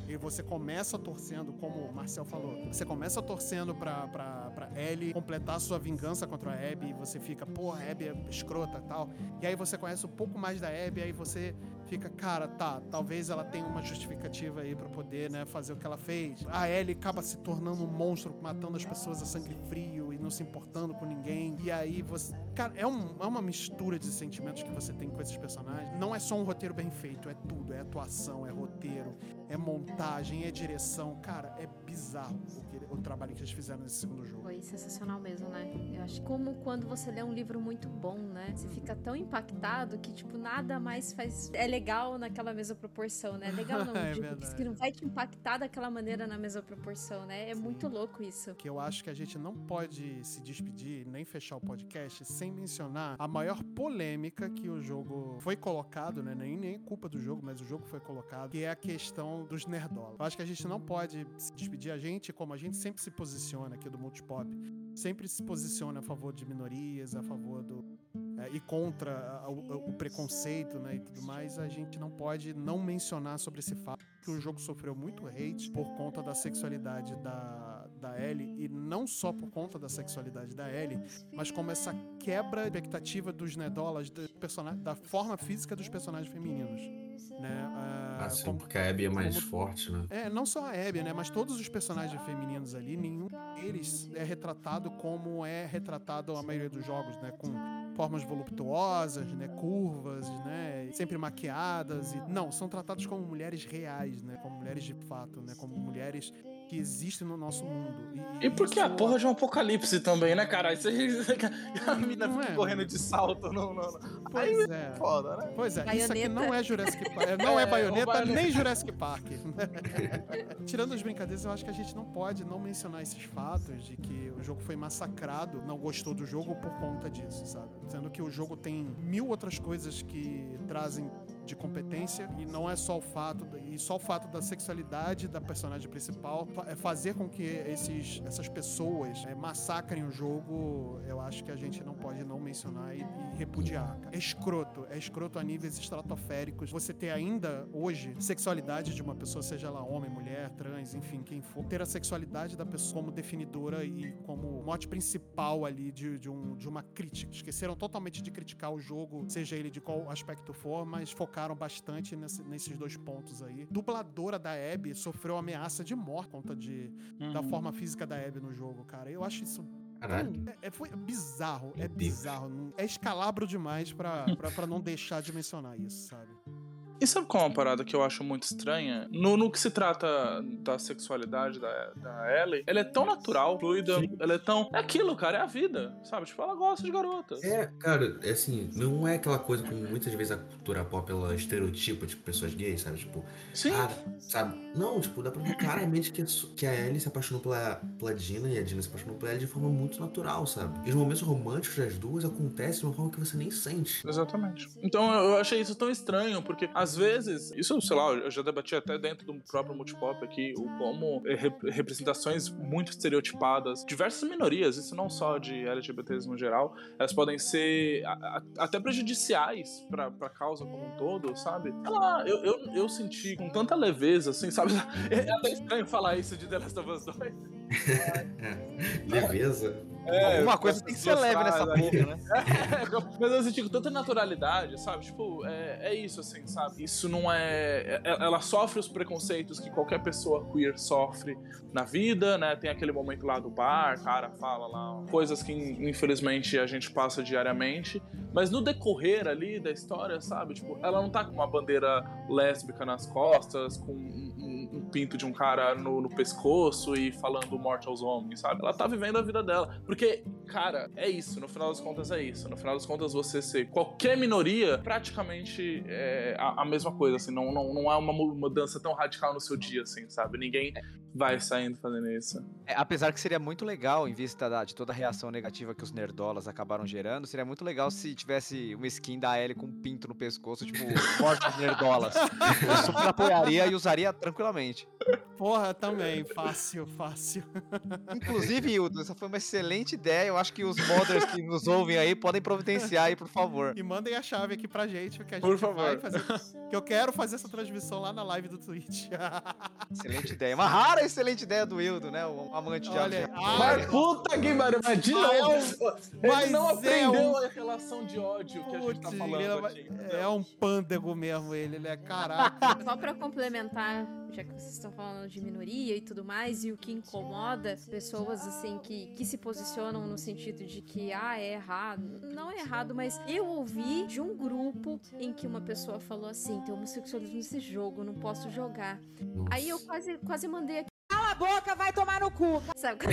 E você começa torcendo, como o Marcel falou, você começa torcendo pra, pra, pra Ellie completar sua vingança contra a Abby, e você fica, pô, a Abby é escrota tal. E aí você conhece um pouco mais da Abby, aí você fica, cara, tá, talvez ela tenha uma justificativa aí pra poder, né, fazer o que ela fez. A Ellie acaba se tornando um monstro, matando as pessoas a sangue frio e não se importando com ninguém. E aí você. Cara, é, um- é uma mistura de sentimentos que você tem com esses personagens. Não é só um roteiro bem feito, é tudo. É atuação, é roteiro, é montagem, é direção. Cara, é bizarro o, que- o trabalho que eles fizeram nesse segundo jogo. Foi sensacional mesmo, né? Eu acho como quando você lê um livro muito bom, né? Você fica tão impactado que, tipo, nada mais faz. É legal naquela mesma proporção, né? Legal [LAUGHS] não, É digo, verdade. que não vai te impactar daquela maneira na mesma proporção, né? É muito louco isso. Que eu acho que a gente não pode se despedir nem fechar o podcast sem mencionar a maior polêmica que o jogo foi colocado, né? Nem, nem culpa do jogo, mas o jogo foi colocado, que é a questão dos nerdolas. Eu acho que a gente não pode se despedir. A gente, como a gente sempre se posiciona aqui do Multipop, sempre se posiciona a favor de minorias, a favor do. é, e contra o preconceito, né, e tudo mais, a gente não pode não mencionar sobre esse fato que o jogo sofreu muito hate por conta da sexualidade da, da Ellie, e não só por conta da sexualidade da Ellie, mas como essa quebra expectativa dos nedolas, do persona- da forma física dos personagens femininos. Né? Ah, Assim, como- porque a Abby é mais como- forte, né? é, não só a Abby, né? Mas todos os personagens femininos ali, nenhum deles é retratado como é retratado a maioria dos jogos, né? Com formas voluptuosas, né? Curvas, né? Sempre maquiadas. E... Não, são tratados como mulheres reais, né? Como mulheres de fato, né? Como mulheres que existem no nosso mundo. E porque a porra de um apocalipse também, né, cara? Isso aí, [LAUGHS] a mina Não fica é, correndo de salto no. no, no. Aí Pois é. foda, né? Pois é, isso aqui Baioneta. não é Jurassic Park. Não é, [LAUGHS] É, baioneta, baioneta. nem Jurassic Park. [LAUGHS] Tirando as brincadeiras, eu acho que a gente não pode não mencionar esses fatos de que o jogo foi massacrado, não gostou do jogo por conta disso, sabe? Sendo que o jogo tem mil outras coisas que trazem de competência e não é só o fato e só o fato da sexualidade da personagem principal é fazer com que esses, essas pessoas é, massacrem o jogo eu acho que a gente não pode não mencionar e, e repudiar cara. é escroto é escroto a níveis estratosféricos você ter ainda hoje sexualidade de uma pessoa seja ela homem mulher trans enfim quem for ter a sexualidade da pessoa como definidora e como mote principal ali de, de, um, de uma crítica esqueceram totalmente de criticar o jogo seja ele de qual aspecto for mas focaram bastante nesse- nesses dois pontos aí. Dubladora da Abby sofreu ameaça de morte por conta de, da Uhum. forma física da Abby no jogo, cara. Eu acho isso. Caralho. é, é- foi bizarro, Meu é Deus. bizarro. É escalabro demais pra, pra, pra não deixar de mencionar isso, sabe? E sabe qual é uma parada que eu acho muito estranha? No, no que se trata da sexualidade da, da Ellie, ela é tão natural, fluida, ela é tão. É aquilo, cara, é a vida, sabe? Tipo, ela gosta de garotas. É, cara, é assim, não é aquela coisa como muitas vezes a cultura pop ela estereotipa, tipo, pessoas gays, sabe? Tipo, Sim. ah, sabe? Não, tipo, dá pra ver claramente que, que a Ellie se apaixonou pela, pela Dina e a Dina se apaixonou por ela de forma muito natural, sabe? E os momentos românticos das duas acontecem de uma forma que você nem sente. Exatamente. Então eu eu achei isso tão estranho, porque às às vezes, isso, sei lá, eu já debati até dentro do próprio multipop aqui, o como representações muito estereotipadas, diversas minorias, isso não só de LGBTs no geral, elas podem ser até prejudiciais pra, pra causa como um todo, sabe? Ela, eu, eu, eu senti com tanta leveza, assim, sabe? [LAUGHS] É até estranho falar isso de The Last of Us 2. [LAUGHS] leveza. É, Alguma coisa tem que ser leve nessa porra, né? [LAUGHS] mas eu senti com tanta naturalidade, sabe? Tipo, é, é isso, assim, sabe? Isso não é, é. Ela sofre os preconceitos que qualquer pessoa queer sofre na vida, né? Tem aquele momento lá do bar, cara fala lá coisas que infelizmente a gente passa diariamente. Mas no decorrer ali da história, sabe? Tipo, ela não tá com uma bandeira lésbica nas costas, com um, um, um pinto de um cara no, no pescoço e falando morte aos homens, sabe? Ela tá vivendo a vida dela. Porque, cara, é isso. No final das contas, é isso. No final das contas, você ser qualquer minoria, praticamente é a, a mesma coisa, assim. Não, não, não há uma mudança tão radical no seu dia, assim, sabe? Ninguém vai saindo fazendo isso. É, apesar que seria muito legal, em vista da, de toda a reação negativa que os nerdolas acabaram gerando, seria muito legal se tivesse uma skin da Ellie com um pinto no pescoço, tipo, [LAUGHS] morte dos nerdolas. Eu super apoiaria e usaria tranquilamente. Porra, também. Fácil, fácil. Inclusive, Hildo, essa foi uma excelente ideia. Eu acho que os modders que nos ouvem aí podem providenciar aí, por favor. E mandem a chave aqui pra gente, que a por gente favor. vai fazer. Que eu quero fazer essa transmissão lá na live do Twitch. [LAUGHS] excelente ideia. Uma rara excelente ideia do Hildo, né? O amante de Olha, Mas puta que pariu, mas de novo. Ele não aprendeu é um... a relação de ódio que a gente tá falando aqui. É um pândego mesmo ele, ele é caraca. Só pra complementar, já que vocês estão falando de minoria e tudo mais, e o que incomoda pessoas assim que, que se posicionam no sentido de que ah, é errado. Não é errado, mas eu ouvi de um grupo em que uma pessoa falou assim: tem homossexualismo nesse jogo, não posso jogar. Nossa. Aí eu quase, quase mandei aqui Cala a boca, vai tomar no cu. Sabe [LAUGHS]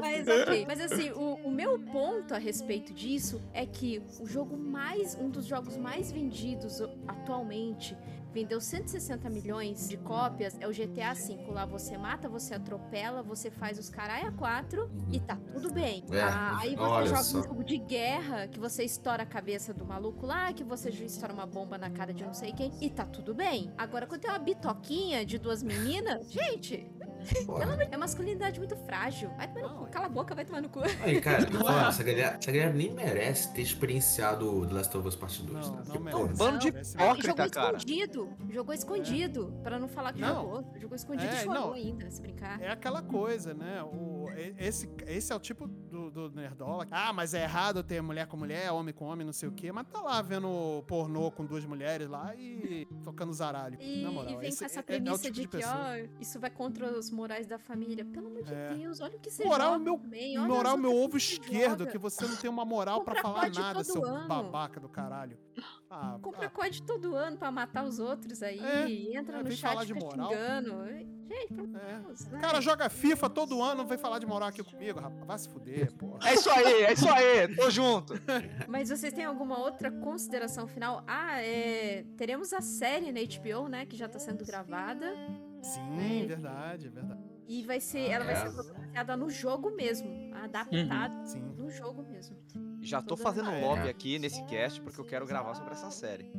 mas, mas ok. Mas assim, o, o, meu ponto a respeito disso é que o jogo mais. Um dos jogos mais vendidos atualmente vendeu 160 milhões de cópias, é o GTA V. Lá você mata, você atropela, você faz os caralho a quatro e tá tudo bem. É, ah, aí você joga só. um jogo de guerra, que você estoura a cabeça do maluco lá, que você estoura uma bomba na cara de não sei quem, e tá tudo bem. Agora, quando tem uma bitoquinha de duas meninas, gente, é masculinidade muito frágil. Vai tomar no cu. Cala a boca, vai tomar no cu. Aí, cara, essa, galera, essa galera nem merece ter experienciado The Last of Us Part 2. Não, né? não merece. Bando de hipócrita, jogou cara. escondido. Jogou escondido. É. Pra não falar que não. jogou. Jogou escondido é, e chorou não. ainda, se brincar. É aquela coisa, né? O, esse, esse é o tipo do, do Nerdola. Ah, mas é errado ter mulher com mulher, homem com homem, não sei o quê. Mas tá lá vendo pornô com duas mulheres lá e tocando zaralho. E, na moral, e vem esse com essa é, premissa é tipo de, que, ó, isso vai contra os morais da família. Pelo amor de é. Deus, olha o que você moral joga meu, também. Olha moral meu ovo esquerdo, joga. que você não tem uma moral para falar nada, seu ano. babaca do caralho. Ah, Compra ah. COD todo ano pra matar os outros aí. É, entra é, no chat falar de moral. xingando. Gente, pelo é. Deus, O cara joga FIFA todo ano, vem falar de moral aqui comigo, rapaz. Vai se fuder, porra. É isso aí, é isso aí. Tô junto. [LAUGHS] Mas vocês têm alguma outra consideração final? Ah, é... Teremos a série na HBO, né? Que já tá sendo gravada. Sim, é. verdade, verdade. E vai ser, ela vai ser baseada no jogo mesmo, adaptada uhum. no jogo mesmo. Já tô fazendo lobby aqui nesse cast porque eu quero gravar sobre essa série.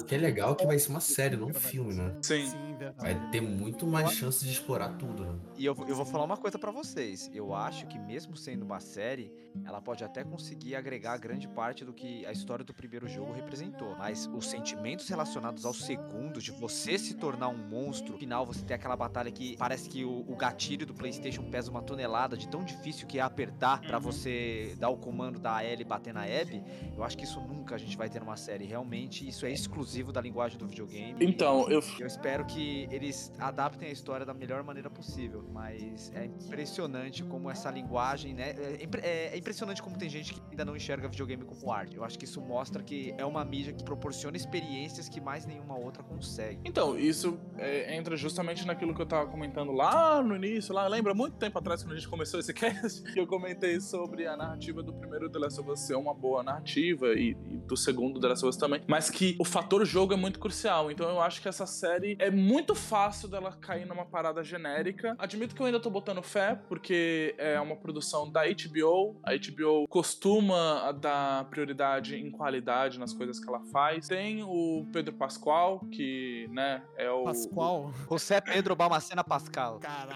O que é legal é que vai ser uma série, não um filme, né? Sim. Vai ter muito mais chance de explorar tudo, né? E eu, eu vou falar uma coisa para vocês. Eu acho que mesmo sendo uma série, ela pode até conseguir agregar grande parte do que a história do primeiro jogo representou. Mas os sentimentos relacionados ao segundo, de você se tornar um monstro, no final você tem aquela batalha que parece que o, o gatilho do Playstation pesa uma tonelada, de tão difícil que é apertar para você dar o comando da L e bater na Abby, eu acho que isso nunca a gente vai ter numa série. Realmente, isso é exclusivo da linguagem do videogame. Então, eu... Eu espero que eles adaptem a história da melhor maneira possível, mas é impressionante como essa linguagem, né? É, é, é impressionante como tem gente que ainda não enxerga videogame como arte. Eu acho que isso mostra que é uma mídia que proporciona experiências que mais nenhuma outra consegue. Então, isso é, entra justamente naquilo que eu tava comentando lá no início, lá, lembra muito tempo atrás quando a gente começou esse [LAUGHS] cast, que eu comentei sobre a narrativa do primeiro The Last of Us ser uma boa narrativa e, e do segundo The Last of Us também também, mas que o fator jogo é muito crucial. Então eu acho que essa série é muito fácil dela cair numa parada genérica. Admito que eu ainda tô botando fé, porque é uma produção da HBO. A HBO costuma dar prioridade em qualidade nas coisas que ela faz. Tem o Pedro Pascoal, que, né, é o. Pascoal? José Pedro Balmacena Pascal. Caraca.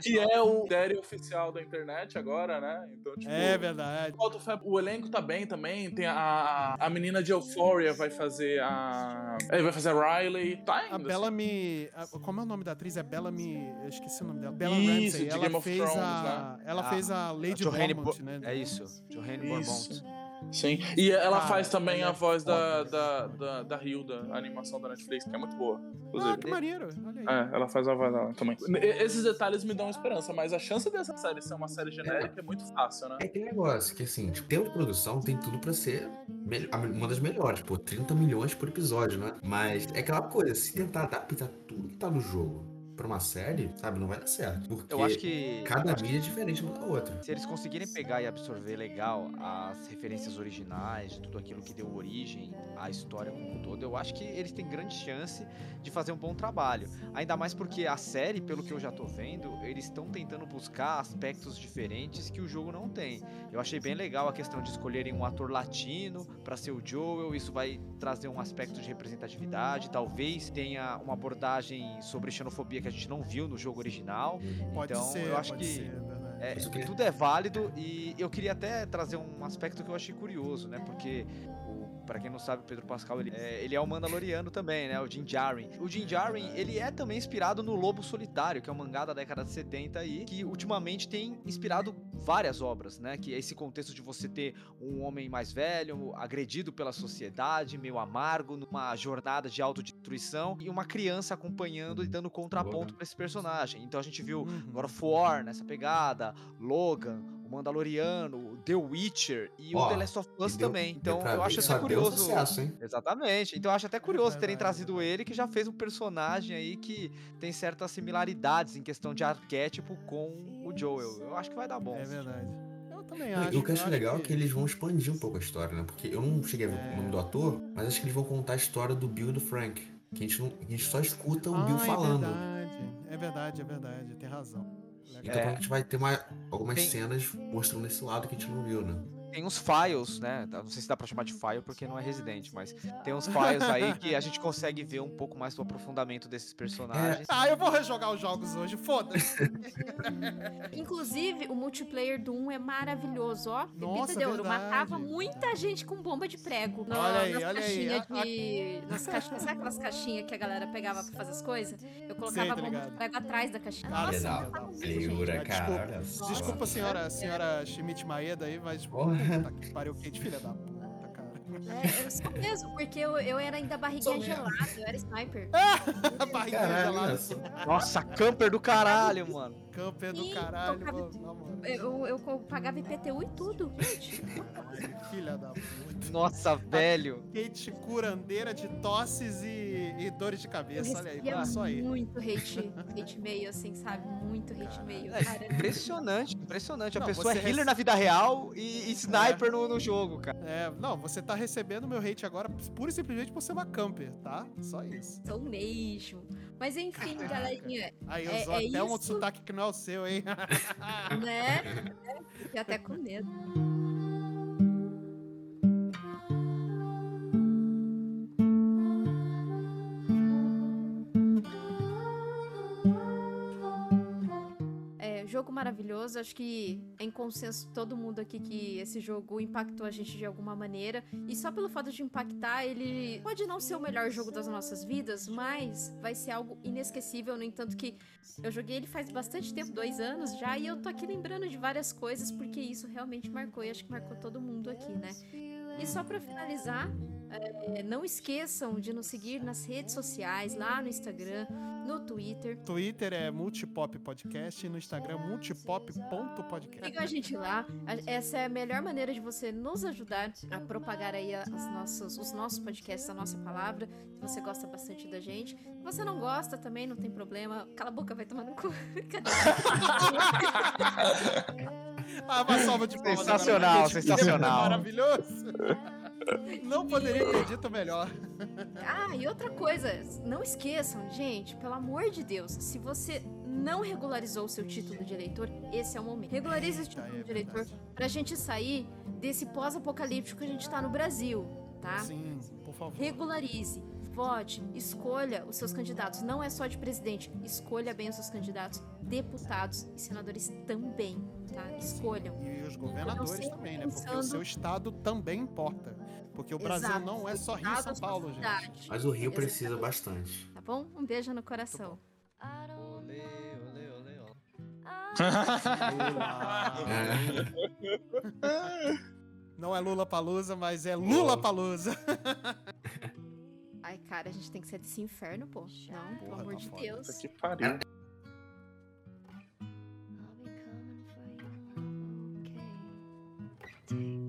Que é o Daddy oficial da internet agora, né? Então, tipo, É verdade. O elenco tá bem também. Tem a, a menina de Euphoria vai fazer a. Ele vai fazer a Riley. Tá A assim. Bellamy. a- Como é o nome da atriz? É Bellamy. Eu esqueci o nome dela. Bella Isso, Ramsey. de Ela Game of fez Thrones, a. Ela Ah, fez a Lady Johanne Beaumont, Bo- né? É isso, Johanne Isso. Sim. E ela Cara, faz também a é voz da, da, da, da Hilda, a animação da Netflix, que é muito boa. Ah, Inclusive. que maneiro. Olha aí. É, ela faz a voz dela também. Esses detalhes me dão esperança, mas a chance dessa série ser uma série genérica é muito fácil, né? É aquele negócio que, assim, tipo, tempo de produção tem tudo pra ser uma das melhores, pô, 30 milhões por episódio, né? Mas é aquela coisa, se tentar adaptar tudo que tá no jogo pra uma série, sabe, não vai dar certo. Porque Eu acho que. cada mídia é diferente uma da outra. Se eles conseguirem pegar e absorver legal as referências originais, de tudo aquilo que deu origem à história como um todo, eu acho que eles têm grande chance de fazer um bom trabalho. Ainda mais porque a série, pelo que eu já tô vendo, eles estão tentando buscar aspectos diferentes que o jogo não tem. Eu achei bem legal a questão de escolherem um ator latino pra ser o Joel, isso vai trazer um aspecto de representatividade, talvez tenha uma abordagem sobre xenofobia que a gente não viu no jogo original. Pode então, ser, eu acho pode que ser, é é, Mas o que- tudo é válido e eu queria até trazer um aspecto que eu achei curioso, né? Porque o Pra quem não sabe, o Pedro Pascal, ele é, ele é o Mandaloriano também, né? O Din Djarin. O Din Djarin, ele é também inspirado no Lobo Solitário, que é um mangá da década de 70 aí, que ultimamente tem inspirado várias obras, né? Que é esse contexto de você ter um homem mais velho, agredido pela sociedade, meio amargo, numa jornada de autodestruição, e uma criança acompanhando e dando contraponto pra esse personagem. Então a gente viu. God of War nessa pegada, Logan, o Mandaloriano, The Witcher e Ó, o The Last of Us deu- também. Então eu acho que até deu curioso. sucesso, hein? Exatamente. Então eu acho até curioso terem trazido ele, que já fez um personagem aí que tem certas similaridades em questão de arquétipo com o Joel. Eu acho que vai dar bom. É verdade. Eu também acho. e o que eu acho legal é que eles vão expandir um pouco a história, né? Porque eu não cheguei a ver o nome do ator, mas acho que eles vão contar a história do Bill e do Frank. Que a gente, não, a gente só escuta o Bill Ah, falando. É verdade, é verdade, é verdade. Tem razão. Legal. Então É. a gente vai ter uma, algumas Tem- cenas mostrando esse lado que a gente não viu, né? Tem uns files, né? Não sei se dá pra chamar de file porque não é residente, mas tem uns files aí que a gente consegue ver um pouco mais do aprofundamento desses personagens. [LAUGHS] Ah, eu vou rejogar os jogos hoje, foda-se. [LAUGHS] Inclusive, o multiplayer do 1 é maravilhoso, ó. Nossa, Pepita de ouro. verdade. Matava muita gente com bomba de prego. na- Olha aí, nas olha aí. de. Nas caixinhas, sabe aquelas caixinhas que a galera pegava pra fazer as coisas? Eu colocava Sei, a tá bomba de prego atrás da caixinha. Ah, Nossa. Desculpa. cara. só. Desculpa, senhora, senhora Schmidt Maeda aí, mas. Porra. Puta que pariu, Kate, filha da puta, cara. É, eu sou mesmo, porque eu, eu era ainda barriguinha gelada, eu era sniper. [LAUGHS] A barriga Caralho, gelada. Nossa, camper do caralho, mano. Camper do Ih, caralho, tocava- mano. Eu, eu, eu pagava IPTU e tudo, gente. [LAUGHS] Filha da puta. Nossa, velho. Kate curandeira de tosses e, e dores de cabeça. Olha aí, olha só aí. muito hate, [LAUGHS] hate mail, assim, sabe? Muito hate mail. É, Cara, impressionante, impressionante. A Não, pessoa é healer rece- na vida real e, e sniper no, no jogo, cara. É, não, você tá recebendo meu hate agora pura e simplesmente por ser uma camper, tá? Só isso. sou mesmo. Mas enfim, galerinha, Aí É- usou é até um isso? sotaque que não é o seu, hein? né? [LAUGHS] Fiquei até com medo. Maravilhoso, acho que é em consenso todo mundo aqui que esse jogo impactou a gente de alguma maneira. E só pelo fato de impactar, ele pode não ser o melhor jogo das nossas vidas, mas vai ser algo inesquecível. No entanto, que eu joguei ele faz bastante tempo dois anos já, e eu tô aqui lembrando de várias coisas, porque isso realmente marcou, e acho que marcou todo mundo aqui, né? E só pra finalizar, é, não esqueçam de nos seguir nas redes sociais, lá no Instagram, no Twitter. Twitter é Multipop Podcast e no Instagram multipop.podcast. Sigam a gente lá. Essa é a melhor maneira de você nos ajudar a propagar aí as nossas, os nossos podcasts, a nossa palavra. Se você gosta bastante da gente. Se você não gosta também, não tem problema. Cala a boca, vai tomar no cu. [LAUGHS] [LAUGHS] Ah, uma salva de palmas. Sensacional, agora sensacional. Maravilhoso. Não poderia ter dito melhor. Ah, e outra coisa, não esqueçam, gente, pelo amor de Deus, se você não regularizou o seu título de eleitor, esse é o momento. Regularize esse título é de eleitor pra gente sair desse pós-apocalíptico que a gente tá no Brasil, tá? Sim, por favor. Regularize, vote, escolha os seus candidatos. Não é só de presidente, escolha bem os seus candidatos, deputados e senadores também, tá? Escolham. E os governadores também, né? Porque o pensando- seu estado também importa. Porque o Brasil Exato, não é só Rio e São Paulo, gente. cidade. Mas o Rio precisa bastante. Tá bom? Um beijo no coração. Olê, olê, olê, olê. É. [LAUGHS] Não é Lula Palusa, mas é Lula Palusa. [LAUGHS] Ai, cara, a gente tem que ser desse inferno, pô. Não, pelo amor tá de Deus. Que pariu. Take